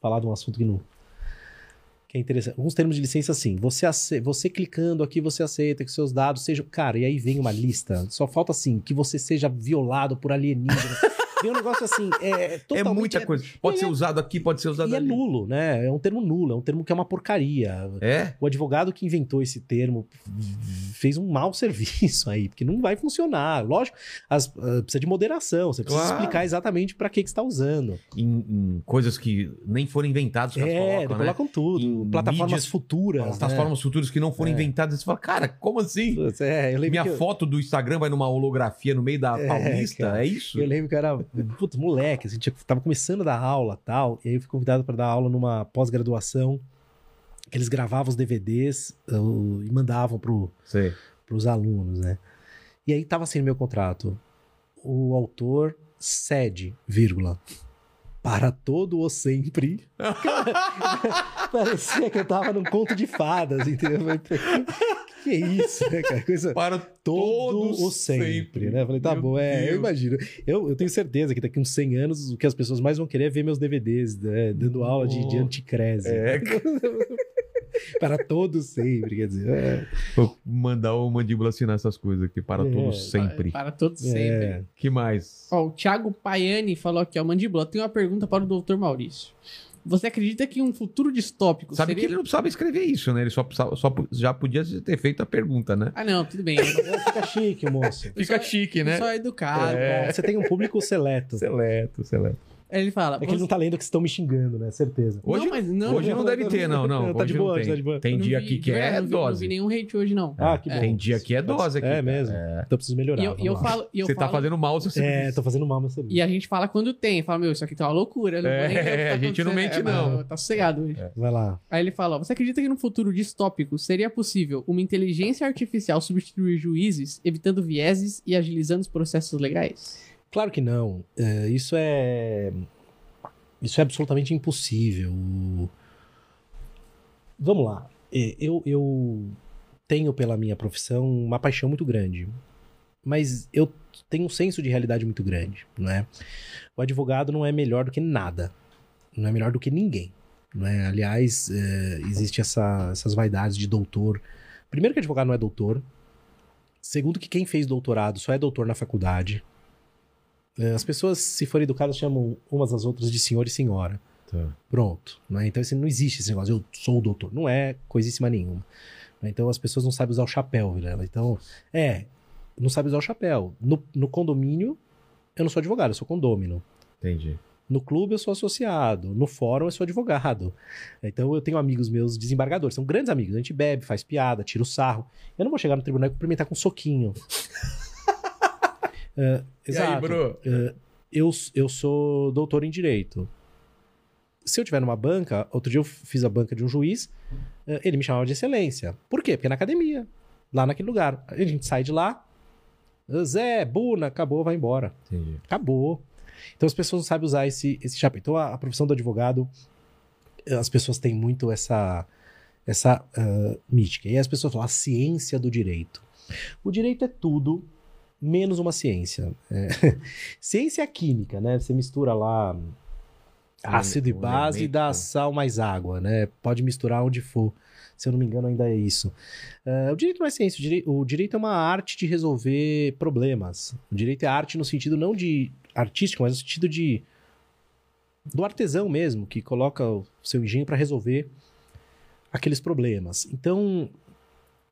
falar de um assunto que não. Que é interessante. Alguns termos de licença, assim. Você, ace- você clicando aqui, você aceita que seus dados sejam. Cara, e aí vem uma lista. Só falta assim, que você seja violado por alienígenas. vem um negócio assim. É, É totalmente. muita coisa. Pode e ser é- usado aqui, pode ser usado E é ali. nulo, né? É um termo nulo, é um termo que é uma porcaria. É? O advogado que inventou esse termo fez um mau serviço aí, porque não vai funcionar. Lógico, as- ah, precisa de moderação, você precisa Claro. explicar exatamente para que, que você está usando. Em, em coisas que nem foram inventadas, os caras É, colocam, né? colocam tudo. Em plataformas mídias- futuras. né? Plataformas futuras que não foram É. inventadas. Você fala, cara, como assim? É, Minha que eu, foto do Instagram vai numa holografia no meio da É, Paulista? cara. É isso? eu lembro que eu era putz, moleque, assim, tinha, tava começando a dar aula tal, e aí eu fui convidado para dar aula numa pós-graduação, que eles gravavam os DVDs uh, e mandavam pro, pros alunos, né? E aí tava assim no meu contrato, o autor cede, vírgula, para todo o sempre. Parecia que eu tava num conto de fadas, entendeu? Eu Que é isso, né, cara? Coisa Para todo o sempre, né? Eu falei, tá Meu bom, é, eu Deus. imagino. Eu, eu tenho certeza que daqui uns 100 anos o que as pessoas mais vão querer é ver meus DVDs, né? dando aula de, de anticrese. É. Para todo sempre, quer dizer. É, Vou mandar o mandíbula assinar essas coisas aqui para É. todos sempre. Para todos sempre. é. que mais? Ó, o Thiago Paiani falou aqui, ó, Mandíbula, tem uma pergunta para o Dr. Maurício. Você acredita que um futuro distópico Sabe seria... que ele não precisava escrever isso, né? Ele só, só já podia ter feito a pergunta, né? Ah, não, tudo bem. Fica chique, moço. Fica chique, né? Só educado. É. Você tem um público seleto. Seleto, seleto. Ele fala... É que ele não tá lendo que estão me xingando, né? Certeza. Hoje Não, mas não, hoje não, não, deve não, ter, não, não. tá Hoje de não boa, tem. tá de boa. Tem dia vi- aqui que é não vi- Não vi dose. nenhum hate hoje, não. Ah, que bom. Tem dia que é dose aqui. É mesmo? É. Então eu preciso melhorar. E eu, falo... eu Você tá fazendo mal se você É, tô fazendo mal meu serviço. E a gente fala quando tem. Fala, meu, isso aqui tá uma loucura. Não É, tá a gente não mente, É, não. Tá sossegado hoje. Vai lá. Aí ele fala, ó, você acredita que no futuro distópico seria possível uma inteligência artificial substituir juízes, evitando vieses e agilizando os processos legais? Claro que não. É, isso é. Isso é absolutamente impossível. Vamos lá. É, Eu, eu tenho pela minha profissão uma paixão muito grande. Mas eu tenho um senso de realidade muito grande, não é? O advogado não é melhor do que nada. Não é melhor do que ninguém. Não é? Aliás, é, existe essa- essas vaidades de doutor. Primeiro que advogado não é doutor. Segundo que quem fez doutorado só é doutor na faculdade. É, As pessoas, se forem educadas, chamam umas às outras de senhor e senhora. Tá. Pronto. Né? Então assim, não existe esse negócio, eu sou o doutor. Não é coisíssima nenhuma. Né? Então as pessoas não sabem usar o chapéu, Vilela. Então, é, não sabe usar o chapéu. No, no condomínio, eu não sou advogado, eu sou condômino. Entendi. No clube eu sou associado, no fórum eu sou advogado. Então eu tenho amigos meus desembargadores, são grandes amigos. A gente bebe, faz piada, tira o sarro. Eu não vou chegar no tribunal e cumprimentar com um soquinho. É, exato. bro? É, eu, eu sou doutor em direito. Se eu tiver numa banca, outro dia eu fiz a banca de um juiz, é, ele me chamava de excelência. Por quê? Porque é na academia, lá naquele lugar. A gente sai de lá, Zé, Buna, acabou, vai embora. Entendi. Acabou. Então as pessoas não sabem usar esse, esse chapéu. Então a, a profissão do advogado, as pessoas têm muito essa, essa ah, mítica. E aí as pessoas falam a ciência do direito. O direito é tudo menos uma ciência. É, ciência é química, né? Você mistura lá ácido e base e dá sal mais água, né? Pode misturar onde for. Se eu não me engano, ainda é isso. Ah, o direito não é ciência, o direi- o direito é uma arte de resolver problemas. O direito é arte no sentido não de artístico, mas no sentido de do artesão mesmo, que coloca o seu engenho para resolver aqueles problemas. Então,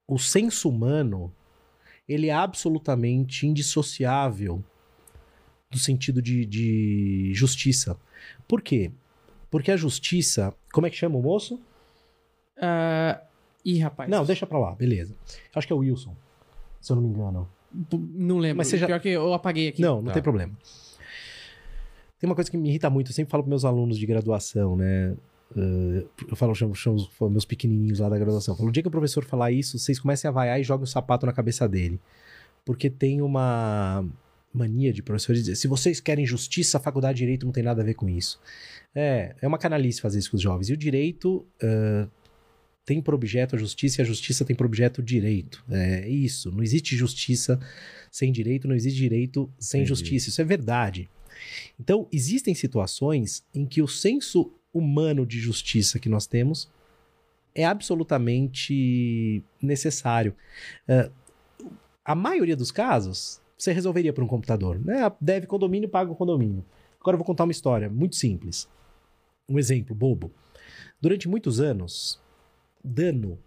o senso humano, ele é absolutamente indissociável do sentido de, de justiça. Por quê? Porque a justiça, como é que chama o moço? Ah, ih, rapaz. Não, deixa pra lá, beleza. Acho que é o Wilson, se eu não me engano. Não lembro. Mas você já- Pior que eu apaguei aqui. Não, não Tá. tem problema. Tem uma coisa que me irrita muito, eu sempre falo para meus alunos de graduação, né? Eh, eu falo, chamo, chamo os meus pequenininhos lá da graduação. Eu falo, o dia que o professor falar isso, vocês comecem a vaiar e joguem o sapato na cabeça dele. porque tem uma mania de professores dizer: se vocês querem justiça, a faculdade de direito não tem nada a ver com isso. É, é uma canalice fazer isso com os jovens. E o direito ah, tem por objeto a justiça e a justiça tem por objeto o direito. É isso. Não existe justiça sem direito, não existe direito sem Entendi. justiça. Isso é verdade. Então, existem situações em que o senso humano de justiça que nós temos é absolutamente necessário. Ah, a maioria dos casos, você resolveria por um computador. Né? Deve condomínio, paga o condomínio. Agora eu vou contar uma história muito simples. Um exemplo bobo. Durante muitos anos, dano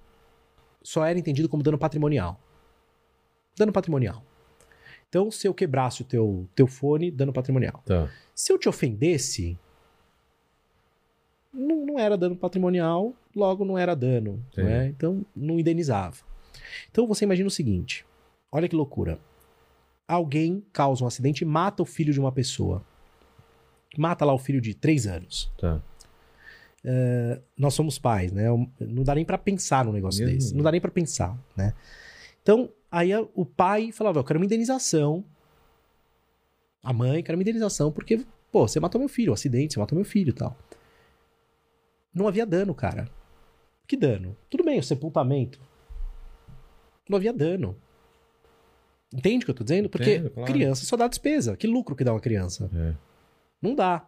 só era entendido como dano patrimonial. Dano patrimonial. Então, se eu quebrasse o teu, teu fone, dano patrimonial. Tá. Se eu te ofendesse, não, não era dano patrimonial, logo não era dano. Sim. Não é? Então, não indenizava. Então, você imagina o seguinte: olha que loucura. Alguém causa um acidente e mata o filho de uma pessoa. Mata lá o filho de três anos. Tá. Nós somos pais, né? Não dá nem pra pensar num negócio Mesmo desse. não. Dá nem pra pensar, né? Então, aí o pai falava: Eu quero uma indenização. A mãe quer uma indenização porque, pô, você matou meu filho, um acidente, você matou meu filho e tal. Não havia dano, cara. Que dano? Tudo bem, o sepultamento. Não havia dano. Entende o que eu tô dizendo? Porque Entendo, claro. criança só dá despesa. Que lucro que dá uma criança? É. Não dá.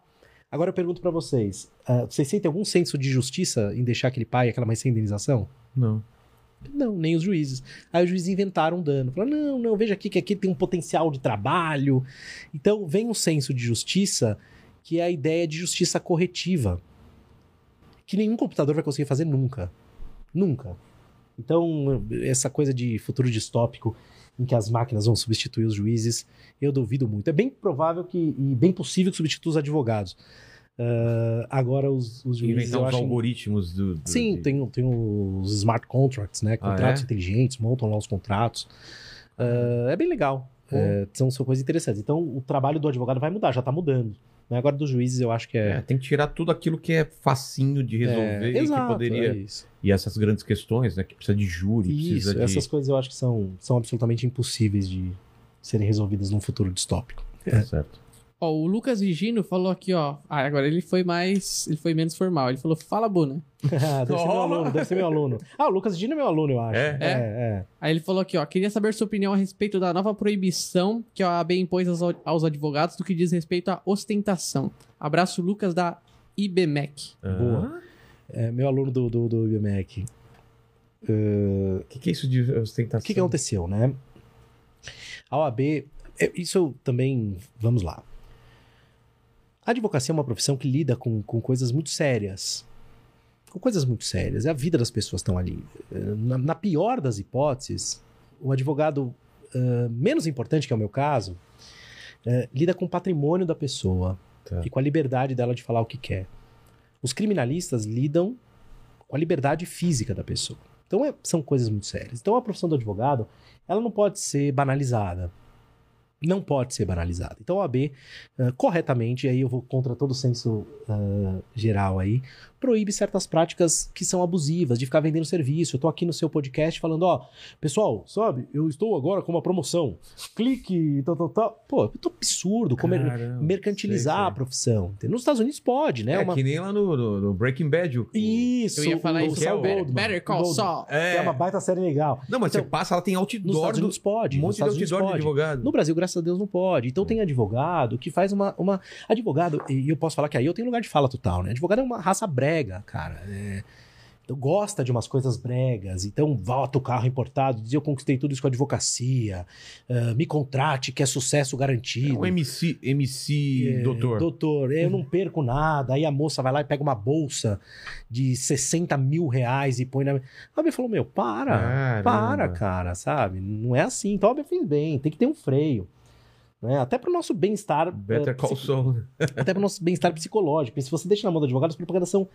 Agora eu pergunto pra vocês: ah, vocês sentem algum senso de justiça em deixar aquele pai e aquela mãe sem indenização? Não. Não, nem os juízes. Aí os juízes inventaram um dano. Falaram, não, não, veja aqui que aqui tem um potencial de trabalho. Então vem um senso de justiça que é a ideia de justiça corretiva. Que nenhum computador vai conseguir fazer nunca. Nunca. Então, essa coisa de futuro distópico em que as máquinas vão substituir os juízes, eu duvido muito. É bem provável que, e bem possível que substitua os advogados. Ah, agora, os, os juízes. Eu os acho- algoritmos do. do- Sim, de- tem, tem os smart contracts, né? Ah, Contratos é? inteligentes, montam lá os contratos. Ah, é bem legal. É, são, são coisas interessantes. Então, o trabalho do advogado vai mudar, já tá mudando. Agora, dos juízes, eu acho que É, é. tem que tirar tudo aquilo que é facinho de resolver é, e exato, que poderia. é. E essas grandes questões, né? Que precisa de júri, Isso, precisa de. essas coisas eu acho que são, são absolutamente impossíveis de serem resolvidas num futuro distópico. Tá certo. Ó, o Lucas Vigino falou aqui, ó. Ah, agora ele foi mais. Ele foi menos formal. Ele falou, fala, Buna. Ah, deve ser meu aluno, deve ser meu aluno. Ah, o Lucas Dino é meu aluno, eu acho. É? é. é. Aí ele falou aqui, ó. Queria saber sua opinião a respeito da nova proibição que a OAB impôs aos, aos advogados do que diz respeito à ostentação. Abraço, Lucas, da IBMEC. Boa. É meu aluno do, do, do IBMEC. O que, que é isso de ostentação? O que, que aconteceu, né? A OAB, é, isso também, vamos lá. A advocacia é uma profissão que lida com, com coisas muito sérias. Com coisas muito sérias. A vida das pessoas estão ali. Na, na pior das hipóteses, o advogado ah, menos importante, que é o meu caso, eh, lida com o patrimônio da pessoa Tá. e com a liberdade dela de falar o que quer. Os criminalistas lidam com a liberdade física da pessoa. Então é- são coisas muito sérias. Então a profissão do advogado, ela não pode ser banalizada. Não pode ser banalizada. Então a OAB, ah, corretamente, aí eu vou contra todo o senso ah, geral aí, proíbe certas práticas que são abusivas, de ficar vendendo serviço. Eu tô aqui no seu podcast falando, ó, pessoal, sabe, eu estou agora com uma promoção. Clique, tal, tal, tal. Pô, é muito absurdo comer- Caramba, mercantilizar sei, a sei. profissão. Nos Estados Unidos pode, né? É, Uma- que nem lá no, no- no Breaking Bad. o- o- Isso. Eu ia falar o isso. Saul Better, Goldman. Better Call. Saul. É. É uma baita série legal. Não, mas Então, você passa, ela tem Nos outdoor Estados do... Unidos pode. Um nos monte de Estados outdoor de pode. advogado. No Brasil, graças a Deus, não pode. Então tem advogado que faz uma, uma. Advogado, e eu posso falar que aí eu tenho lugar de fala total, né? Advogado é uma raça brega, cara. É, gosta de umas coisas bregas. Então, volta o carro importado, diz eu conquistei tudo isso com a advocacia. ah, me contrate, que é sucesso É garantido. um MC, MC É, doutor. Doutor, eu não perco nada. Aí a moça vai lá e pega uma bolsa de 60 mil reais e põe na. A Bia falou: Meu, para, Caramba. para, cara, sabe? Não é assim. Então a Bia fez bem, tem que ter um freio. Né? Até pro nosso bem-estar. Better eh, Call psi- Saul. Até pro nosso bem-estar psicológico. Porque se você deixa na mão do advogado, as propagandas são,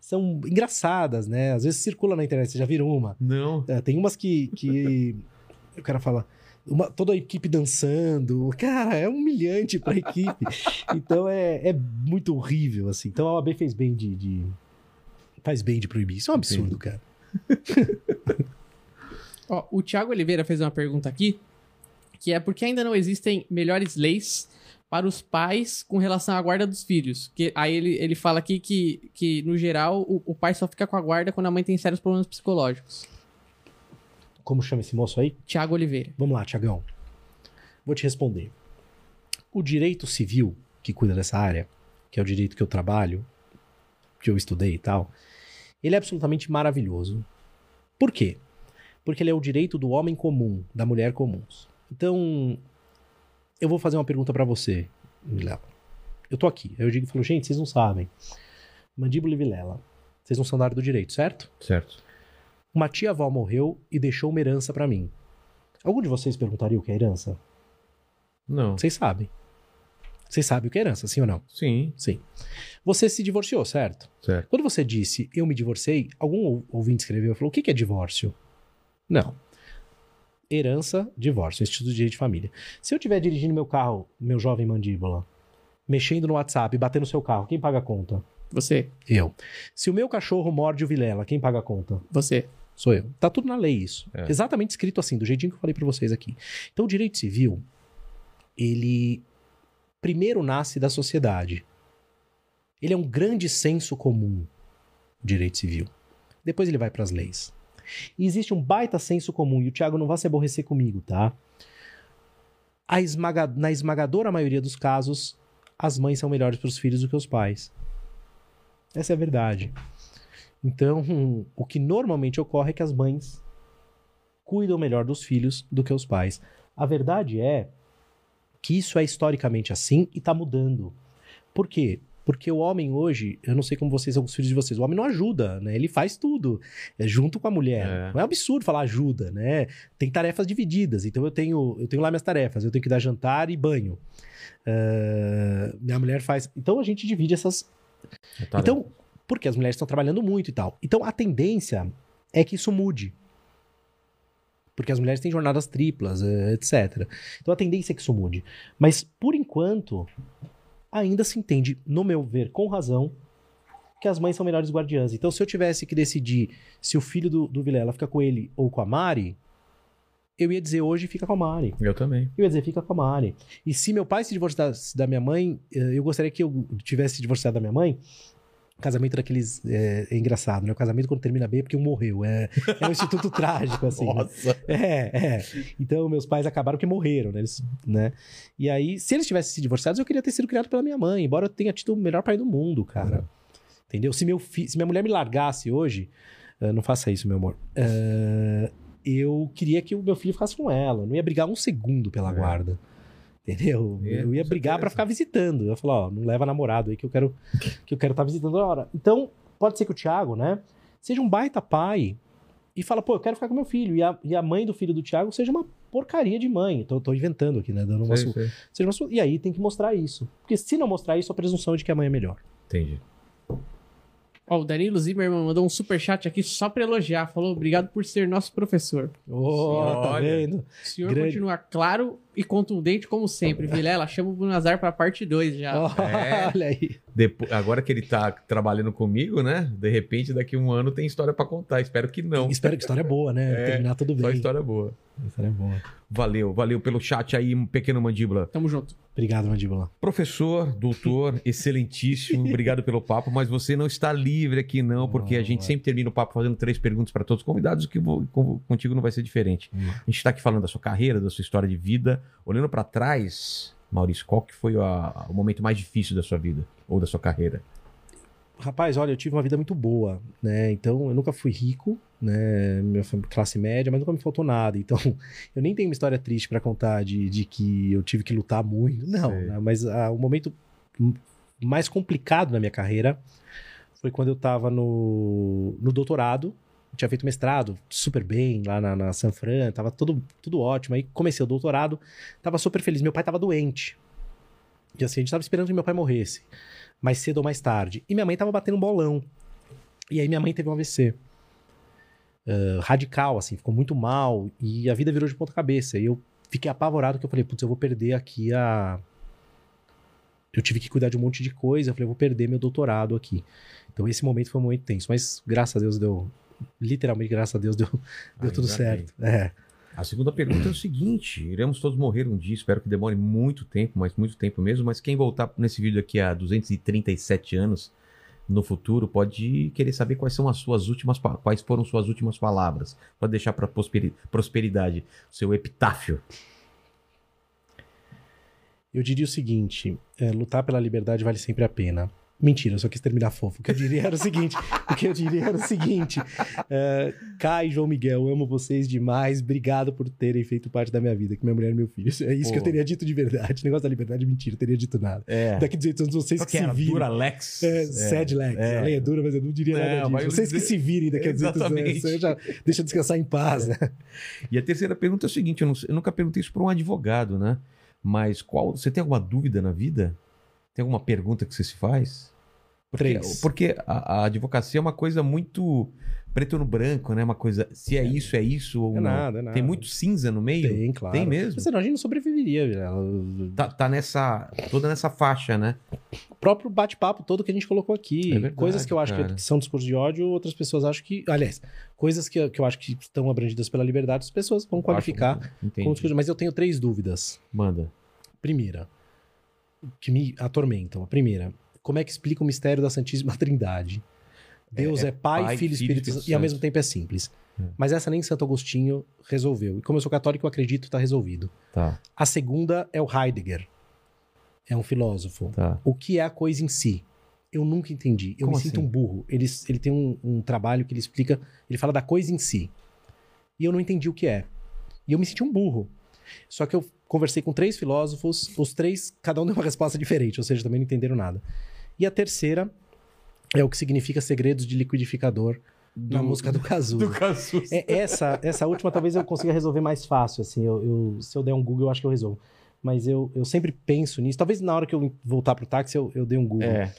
são engraçadas, né? Às vezes circula na internet, vocês já viram uma. Não. É, tem umas que, que o cara fala. uma- toda a equipe dançando. Cara, é humilhante pra equipe. então é, é muito horrível, assim. Então a OAB fez bem de. de- faz bem de proibir. Isso é um absurdo, cara. Ó, o Thiago Oliveira fez uma pergunta aqui. Que é porque ainda não existem melhores leis para os pais com relação à guarda dos filhos. Que, aí ele, ele fala aqui que, que no geral, o, o pai só fica com a guarda quando a mãe tem sérios problemas psicológicos. Como chama esse moço aí? Tiago Oliveira. Vamos lá, Tiagão. Vou te responder. O direito civil que cuida dessa área, que é o direito que eu trabalho, que eu estudei e tal, ele é absolutamente maravilhoso. Por quê? Porque ele é o direito do homem comum, da mulher comum. Então, eu vou fazer uma pergunta pra você, Vilela. Eu tô aqui. Aí eu digo e falo, gente, vocês não sabem. Mandíbula e Vilela. Vocês não são da área do direito, certo? Certo. Uma tia-avó morreu e deixou uma herança pra mim. Algum de vocês perguntaria o que é herança? Não. Vocês sabem. Vocês sabem o que é herança, sim ou não? Sim, Sim. Você se divorciou, certo? certo. Quando você disse eu me divorciei, algum ou- ouvinte escreveu e falou: o que é divórcio? Não. Herança, divórcio, Instituto de Direito de Família. Se eu estiver dirigindo meu carro, meu jovem mandíbula, mexendo no WhatsApp, batendo no seu carro, quem paga a conta? Você, Eu. Se o meu cachorro morde o Vilela, quem paga a conta? você. Sou eu. Tá tudo na lei isso. É. Exatamente escrito assim, do jeitinho que eu falei pra vocês aqui. Então o direito civil, ele primeiro nasce da sociedade. Ele é um grande senso comum, o direito civil. Depois ele vai pras leis. E existe um baita senso comum, e o Thiago não vai se aborrecer comigo, tá? Esmaga- Na esmagadora maioria dos casos, as mães são melhores pros filhos do que os pais. Essa é a verdade. Então, o que normalmente ocorre é que as mães cuidam melhor dos filhos do que os pais. A verdade é que isso é historicamente assim e tá mudando. Por quê? Porque o homem hoje, eu não sei como vocês são os filhos de vocês, o homem não ajuda, né? Ele faz tudo, é junto com a mulher. É. Não é absurdo falar ajuda, né? Tem tarefas divididas, então eu tenho, eu tenho lá minhas tarefas, eu tenho que dar jantar e banho. Ah, minha mulher faz. Então a gente divide essas, Tá então, porque as mulheres estão trabalhando muito e tal. Então, a tendência é que isso mude. Porque as mulheres têm jornadas triplas, eh, etc. Então, a tendência é que isso mude. Mas, por enquanto, ainda se entende, no meu ver, com razão, que as mães são melhores guardiãs. Então, se eu tivesse que decidir se o filho do, do Vilela fica com ele ou com a Mari, eu ia dizer hoje fica com a Mari. Eu também. Eu ia dizer, fica com a Mari. E se meu pai se divorciasse da minha mãe, eh, eu gostaria que eu tivesse se divorciado da minha mãe. Casamento daqueles. É, é engraçado, né? O casamento quando termina bem é porque um morreu. É, é um instituto trágico, assim. né? Nossa. É, é. Então, meus pais acabaram que morreram, né? Eles, né? E aí, se eles tivessem se divorciados, eu queria ter sido criado pela minha mãe, embora eu tenha tido o melhor pai do mundo, cara. Entendeu? Se, meu fi... se minha mulher me largasse hoje, ah, não faça isso, meu amor. Ah, eu queria que o meu filho ficasse com ela. Eu não ia brigar um segundo pela É. Entendeu? É, eu ia brigar pra ficar visitando. Eu ia falar, ó, não leva namorado aí que eu quero que eu quero estar visitando na hora. Então, pode ser que o Thiago, né, seja um baita pai e fala, pô, eu quero ficar com meu filho. E a, e a mãe do filho do Thiago seja uma porcaria de mãe. Tô, tô inventando aqui, né? Dando uma Sei, su- sei. seja uma su- E aí tem que mostrar isso. Porque se não mostrar isso, a presunção é de que a mãe é melhor. Entendi. Ó, o Danilo Zimmermann mandou um superchat aqui só pra elogiar. Falou, obrigado por ser nosso professor. Ô, tá vendo? O senhor Grande. continua claro e contundente como sempre. Vilela, chama o Brunazar pra parte 2 já. É. Olha aí. Depo- Agora que ele tá trabalhando comigo, né? De repente, daqui a um ano tem história pra contar. Espero que não. Espero que a história é boa, né? É, Terminar tudo Só bem. história boa. A história é boa. Valeu, valeu pelo chat aí, um pequeno mandíbula. Tamo junto. Obrigado, Mandíbula. Professor, doutor, excelentíssimo, obrigado pelo papo, mas você não está livre aqui não, porque a gente Ué. sempre termina o papo fazendo três perguntas para todos os convidados, o que vou- com- contigo não vai ser diferente. Hum. A gente está aqui falando da sua carreira, da sua história de vida, olhando para trás, Maurício, qual que foi a- o momento mais difícil da sua vida ou da sua carreira? Rapaz, olha, eu tive uma vida muito boa, né? Então, eu nunca fui rico, né? Minha classe média, mas nunca me faltou nada. Então, eu nem tenho uma história triste pra contar de, de que eu tive que lutar muito. Não, né? mas ah, o momento mais complicado na minha carreira foi quando eu tava no, no doutorado. Tinha feito mestrado super bem lá na, na San Fran, tava tudo, tudo ótimo. Aí comecei o doutorado, tava super feliz. Meu pai tava doente. E assim, a gente tava esperando que meu pai morresse mais cedo ou mais tarde. E minha mãe tava batendo um bolão. E aí minha mãe teve um AVC. Ah, radical, assim, ficou muito mal. E a vida virou de ponta cabeça. E eu fiquei apavorado que eu falei, putz, eu vou perder aqui a. Eu tive que cuidar de um monte de coisa. Eu falei, eu vou perder meu doutorado aqui. Então esse momento foi um momento tenso. Mas graças a Deus deu. Literalmente, graças a Deus, deu, deu tudo certo. É. A segunda pergunta é o seguinte: iremos todos morrer um dia, espero que demore muito tempo, mas muito tempo mesmo. Mas quem voltar nesse vídeo aqui há 237 anos no futuro pode querer saber quais são as suas últimas quais foram suas últimas palavras. Pode deixar para prosperidade, seu epitáfio. Eu diria o seguinte: é, lutar pela liberdade vale sempre a pena. Mentira, eu só quis terminar fofo. O que eu diria era o seguinte: o que eu diria era o seguinte. É, Kai e João Miguel, amo vocês demais. Obrigado por terem feito parte da minha vida, que minha mulher e meu filho. Isso- É isso que eu Pô. teria dito de verdade. O negócio da liberdade é mentira, eu teria dito nada. É. Daqui 18 anos, vocês que se virem. Lex. É, sad Lex. é. A lei é dura, mas eu não diria Não, nada disso. Vocês que se virem daqui a 18 anos. Você já deixa eu descansar em paz, né? E a terceira pergunta é o seguinte: eu, não eu nunca perguntei isso para um advogado, né? Mas qual. Você tem alguma dúvida na vida? Tem alguma pergunta que você se faz? Porque, Três. porque a, a advocacia é uma coisa muito preto no branco, né? Uma coisa. Se é, isso, é isso ou É não. nada, é nada. Tem muito cinza no meio? Tem, claro. Tem mesmo? Senão a gente não sobreviveria. Vilela. Tá, tá nessa. toda nessa faixa, né? O próprio bate-papo todo que a gente colocou aqui. É verdade, coisas que eu acho que, cara. que são discurso de ódio, outras pessoas acham que. Aliás, coisas que, eu- que eu acho que estão abrangidas pela liberdade, as pessoas vão qualificar Acho- como discurso. Mas eu tenho três dúvidas. Manda. Primeira, que me atormentam. A primeira, como é que explica o mistério da Santíssima Trindade? Deus É- é, é Pai, Pai, Filho e Espírito Espírito Santo. E ao mesmo tempo é simples. É. Mas essa nem Santo Agostinho resolveu. E como eu sou católico, eu acredito que tá resolvido. Tá, A segunda é o Heidegger. É um filósofo. tá. O que é a coisa em si? Eu nunca entendi. Eu Como me sinto assim? um burro. Ele, ele tem um, um trabalho que ele explica. Ele fala da coisa em si. E eu não entendi o que é. E eu me senti um burro. Só que eu conversei com três filósofos, os três, cada um deu uma resposta diferente, ou seja, também não entenderam nada. E a terceira é o que significa segredos de liquidificador na música do Cazuza. Do Casus. É, essa, essa última talvez eu consiga resolver mais fácil, assim. Eu, eu- se eu der um Google, eu acho que eu resolvo. Mas eu, eu sempre penso nisso. Talvez na hora que eu voltar pro táxi, eu, eu dê um Google. É,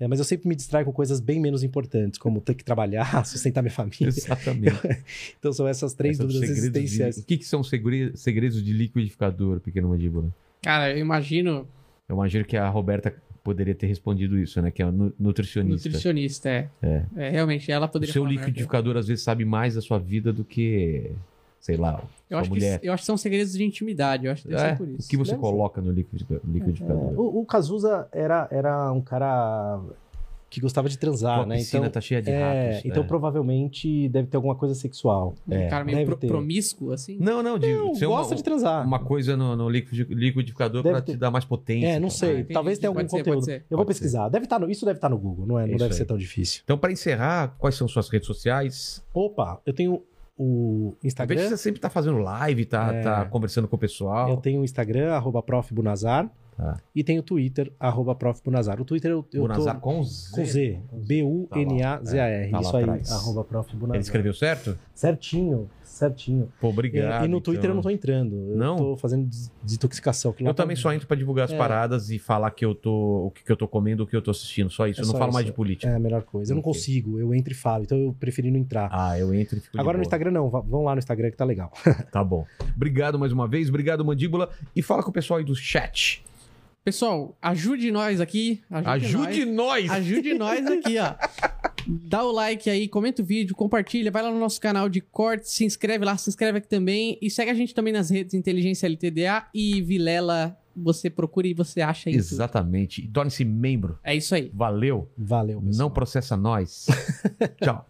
É, mas eu sempre me distraio com coisas bem menos importantes, como ter que trabalhar, sustentar minha família. exatamente. Então são essas três Esses dúvidas segredos de- existenciais. O que, que são segre- segredos de liquidificador, pequeno mandíbula? Cara, eu imagino Eu imagino que a Roberta poderia ter respondido isso, né? Que é nutricionista. nutricionista, é. É. É, realmente, ela O poderia seu falar melhor que eu. liquidificador às vezes sabe mais da sua vida do que, sei lá, Eu sua acho, mulher. que, eu acho que são segredos de intimidade, eu acho que deve É? ser por O isso. que você Deve coloca no liquidifica- liquidificador? O, o Cazuza era, era um cara que gostava de transar, Pô, a né? piscina Então, tá cheia de é, ratos. então é. provavelmente deve ter alguma coisa sexual. Um É, cara meio pro- promíscuo, assim. Não, não, de Não, ser gosta uma, de transar. uma coisa no, no liquidi- liquidificador Deve pra ter. te dar mais potência. É, não sei. Ah. Talvez tenha algum Pode ser, conteúdo. pode ser. Eu vou Pode ser. pesquisar. Deve estar no, isso deve estar no Google, não é? Não Isso deve aí. ser tão difícil. Então, para encerrar, quais são suas redes sociais? Opa, eu tenho o Instagram. que você sempre tá fazendo live, tá, É. tá conversando com o pessoal. Eu tenho o Instagram, arroba prof. Bunazar. Tá. E tenho o Twitter, arroba prof. Bunazar. O Twitter eu, eu o tô... Com Z. Com Z. B-U-N-A-Z-A-R. Tá lá Isso aí, atrás. arroba prof. Bunazar. Ele escreveu certo? Certinho, certinho. Pô, obrigado. e, e no Twitter eu então. não tô entrando. Eu Não? tô fazendo des- desintoxicação. Eu tá- também só entro pra divulgar as É. paradas e falar que eu tô, o que, que eu tô comendo, o que eu tô assistindo. Só isso. É eu não falo mais isso. de política. É a melhor coisa. Eu não consigo, eu entro e falo. Então eu preferi não entrar. Ah, eu entro e fico Agora no. Instagram não, vão lá no Instagram que tá legal. Tá bom. Obrigado mais uma vez. Obrigado, Mandíbula. E fala com o pessoal aí do chat. Pessoal, ajude nós aqui. Ajude, Ajude nós. nós! Ajude nós aqui, ó. Dá o like aí, comenta o vídeo, compartilha, vai lá no nosso canal de cortes, se inscreve lá, se inscreve aqui também e segue a gente também nas redes Inteligência LTDA e Vilela, você procura e você acha isso. Exatamente. E torne-se membro. É isso aí. Valeu. Valeu, pessoal. Não processa nós. Tchau.